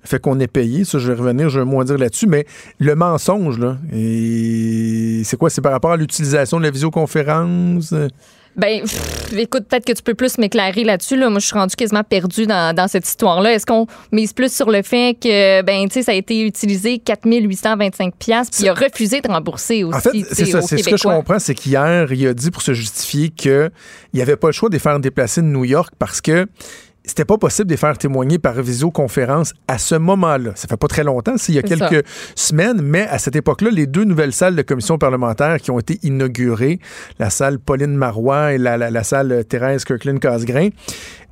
fait qu'on est payé. Ça, je vais revenir, un mot à dire là-dessus. Mais le mensonge, là, et c'est quoi? C'est par rapport à l'utilisation de la visioconférence? Ben, pff, écoute, peut-être que tu peux plus m'éclairer là-dessus. Là. Moi, je suis rendue quasiment perdue dans, dans cette histoire-là. Est-ce qu'on mise plus sur le fait que, ben, tu sais, ça a été utilisé 4825 pièces puis il a refusé de rembourser aussi. En fait, c'est ça. C'est ce que je comprends, c'est qu'hier, il a dit pour se justifier qu'il n'y avait pas le choix de les faire déplacer de New York parce que c'était pas possible de les faire témoigner par visioconférence à ce moment-là. Ça fait pas très longtemps, c'est il y a ça. quelques semaines, mais à cette époque-là, les deux nouvelles salles de commission parlementaire qui ont été inaugurées, la salle Pauline Marois et la, la- la salle Thérèse Kirkland-Casgrain,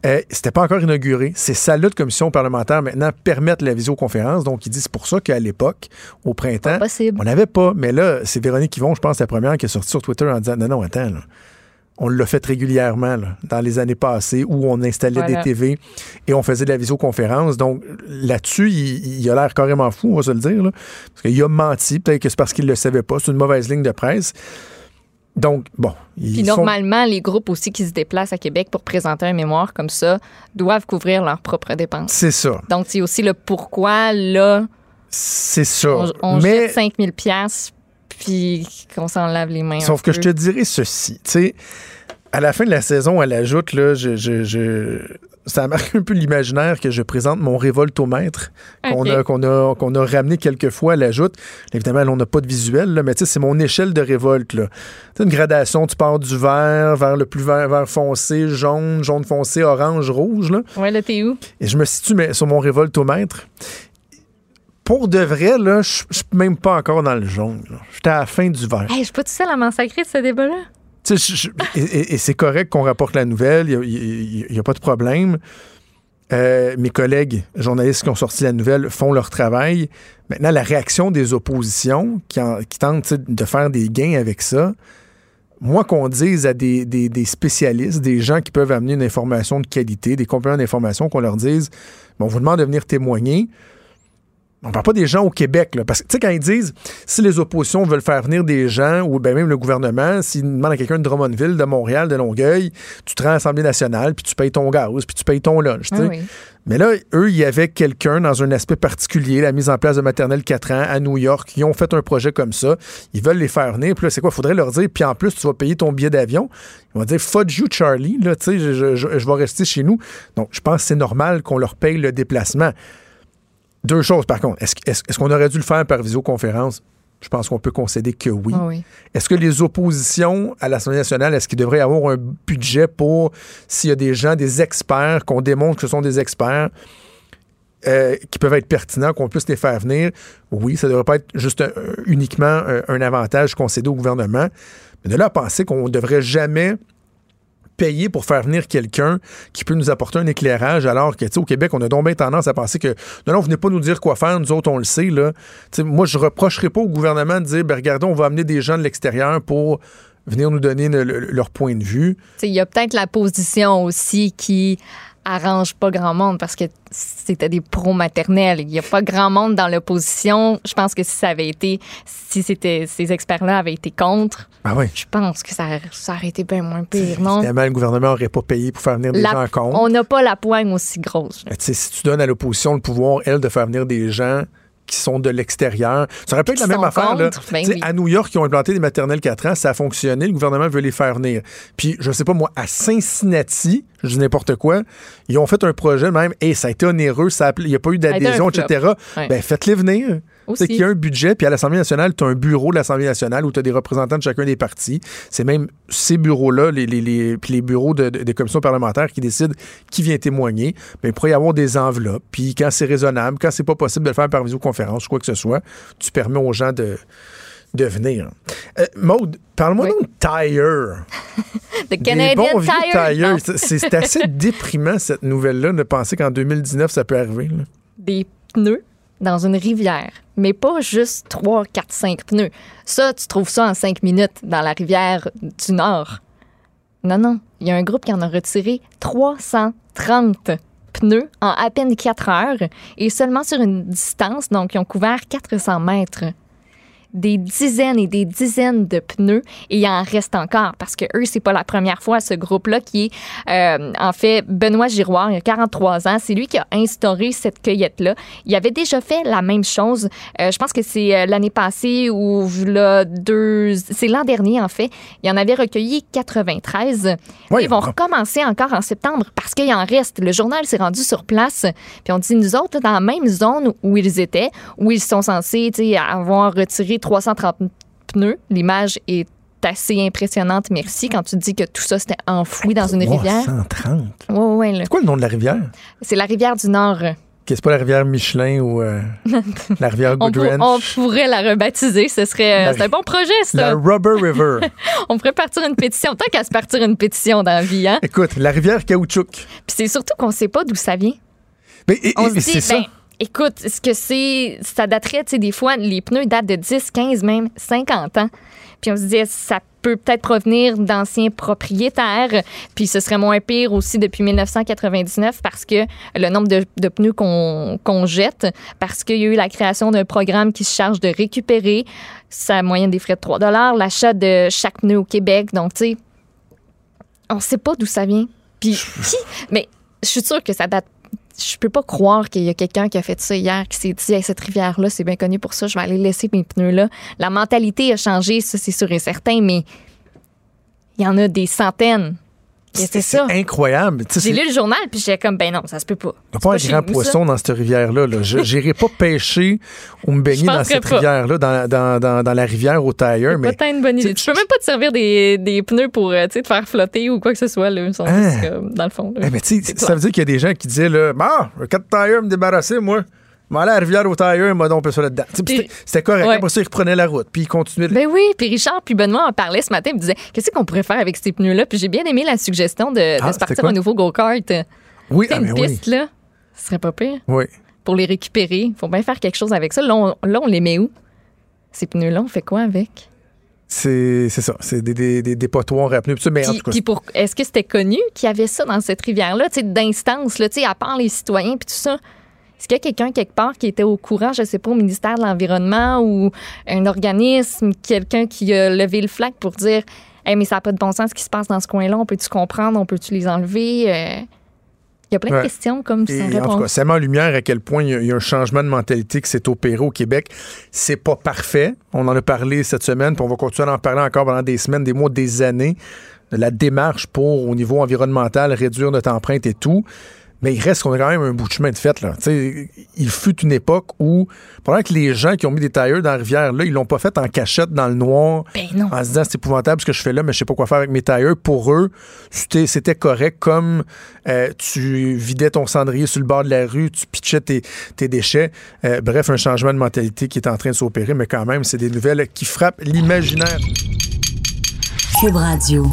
euh, c'était pas encore inauguré. Ces salles-là de commission parlementaire maintenant permettent la visioconférence. Donc, il dit c'est pour ça qu'à l'époque, au printemps, on n'avait pas. Mais là, c'est Véronique Yvon, je pense, la première qui est sortie sur Twitter en disant non, non, attends, là. On l'a fait régulièrement là, dans les années passées où on installait Voilà. des TV et on faisait de la visioconférence. Donc là-dessus, il, il a l'air carrément fou, on va se le dire. là. parce qu'il a menti. Peut-être que c'est parce qu'il ne le savait pas. C'est une mauvaise ligne de presse. Donc, bon. Ils Puis sont- normalement, les groupes aussi qui se déplacent à Québec pour présenter un mémoire comme ça doivent couvrir leurs propres dépenses. C'est ça. Donc, c'est aussi le pourquoi, là, C'est ça. on, on Mais jette 5000 pièces puis qu'on s'en lave les mains. Sauf que peu. je te dirais ceci, tu sais, à la fin de la saison, elle ajoute, là, je, je, je- ça a marqué un peu l'imaginaire que je présente mon révoltomètre qu'on Ok. a, qu'on a, qu'on a ramené quelques fois, elle ajoute. Évidemment, là, on n'a pas de visuel, là, mais tu sais, c'est mon échelle de révolte. là. Une gradation, tu pars du vert vers le plus vert, vert foncé, jaune, jaune foncé, orange, rouge. Là. Ouais, là, t'es où? Et je me situe mais, sur mon révoltomètre. Pour de vrai, là, je suis même pas encore dans le jaune. J'étais à la fin du vert. Hey, je suis pas tout seul à massacrer ce débat-là. Et, c'est correct qu'on rapporte la nouvelle, il n'y a, pas de problème. Euh, mes collègues journalistes qui ont sorti la nouvelle font leur travail. Maintenant, la réaction des oppositions qui, en- qui tentent de faire des gains avec ça, moi qu'on dise à des, des- des spécialistes, des gens qui peuvent amener une information de qualité, des compléments d'information, qu'on leur dise, bon, on vous demande de venir témoigner. On parle pas des gens au Québec, là, parce que, tu sais, quand ils disent, si les oppositions veulent faire venir des gens, ou ben même le gouvernement, s'ils demandent à quelqu'un de Drummondville, de Montréal, de Longueuil, tu te rends à l'Assemblée nationale, puis tu payes ton gaz, puis tu payes ton lunch. Ah oui. Mais là, eux, il y avait quelqu'un dans un aspect particulier, la mise en place de maternelle 4 ans à New York, qui ont fait un projet comme ça. Ils veulent les faire venir. Puis là, c'est quoi? Il faudrait leur dire, puis en plus, tu vas payer ton billet d'avion. Ils vont dire, fudge you, Charlie, là, tu sais, je, je- je- je vais rester chez nous. Donc, je pense que c'est normal qu'on leur paye le déplacement. Deux choses, par contre. Est-ce qu'on aurait dû le faire par visioconférence? Je pense qu'on peut concéder que oui. Ah oui. Est-ce que les oppositions à l'Assemblée nationale, est-ce qu'il devrait y avoir un budget pour, s'il y a des gens, des experts, qu'on démontre que ce sont des experts, euh, qui peuvent être pertinents, qu'on puisse les faire venir? Oui, ça ne devrait pas être juste un- uniquement un, un avantage concédé au gouvernement. Mais de là à penser qu'on ne devrait jamais payer pour faire venir quelqu'un qui peut nous apporter un éclairage alors que, au Québec, on a donc bien tendance à penser que non, non, venez pas nous dire quoi faire, nous autres, on le sait, là. Tu sais, moi, je reprocherai pas au gouvernement de dire, ben, regardez, on va amener des gens de l'extérieur pour venir nous donner le- le- leur point de vue. Il y a peut-être la position aussi qui arrange pas grand monde parce que c'était des pros maternels. Il y a pas grand monde dans l'opposition. Je pense que si ça avait été, si c'était ces experts-là avaient été contre, Ah oui. je pense que ça, ça aurait été bien moins pire, non? Évidemment, le gouvernement n'aurait pas payé pour faire venir des La- gens contre. on n'a pas la poigne aussi grosse. Sais, si tu donnes à l'opposition le pouvoir, elle, de faire venir des gens qui sont de l'extérieur, ça aurait pu être la même affaire. Là. ben oui. À New York, ils ont implanté des maternelles 4 ans, ça a fonctionné, le gouvernement veut les faire venir. Puis, je sais pas moi, à Cincinnati, je dis n'importe quoi, ils ont fait un projet même, et ça a été onéreux, ça a appelé- il n'y a pas eu d'adhésion, etc. Ouais. Ben, faites-les venir. C'est qu'il y a un budget, puis à l'Assemblée nationale, tu as un bureau de l'Assemblée nationale où tu as des représentants de chacun des partis. C'est même ces bureaux-là, les, les, les- puis les bureaux de- de- des commissions parlementaires qui décident qui vient témoigner. Mais il pourrait y avoir des enveloppes. Puis quand c'est raisonnable, quand c'est pas possible de le faire par visioconférence ou quoi que ce soit, tu permets aux gens de, de venir. Euh, Maude, parle-moi Oui. donc de Tire. The Des Canadian bons Tire. C'est- assez déprimant, cette nouvelle-là, de penser qu'en 2019, ça peut arriver. là. Des pneus dans une rivière. Mais pas juste 3, 4, 5 pneus. Ça, tu trouves ça en 5 minutes dans la rivière du Nord. Non, non. Il y a un groupe qui en a retiré 330 pneus en à peine 4 heures et seulement sur une distance, donc ils ont couvert 400 mètres. Des dizaines et des dizaines de pneus et il en reste encore parce que eux, c'est pas la première fois, ce groupe-là qui est, euh, en fait, Benoît Giroir, il a 43 ans. C'est lui qui a instauré cette cueillette-là. Il avait déjà fait la même chose. Euh, je pense que c'est euh, l'année passée ou là, deux, c'est l'an dernier, en fait. Il en avait recueilli 93. Oui, Ils vont recommencer encore en septembre parce qu'il en reste. Le journal s'est rendu sur place. Puis on dit, nous autres, dans la même zone où ils étaient, où ils sont censés avoir retiré 330 pneus, l'image est assez impressionnante, merci, quand tu dis que tout ça, c'était enfoui dans une rivière. 330. Oui, oui, là. C'est quoi le nom de la rivière? C'est la rivière du Nord. C'est pas la rivière Michelin ou euh, la rivière On, pour- Goodwrench? on pourrait la rebaptiser. Ce serait La- c'est un bon projet, La ça. Rubber River. On pourrait partir une pétition. Tant qu'à se partir une pétition dans la vie, hein? Écoute, la rivière Caoutchouc. Puis c'est surtout qu'on sait pas d'où ça vient. Mais, et- On et- se mais dit, c'est ça. Écoute, ce que c'est, ça daterait, tu sais, des fois, les pneus datent de 10, 15, même 50 ans. Puis on se dit, ça peut peut-être provenir d'anciens propriétaires. Puis ce serait moins pire aussi depuis 1999 parce que le nombre de, de pneus qu'on qu'on jette, parce qu'il y a eu la création d'un programme qui se charge de récupérer sa moyenne des frais de 3 l'achat de chaque pneu au Québec. Donc, tu sais, on sait pas d'où ça vient. Puis, qui? Mais je suis sûre que ça date je peux pas croire qu'il y a quelqu'un qui a fait ça hier, qui s'est dit, Hey, cette rivière-là, c'est bien connu pour ça, je vais aller laisser mes pneus là. La mentalité a changé, ça, c'est sûr et certain, mais il y en a des centaines. C'est ça. incroyable. J'ai lu le journal, puis j'étais comme, ben non, ça se peut pas. Il n'y a pas un grand poisson dans cette rivière-là. Là. Je n'irai pas pêcher ou me baigner dans cette rivière-là, dans, dans, dans, dans la rivière au tailleur. Mais Pas tant une bonne idée. Tu peux même pas te servir des, des pneus pour euh, te faire flotter ou quoi que ce soit. Là. Sont Hein? juste dans le fond. là. Eh, mais tu sais, C'est ça veut dire qu'il y a des gens qui disaient là, Ah, le 4 tailleur me débarrasser, moi. Allais à rivière au tailleur, on peut ça là-dedans. C'était correct. Ouais. Après ça, il reprenait la route, puis il continuait. Ben oui, puis Richard puis Benoît en parlaient ce matin, ils me disaient qu'est-ce qu'on pourrait faire avec ces pneus-là. Puis j'ai bien aimé la suggestion de, de Ah, se partir un nouveau go-kart. Oui, ah, une mais oui. piste, là, ce serait pas pire oui. pour les récupérer. faut bien faire quelque chose avec ça. Là, on, là, on les met où? Ces pneus-là, on fait quoi avec? C'est c'est ça. C'est des, des, des dépotoirs à pneus. Puis mais en Puis, tout cas, puis pour, est-ce que c'était connu qu'il y avait ça dans cette rivière-là, d'instance, à part les citoyens puis tout ça? Est-ce qu'il y a quelqu'un quelque part qui était au courant, je sais pas, au ministère de l'Environnement ou un organisme, quelqu'un qui a levé le flag pour dire Hey, mais ça n'a pas de bon sens ce qui se passe dans ce coin-là, on peut-tu comprendre, on peut-tu les enlever? Euh, Il y a plein Ouais. de questions comme sans en tout cas, ça met en lumière à quel point il y, a, il y a un changement de mentalité qui s'est opéré au Québec. C'est pas parfait. On en a parlé cette semaine, puis on va continuer à en parler encore pendant des semaines, des mois, des années. De la démarche pour, au niveau environnemental, réduire notre empreinte et tout. Mais il reste qu'on a quand même un bout de chemin de fait. Là. Tu sais, il fut une époque où, pendant que les gens qui ont mis des tailleurs dans la rivière, là, ils l'ont pas fait en cachette dans le noir, Ben non. en se disant c'est épouvantable ce que je fais là, mais je sais pas quoi faire avec mes tailleurs. Pour eux, c'était c'était correct comme euh, tu vidais ton cendrier sur le bord de la rue, tu pitchais tes, tes déchets. Euh, bref, un changement de mentalité qui est en train de s'opérer, mais quand même, c'est des nouvelles qui frappent l'imaginaire. Cube Radio.